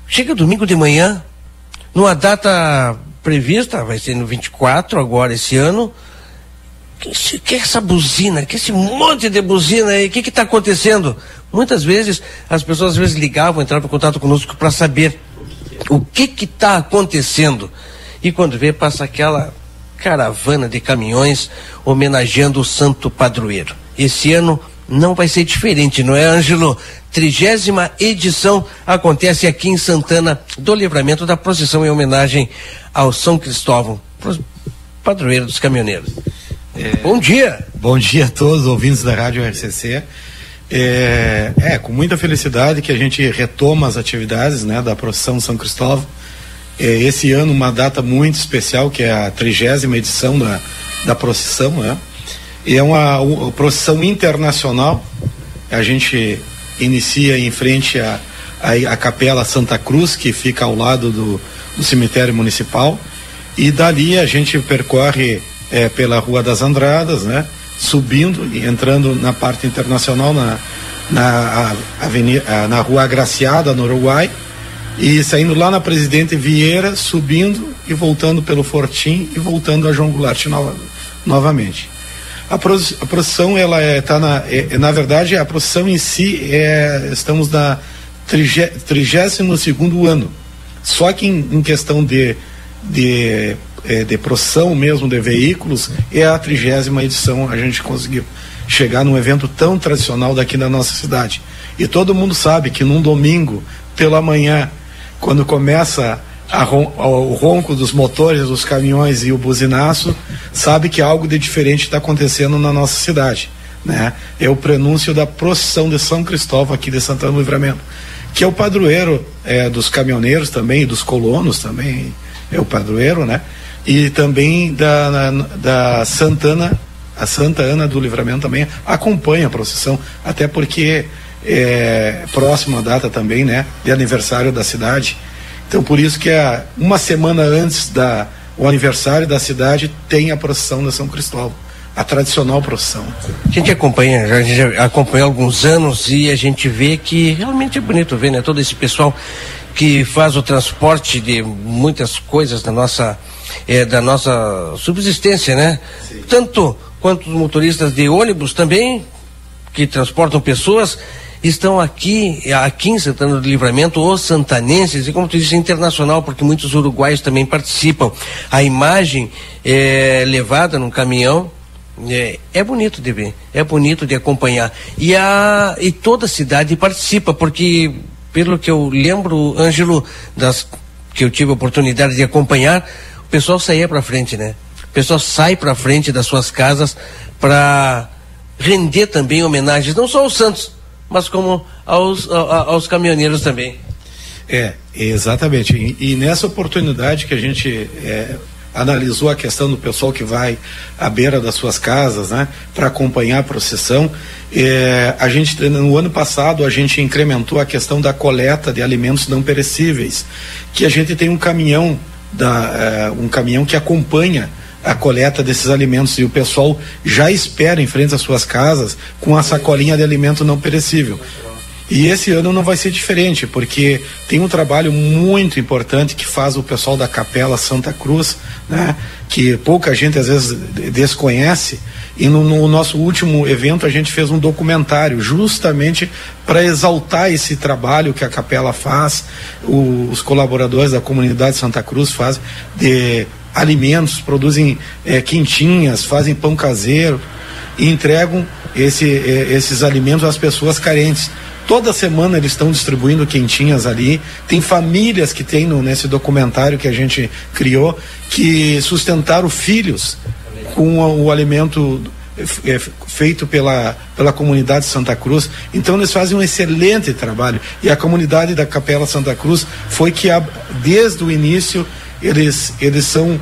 Chega domingo de manhã, numa data prevista, vai ser no 24 agora esse ano. Que, que é essa buzina? Que esse monte de buzina aí? O que está acontecendo? Muitas vezes as pessoas às vezes ligavam, entravam em contato conosco para saber o que está acontecendo. E quando vê, passa aquela caravana de caminhões homenageando o santo padroeiro. Esse ano não vai ser diferente, não é, Ângelo? Trigésima edição acontece aqui em Santana do Livramento da procissão em homenagem ao São Cristóvão, padroeiro dos caminhoneiros. Bom dia. Bom dia a todos os ouvintes da Rádio RCC. É, é, com muita felicidade que a gente retoma as atividades né, da procissão São Cristóvão. É, esse ano uma data muito especial, que é a trigésima edição da, da procissão, né? É uma, uma procissão internacional. A gente inicia em frente à à à Capela Santa Cruz, que fica ao lado do, do cemitério municipal. E dali a gente percorre eh, pela Rua das Andradas, né? Subindo e entrando na parte internacional, na, na, avenida, na rua Agraciada, no Uruguai, e saindo lá na Presidente Vieira, subindo e voltando pelo Fortim e voltando a João Goulart no, novamente. A, procissão, ela é, tá na, é, na verdade, a procissão em si, é, estamos na 32 segundo ano. Só que em, em questão de, de, é, de procissão mesmo de veículos, é a trigésima edição a gente conseguiu chegar num evento tão tradicional daqui da nossa cidade. E todo mundo sabe que num domingo, pela manhã, quando começa ron, o ronco dos motores dos caminhões e o buzinaço, sabe que algo de diferente está acontecendo na nossa cidade. Né? É o prenúncio da procissão de São Cristóvão aqui de Santana do Livramento, que é o padroeiro é, dos caminhoneiros também, dos colonos também, é o padroeiro, né? E também da, da Santana, a Santa Ana do Livramento também acompanha a procissão, até porque é próxima data também, né? De aniversário da cidade. Então por isso que é uma semana antes da o aniversário da cidade tem a procissão da São Cristóvão, a tradicional procissão. A gente acompanha, a gente acompanha há alguns anos e a gente vê que realmente é bonito ver, né? Todo esse pessoal que faz o transporte de muitas coisas da nossa é, da nossa subsistência, né? Sim. Tanto quanto os motoristas de ônibus também que transportam pessoas estão aqui, aqui em Santana do Livramento, os santanenses, e como tu disse, internacional, porque muitos uruguaios também participam. A imagem é levada num caminhão, é, é, bonito de ver, é bonito de acompanhar. E, a, e toda a cidade participa, porque, pelo que eu lembro, Ângelo, das que eu tive a oportunidade de acompanhar, o pessoal saía para frente, né? O pessoal sai para frente das suas casas para render também homenagens, não só aos santos, mas como aos, aos caminhoneiros também. É, exatamente. E, nessa oportunidade que a gente é, analisou a questão do pessoal que vai à beira das suas casas, né, para acompanhar a procissão, é, a gente no ano passado a gente incrementou a questão da coleta de alimentos não perecíveis, que a gente tem um caminhão da, é, um caminhão que acompanha a coleta desses alimentos e o pessoal já espera em frente às suas casas com a sacolinha de alimento não perecível. E esse ano não vai ser diferente, porque tem um trabalho muito importante que faz o pessoal da Capela Santa Cruz, né? Que pouca gente às vezes desconhece. E no, no nosso último evento a gente fez um documentário justamente para exaltar esse trabalho que a Capela faz, o, os colaboradores da comunidade Santa Cruz fazem de alimentos, produzem é, quentinhas, fazem pão caseiro e entregam esse, é, esses alimentos às pessoas carentes. Toda semana eles estão distribuindo quentinhas ali. Tem famílias que tem no, nesse documentário que a gente criou que sustentaram filhos com o, o alimento é, feito pela, pela comunidade Santa Cruz. Então eles fazem um excelente trabalho. E a comunidade da Capela Santa Cruz foi que, desde o início, eles, eles são,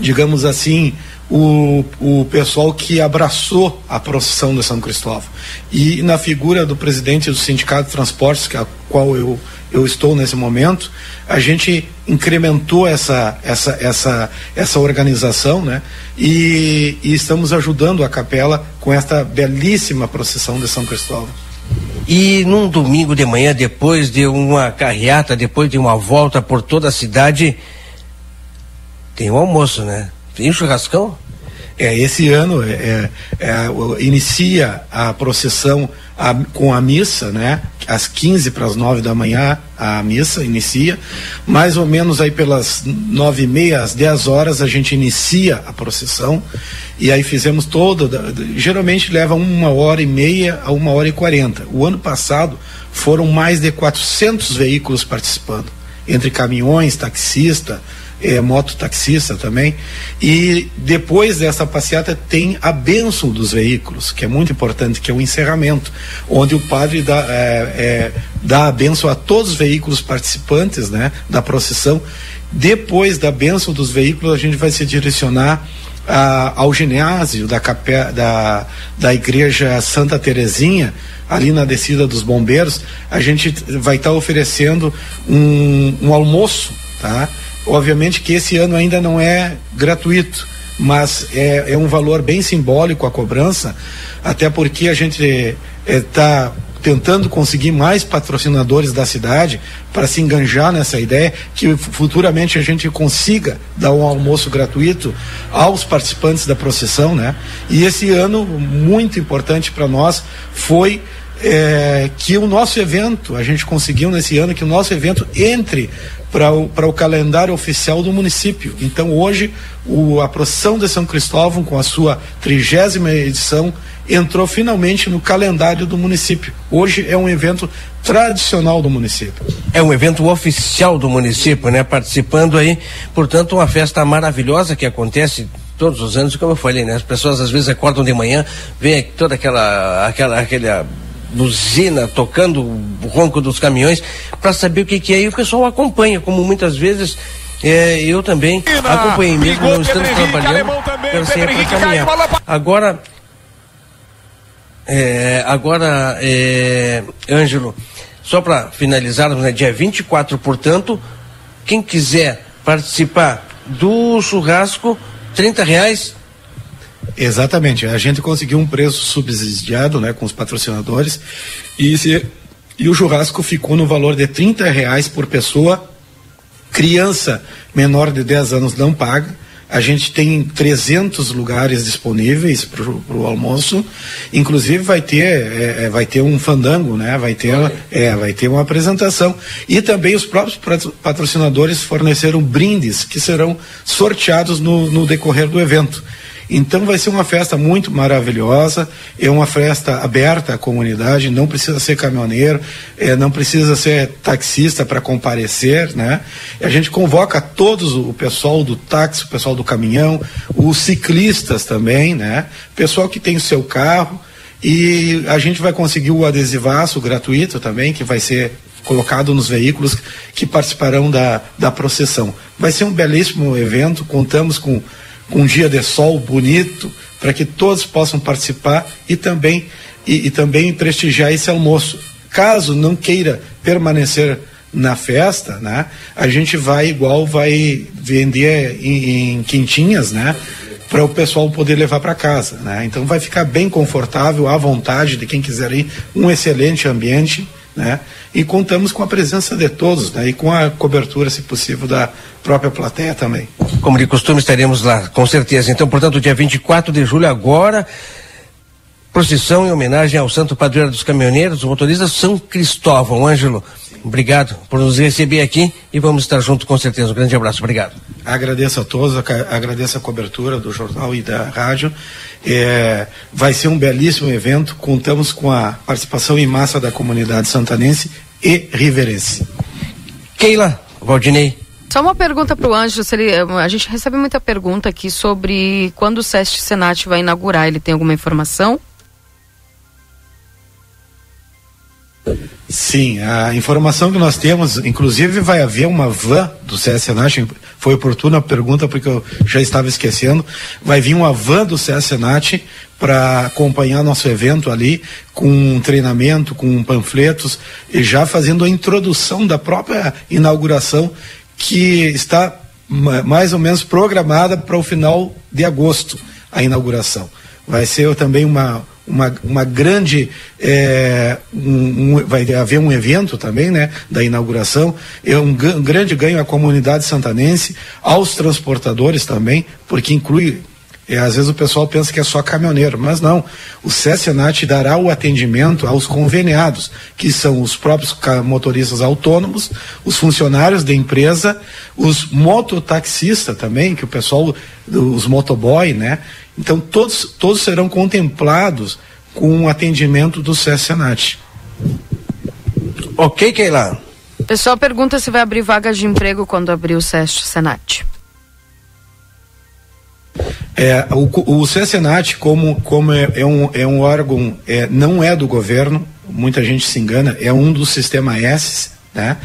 digamos assim, o, o pessoal que abraçou a procissão de São Cristóvão. E na figura do presidente do Sindicato de Transportes, que é a qual eu, eu estou nesse momento, a gente incrementou essa, essa, essa, essa organização, né? E, e estamos ajudando a capela com esta belíssima procissão de São Cristóvão. E num domingo de manhã, depois de uma carreata, depois de uma volta por toda a cidade, tem o almoço, né? Tem o churrascão? É, esse ano é, é, é inicia a procissão a, com a missa, né? Às 15 para as 9 da manhã a missa inicia. Mais ou menos aí pelas nove e meia, às 10 horas, a gente inicia a procissão. E aí fizemos toda. Geralmente leva uma hora e meia a uma hora e quarenta. O ano passado foram mais de 400 veículos participando, entre caminhões, taxista, é, mototaxista também. E depois dessa passeata tem a bênção dos veículos, que é muito importante, que é o encerramento, onde o padre dá, é, é, dá a bênção a todos os veículos participantes né, da procissão. Depois da bênção dos veículos, a gente vai se direcionar a, ao ginásio da, capé, da, da igreja Santa Terezinha, ali na descida dos bombeiros, a gente vai estar tá oferecendo um, um almoço, tá? Obviamente que esse ano ainda não é gratuito, mas é, é um valor bem simbólico a cobrança, até porque a gente está é, tentando conseguir mais patrocinadores da cidade para se enganjar nessa ideia que futuramente a gente consiga dar um almoço gratuito aos participantes da procissão, né? E esse ano muito importante para nós foi é, que o nosso evento, a gente conseguiu nesse ano que o nosso evento entre para o, o calendário oficial do município. Então hoje o, a procissão de São Cristóvão, com a sua trigésima edição, entrou finalmente no calendário do município. Hoje é um evento tradicional do município. É um evento oficial do município, né? Participando aí, portanto, uma festa maravilhosa que acontece todos os anos, como eu falei, né? As pessoas às vezes acordam de manhã, vem toda aquela, aquela, aquela buzina tocando o ronco dos caminhões para saber o que, que é. E o pessoal acompanha, como muitas vezes é, eu também acompanhei mesmo, não estamos trabalhando, sempre caminhar. Agora, é, agora, é, Ângelo, só para finalizarmos, né, dia 24, portanto, quem quiser participar do churrasco, 30 reais Exatamente. A gente conseguiu um preço subsidiado né, com os patrocinadores e, se, e o churrasco ficou no valor de 30 reais por pessoa. Criança menor de 10 anos não paga. A gente tem 300 lugares disponíveis para o almoço. Inclusive vai ter, é, é, vai ter um fandango, né? Vai ter, é, vai ter uma apresentação. E também os próprios patrocinadores forneceram brindes que serão sorteados no, no decorrer do evento. Então vai ser uma festa muito maravilhosa, é uma festa aberta à comunidade, não precisa ser caminhoneiro, é, não precisa ser taxista para comparecer, né? A gente convoca todos o pessoal do táxi, o pessoal do caminhão, os ciclistas também, né? Pessoal que tem o seu carro e a gente vai conseguir o adesivaço gratuito também, que vai ser colocado nos veículos que participarão da, da procissão. Vai ser um belíssimo evento, contamos com um dia de sol bonito, para que todos possam participar e também, e, e também prestigiar esse almoço. Caso não queira permanecer na festa, né, a gente vai igual vai vender em, em quintinhas, né, para o pessoal poder levar para casa, né? Então vai ficar bem confortável, à vontade de quem quiser ir, um excelente ambiente né? E contamos com a presença de todos, né? E com a cobertura, se possível, da própria plateia também. Como de costume, estaremos lá, com certeza. Então, portanto, dia 24 de julho, agora, procissão em homenagem ao Santo Padroeiro dos Caminhoneiros, o motorista São Cristóvão. Ângelo, obrigado por nos receber aqui e vamos estar juntos com certeza. Um grande abraço, obrigado. Agradeço a todos, agradeço a cobertura do jornal e da rádio é, vai ser um belíssimo evento. Contamos com a participação em massa da comunidade santanense e riverense. Keila, Valdinei. Só uma pergunta para o Anjo, se ele, a gente recebe muita pergunta aqui sobre quando o SEST Senat vai inaugurar. Ele tem alguma informação? Sim, a informação que nós temos, inclusive vai haver uma van do CSNAT, foi oportuna a pergunta porque eu já estava esquecendo, vai vir uma van do CSNAT para acompanhar nosso evento ali, com treinamento, com panfletos, e já fazendo a introdução da própria inauguração, que está mais ou menos programada para o final de agosto, a inauguração. Vai ser também uma, uma, uma grande é, um, um, vai haver um evento também né da inauguração é um, um, grande ganho à comunidade santanense aos transportadores também porque inclui é, às vezes o pessoal pensa que é só caminhoneiro, mas não. O CESENAT dará o atendimento aos conveniados, que são os próprios motoristas autônomos, os funcionários da empresa, os mototaxistas também, que o pessoal, os motoboy, né? Então todos, todos serão contemplados com o atendimento do CESENAT. Ok, Keila. O pessoal pergunta se vai abrir vagas de emprego quando abrir o Senat. É, o, o CESENAT, como, como é, é, um, é um órgão, é, não é do governo, muita gente se engana, é um do sistema S, né?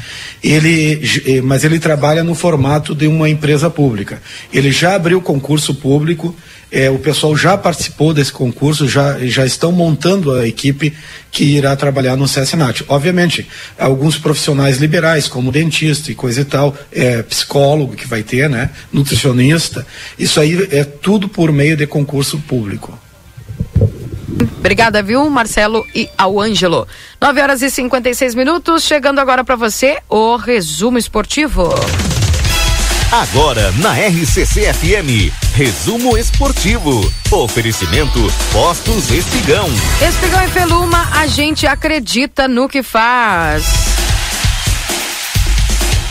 Ele, eh, mas ele trabalha no formato de uma empresa pública. Ele já abriu concurso público, é, o pessoal já participou desse concurso, já, já estão montando a equipe que irá trabalhar no CSNAT. Obviamente, alguns profissionais liberais, como dentista e coisa e tal, é, psicólogo que vai ter, né? nutricionista, isso aí é tudo por meio de concurso público. Obrigada, viu, Marcelo e ao Ângelo. 9 horas e 56 minutos, chegando agora para você o resumo esportivo. Agora na RCC FM, resumo esportivo. Oferecimento Postos Espigão. Espigão e Feluma, a gente acredita no que faz.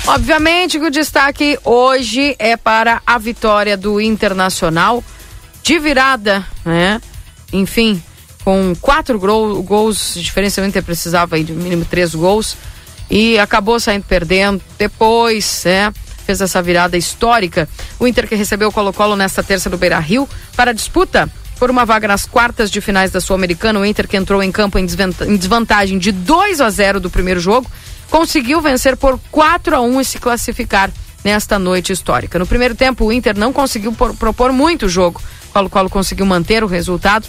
Obviamente que o destaque hoje é para a vitória do Internacional de virada, né? Enfim, com quatro gol, gols diferença, Inter precisava aí de mínimo três gols e acabou saindo perdendo. Depois, né? Fez essa virada histórica. O Inter que recebeu o Colo-Colo nesta terça do Beira Rio para disputa por uma vaga nas quartas de finais da Sul-Americana. O Inter que entrou em campo em desvantagem de 2 a 0 do primeiro jogo, conseguiu vencer por 4 a 1 e se classificar nesta noite histórica. No primeiro tempo, o Inter não conseguiu propor muito o jogo. Colo-Colo conseguiu manter o resultado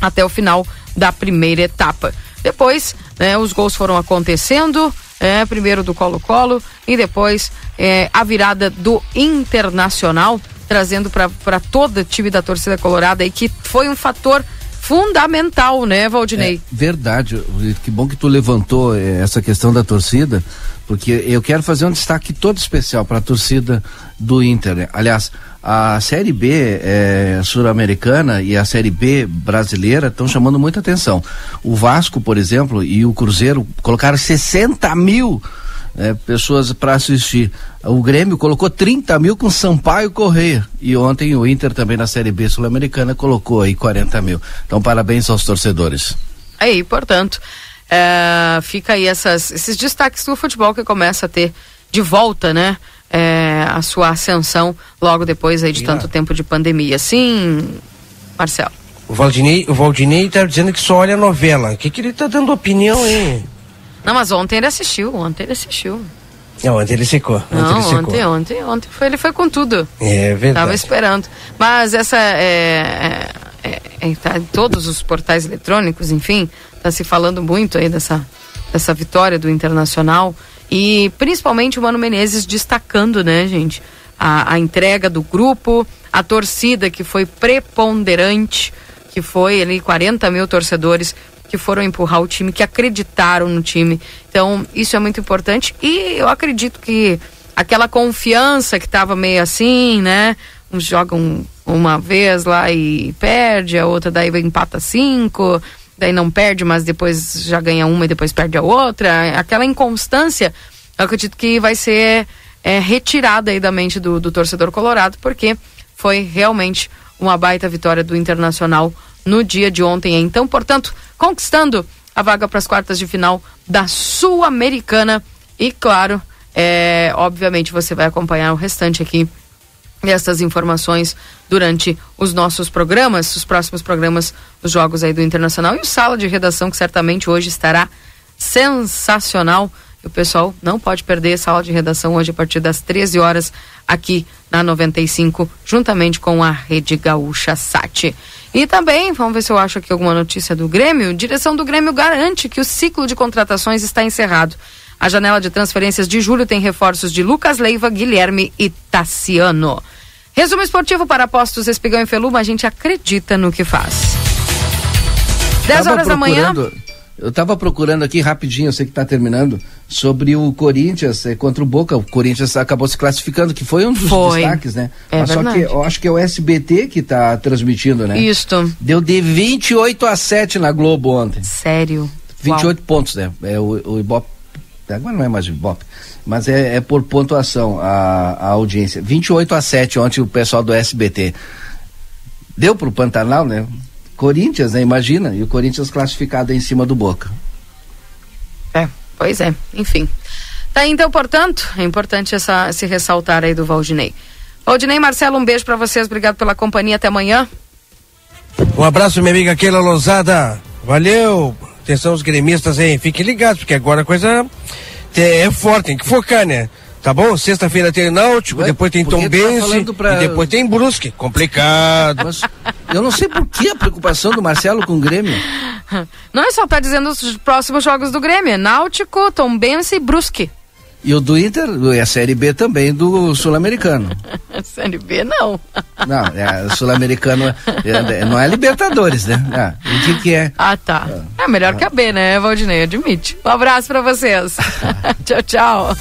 até o final da primeira etapa. Depois, né, os gols foram acontecendo, é, primeiro do Colo-Colo e depois é, a virada do Internacional, trazendo para toda time da torcida colorada e que foi um fator fundamental, né, Valdinei? É, verdade. Que bom que tu levantou eh, essa questão da torcida, porque eu quero fazer um destaque todo especial para a torcida do Inter. Né? Aliás, a Série B é, sul-americana e a Série B brasileira estão chamando muita atenção. O Vasco, por exemplo, e o Cruzeiro colocaram 60 mil é, pessoas para assistir. O Grêmio colocou 30 mil com Sampaio Correia. E ontem o Inter também na Série B sul-americana colocou aí 40 mil. Então, parabéns aos torcedores. Aí, portanto, é, fica aí essas, esses destaques do futebol que começa a ter de volta, né? É, a sua ascensão logo depois aí de tanto tempo de pandemia. Sim, Marcelo. O Valdinei, o Valdinei tá dizendo que só olha novela. O que, que ele tá dando opinião aí? Não, mas ontem ele assistiu, ontem ele assistiu. Não, ontem ele secou. Ontem Não, ele secou. ontem, ontem, ontem foi, ele foi com tudo. É verdade. Tava esperando. Mas essa é, é, é, é tá em todos os portais eletrônicos, enfim, tá se falando muito aí dessa, dessa vitória do Internacional. E principalmente o Mano Menezes destacando, né, gente, a, a entrega do grupo, a torcida que foi preponderante, que foi ali 40 mil torcedores que foram empurrar o time, que acreditaram no time. Então, isso é muito importante. E eu acredito que aquela confiança que estava meio assim, né? Uns jogam uma vez lá e perde, a outra daí empata cinco, daí não perde, mas depois já ganha uma e depois perde a outra. Aquela inconstância, eu acredito que vai ser é, retirada aí da mente do, do torcedor colorado, porque foi realmente uma baita vitória do Internacional no dia de ontem. Então, portanto, conquistando a vaga para as quartas de final da Sul-Americana. E claro, é, obviamente você vai acompanhar o restante aqui essas informações durante os nossos programas, os próximos programas, os jogos aí do Internacional e o sala de redação que certamente hoje estará sensacional. O pessoal não pode perder a sala de redação hoje a partir das 13 horas aqui na 95, juntamente com a Rede Gaúcha Sat. E também, vamos ver se eu acho aqui alguma notícia do Grêmio. Direção do Grêmio garante que o ciclo de contratações está encerrado. A janela de transferências de julho tem reforços de Lucas Leiva, Guilherme e Tassiano. Resumo esportivo para apostos Espigão e Feluma, a gente acredita no que faz. 10 horas da manhã. Eu estava procurando aqui rapidinho, eu sei que está terminando, sobre o Corinthians é, contra o Boca. O Corinthians acabou se classificando, que foi um dos foi. destaques, né? É Mas verdade. só que eu acho que é o SBT que está transmitindo, né? Isto. Deu de 28 a 7 na Globo ontem. Sério? 28 Uau. pontos, né? É, o, o Ibope agora não é mais Ibope, mas é, é por pontuação a, a, audiência. 28 a 7 ontem o pessoal do SBT. Deu pro Pantanal, né? Corinthians, né? Imagina, e o Corinthians classificado em cima do Boca. É, pois é, enfim. Tá então, portanto, é importante essa, se ressaltar aí do Valdinei. Valdinei, Marcelo, um beijo para vocês, obrigado pela companhia, até amanhã. Um abraço, minha amiga Keila Lousada. Valeu! Atenção os gremistas aí, fiquem ligados, porque agora a coisa é forte, tem que focar, né? Tá bom? Sexta-feira tem Náutico, Ué, depois tem Tom Bense tá pra... e depois tem Brusque. Complicado. Mas eu não sei por que a preocupação do Marcelo com o Grêmio. Não é só tá dizendo os próximos jogos do Grêmio, Náutico, Tom Bense e Brusque. E o do Inter é a Série B também do Sul-Americano. [laughs] Série B não. Não, é Sul-Americano, é, não é Libertadores, né? Ah, o que que é? Ah, tá. É melhor que a B, né, Valdinei? Admite. Um abraço pra vocês. [laughs] tchau, tchau.